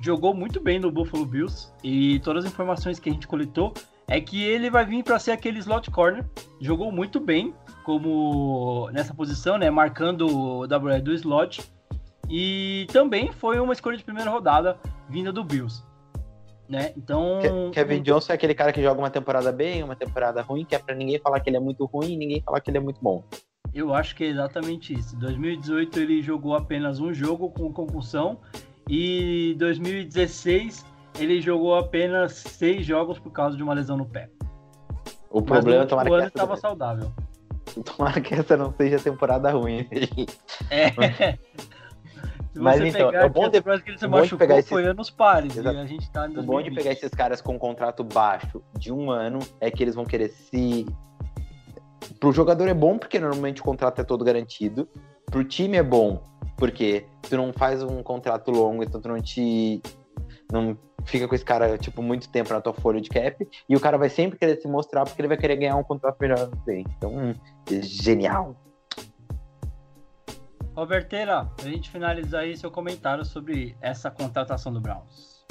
Jogou muito bem no Buffalo Bills e todas as informações que a gente coletou é que ele vai vir para ser aquele slot corner. Jogou muito bem como nessa posição, né, marcando o WR do slot. E também foi uma escolha de primeira rodada vinda do Bills. Né? Então, Ke- Kevin Johnson é aquele cara que joga uma temporada bem, uma temporada ruim, que é pra ninguém falar que ele é muito ruim e ninguém falar que ele é muito bom. Eu acho que é exatamente isso. Em 2018 ele jogou apenas um jogo com concussão e em 2016 ele jogou apenas seis jogos por causa de uma lesão no pé. O Mas problema é tomara que, ano essa, estava saudável. tomara que essa não seja temporada ruim. É. Se Mas então, pegar é bom temporada que ele se machucou pegar esses- foi anos pares. A gente tá O bom de 2020. pegar esses caras com contrato baixo de um ano é que eles vão querer se. Pro jogador é bom porque normalmente o contrato é todo garantido. Pro time é bom porque tu não faz um contrato longo, então tu não te. Não fica com esse cara, tipo, muito tempo na tua folha de cap. E o cara vai sempre querer se mostrar porque ele vai querer ganhar um contrato melhor vem. Então, hum, genial. Roberteira, pra gente finalizar aí seu comentário sobre essa contratação do Browns.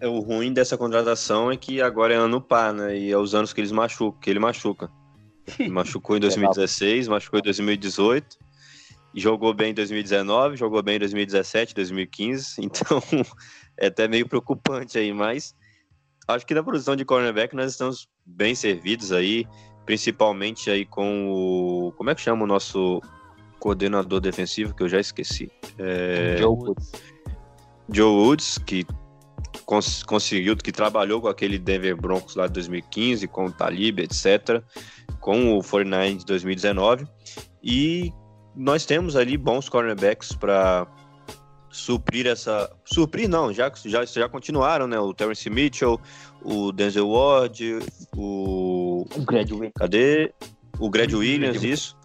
É, O ruim dessa contratação é que agora é ano par, né? E é os anos que eles machucam, que ele machuca. Ele machucou em 2016, machucou em 2018, e jogou bem em 2019, jogou bem em 2017, 2015. Então é até meio preocupante aí, mas acho que na posição de cornerback nós estamos bem servidos aí, principalmente aí com o. Como é que chama o nosso coordenador defensivo, que eu já esqueci? É... Joe Woods. Joe Woods, que cons- conseguiu, que trabalhou com aquele Denver Broncos lá de 2015, com o Talib, etc., com o 49 de 2019. E nós temos ali bons cornerbacks para suprir essa. Suprir não, já, já, já continuaram, né? O Terrence Mitchell, o Denzel Ward, o. Um graduate. Cadê? O Greg Williams, Greg- isso.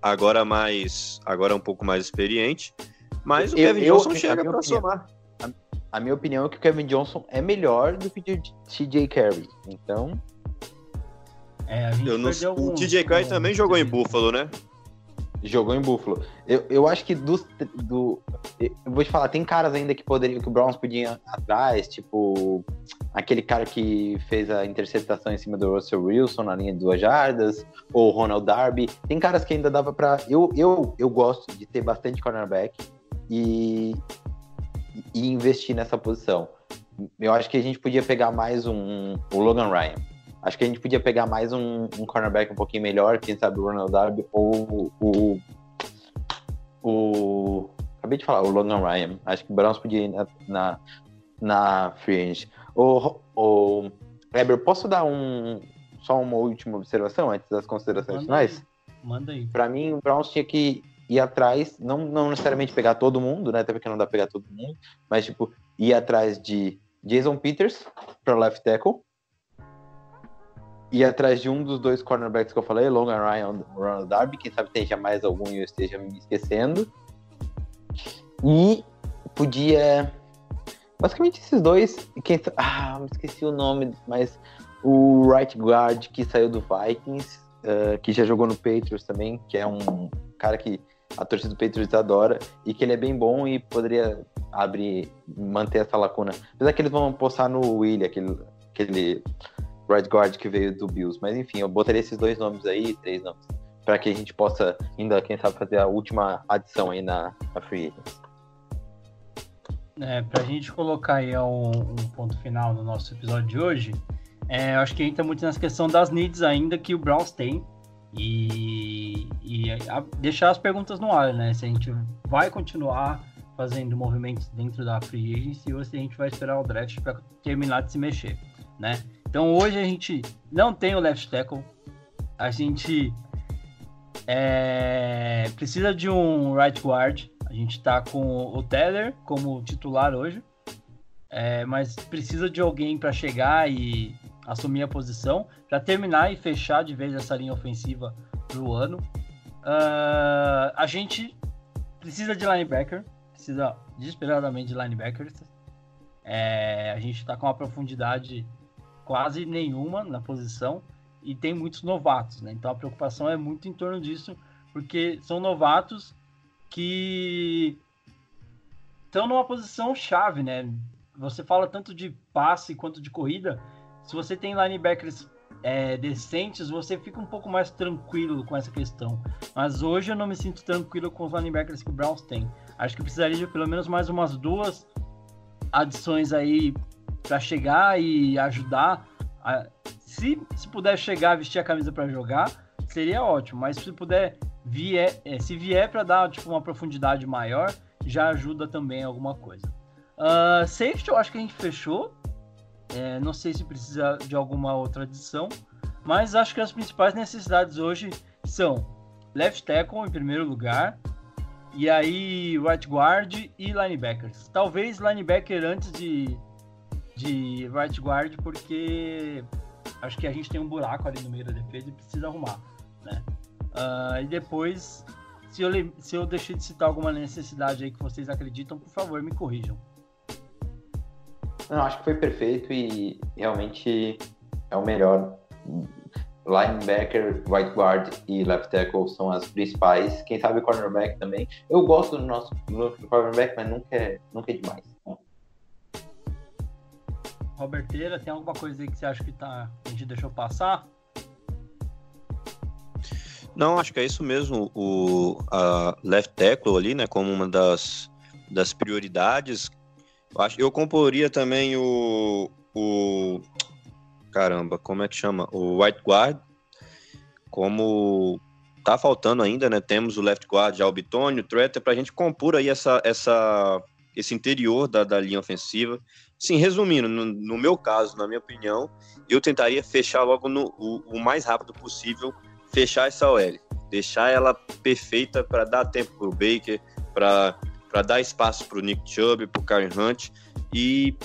Agora mais. Agora um pouco mais experiente. Mas o Eu- Kevin eu- Johnson a chega para somar. A minha opinião é que o Kevin Johnson é melhor do que o TJ Carey. Então, É, a gente Eu não, perdeu o TJ Carey também jogou em Buffalo, né? Jogou em Buffalo. Eu, eu acho que dos, do. Eu vou te falar, tem caras ainda que poderiam, que o Browns podia ir atrás, tipo aquele cara que fez a interceptação em cima do Russell Wilson na linha de duas jardas, ou Ronald Darby. Tem caras que ainda dava pra. Eu, eu, eu gosto de ter bastante cornerback e, e investir nessa posição. Eu acho que a gente podia pegar mais um. O Logan Ryan. Acho que a gente podia pegar mais um, um cornerback um pouquinho melhor, quem sabe o Ronald Darby ou o. O. Acabei de falar, o Logan Ryan. Acho que o Browns podia ir na, na, na agent. O, o Weber, posso dar um, só uma última observação antes das considerações Manda aí. finais? Manda aí. Pra mim, o Browns tinha que ir atrás, não, não necessariamente pegar todo mundo, né? Até porque não dá pra pegar todo mundo, mas tipo, ir atrás de Jason Peters para left tackle. Ir atrás de um dos dois cornerbacks que eu falei, Logan Ryan ou Ronald Darby, quem sabe tenha mais algum e eu esteja me esquecendo. E podia. Basicamente esses dois. e Quem... Ah, me esqueci o nome, mas o right guard que saiu do Vikings, eh, que já jogou no Patriots também, que é um cara que a torcida do Patriots adora e que ele é bem bom e poderia abrir, manter essa lacuna. Apesar que eles vão postar no Willie, aquele, aquele right guard que veio do Bills. Mas enfim, eu botaria esses dois nomes aí, três nomes, para que a gente possa ainda, quem sabe, fazer a última adição aí na, na Free Agents. É, pra gente colocar aí um, um ponto final no nosso episódio de hoje, é, acho que entra muito nessa questão das needs ainda que o Browns tem e, e a- deixar as perguntas no ar, né? Se a gente vai continuar fazendo movimentos dentro da free agency ou se a gente vai esperar o draft para terminar de se mexer, né? Então hoje a gente não tem o left tackle, a gente é, precisa de um right guard. A gente tá com o Teller como titular hoje, é, mas precisa de alguém para chegar e assumir a posição para terminar e fechar de vez essa linha ofensiva pro ano. Ah, a gente precisa de linebacker, precisa desesperadamente de linebackers. É, a gente está com uma profundidade quase nenhuma na posição e tem muitos novatos, né? Então a preocupação é muito em torno disso, porque são novatos que estão numa posição chave, né? Você fala tanto de passe quanto de corrida. Se você tem linebackers é, decentes, você fica um pouco mais tranquilo com essa questão. Mas hoje eu não me sinto tranquilo com os linebackers que o Browns tem. Acho que precisaria de pelo menos mais umas duas adições aí para chegar e ajudar. A... Se, se puder chegar, vestir a camisa para jogar, seria ótimo. Mas se puder vier, é, se vier para dar tipo uma profundidade maior, já ajuda também alguma coisa. Uh, safety, eu acho que a gente fechou. É, não sei se precisa de alguma outra adição, mas acho que as principais necessidades hoje são left tackle em primeiro lugar, e aí right guard e linebackers. Talvez linebacker antes de, de right guard, porque acho que a gente tem um buraco ali no meio da defesa e precisa arrumar, né? Uh, e depois, se eu, se eu deixei de citar alguma necessidade aí que vocês acreditam, por favor, me corrijam. Não, acho que foi perfeito e realmente é o melhor. Linebacker, right guard e left tackle são as principais. Quem sabe cornerback também. Eu gosto do nosso do cornerback, mas nunca é, nunca é demais. Roberteira, tem alguma coisa aí que você acha que tá, a gente deixou passar? Não, acho que é isso mesmo. O a left tackle ali, né, como uma das, das prioridades. Acho, eu comporia também o, o caramba, como é que chama? O white guard, como tá faltando ainda, né? Temos o left guard já o o Tretter, pra gente compor aí essa, essa, esse interior da, da linha ofensiva. Sim, resumindo, no, no, meu caso, na minha opinião, eu tentaria fechar logo no, o, o mais rápido possível, fechar essa OL, deixar ela perfeita para dar tempo para o Baker, para dar espaço para o Nick Chubb, para o Karen Hunt e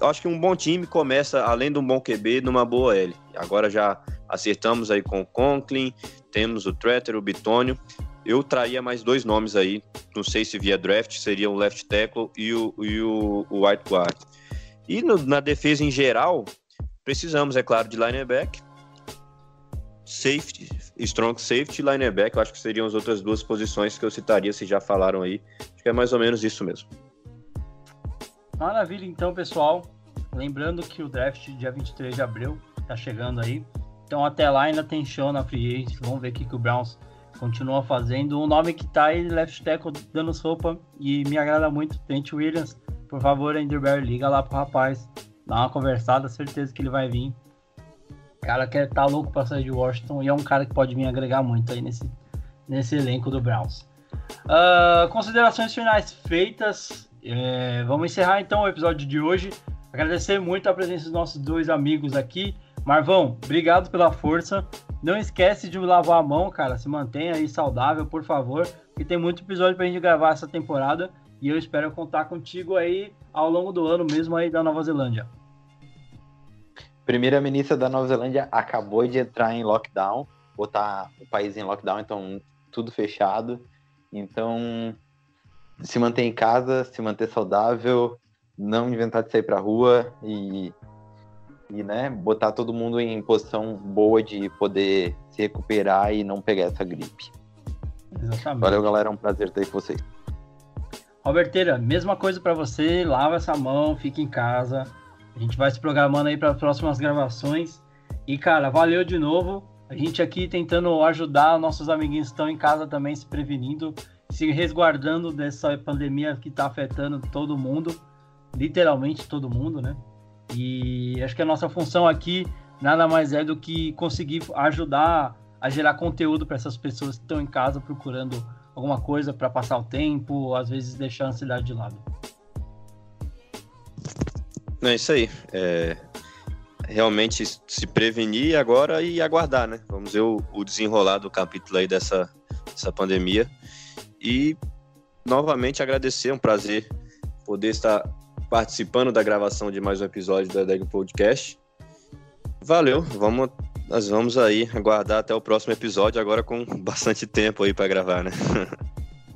acho que um bom time começa, além de um bom QB, numa boa L. Agora já acertamos aí com o Conklin, temos o Tretter, o Bitônio. Eu traria mais dois nomes aí, não sei se via draft, seria o left tackle e o, e o, o white guard. E no, na defesa em geral, precisamos, é claro, de linebacker, safety, strong safety e linebacker. Eu acho que seriam as outras duas posições que eu citaria, se já falaram aí. Acho que é mais ou menos isso mesmo. Maravilha, então, pessoal. Lembrando que o draft dia 23 de abril tá chegando aí. Então, até lá ainda tem show na free agent. Vamos ver o que, que o Browns continua fazendo. O nome que tá aí, left tackle, dando sopa e me agrada muito, Trent Williams. Por favor, Enderberry, liga lá pro rapaz. Dá uma conversada, certeza que ele vai vir. O cara quer tá louco pra sair de Washington e é um cara que pode vir agregar muito aí nesse, nesse elenco do Browns. Uh, considerações finais feitas. É, vamos encerrar então o episódio de hoje. Agradecer muito a presença dos nossos dois amigos aqui. Marvão, obrigado pela força. Não esquece de lavar a mão, cara. Se mantenha aí saudável, por favor. Que tem muito episódio pra gente gravar essa temporada. E eu espero contar contigo aí ao longo do ano, mesmo aí da Nova Zelândia. Primeira-ministra da Nova Zelândia acabou de entrar em lockdown, botar o país em lockdown, então tudo fechado. Então, se manter em casa, se manter saudável, não inventar de sair pra rua e, e né, botar todo mundo em posição boa de poder se recuperar e não pegar essa gripe. Exatamente. Valeu, galera. É um prazer ter com vocês. Roberteira, mesma coisa para você. Lava essa mão, fique em casa. A gente vai se programando aí para próximas gravações. E, cara, valeu de novo. A gente aqui tentando ajudar nossos amiguinhos que estão em casa também se prevenindo se resguardando dessa pandemia que está afetando todo mundo, literalmente todo mundo, né? E acho que a nossa função aqui nada mais é do que conseguir ajudar a gerar conteúdo para essas pessoas que estão em casa procurando alguma coisa para passar o tempo, às vezes deixar a ansiedade de lado. É isso aí. É, realmente se prevenir agora e aguardar, né? Vamos ver o, o desenrolar do capítulo aí dessa, dessa pandemia. E novamente agradecer, é um prazer poder estar participando da gravação de mais um episódio do Deg Podcast. Valeu, vamos, nós vamos aí aguardar até o próximo episódio, agora com bastante tempo aí para gravar, né?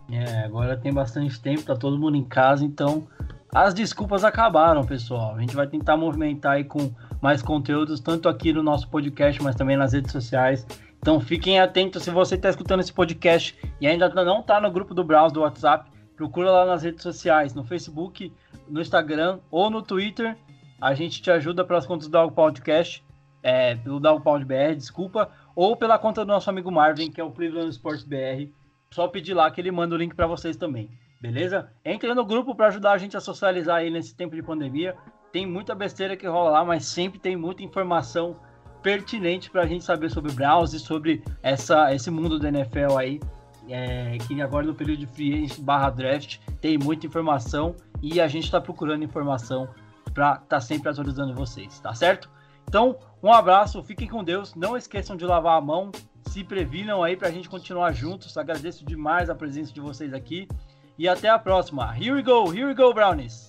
É, agora tem bastante tempo, tá todo mundo em casa, então as desculpas acabaram, pessoal. A gente vai tentar movimentar aí com mais conteúdos, tanto aqui no nosso podcast, mas também nas redes sociais. Então fiquem atentos se você está escutando esse podcast e ainda não está no grupo do Browse do WhatsApp, procura lá nas redes sociais, no Facebook, no Instagram ou no Twitter. A gente te ajuda pelas contas do Podcast, é, pelo Dogpound BR, desculpa, ou pela conta do nosso amigo Marvin, que é o Cleveland Sports BR. Só pedir lá que ele manda o link para vocês também, beleza? Entre no grupo para ajudar a gente a socializar aí nesse tempo de pandemia. Tem muita besteira que rola lá, mas sempre tem muita informação pertinente para a gente saber sobre Browns e sobre essa, esse mundo do NFL aí. é, que agora no período de free agent barra draft tem muita informação e a gente está procurando informação para estar tá sempre atualizando vocês, tá certo? Então, um abraço, fiquem com Deus, não esqueçam de lavar a mão, se previnam aí para a gente continuar juntos. Agradeço demais a presença de vocês aqui e até a próxima. Here we go, here we go, Brownies!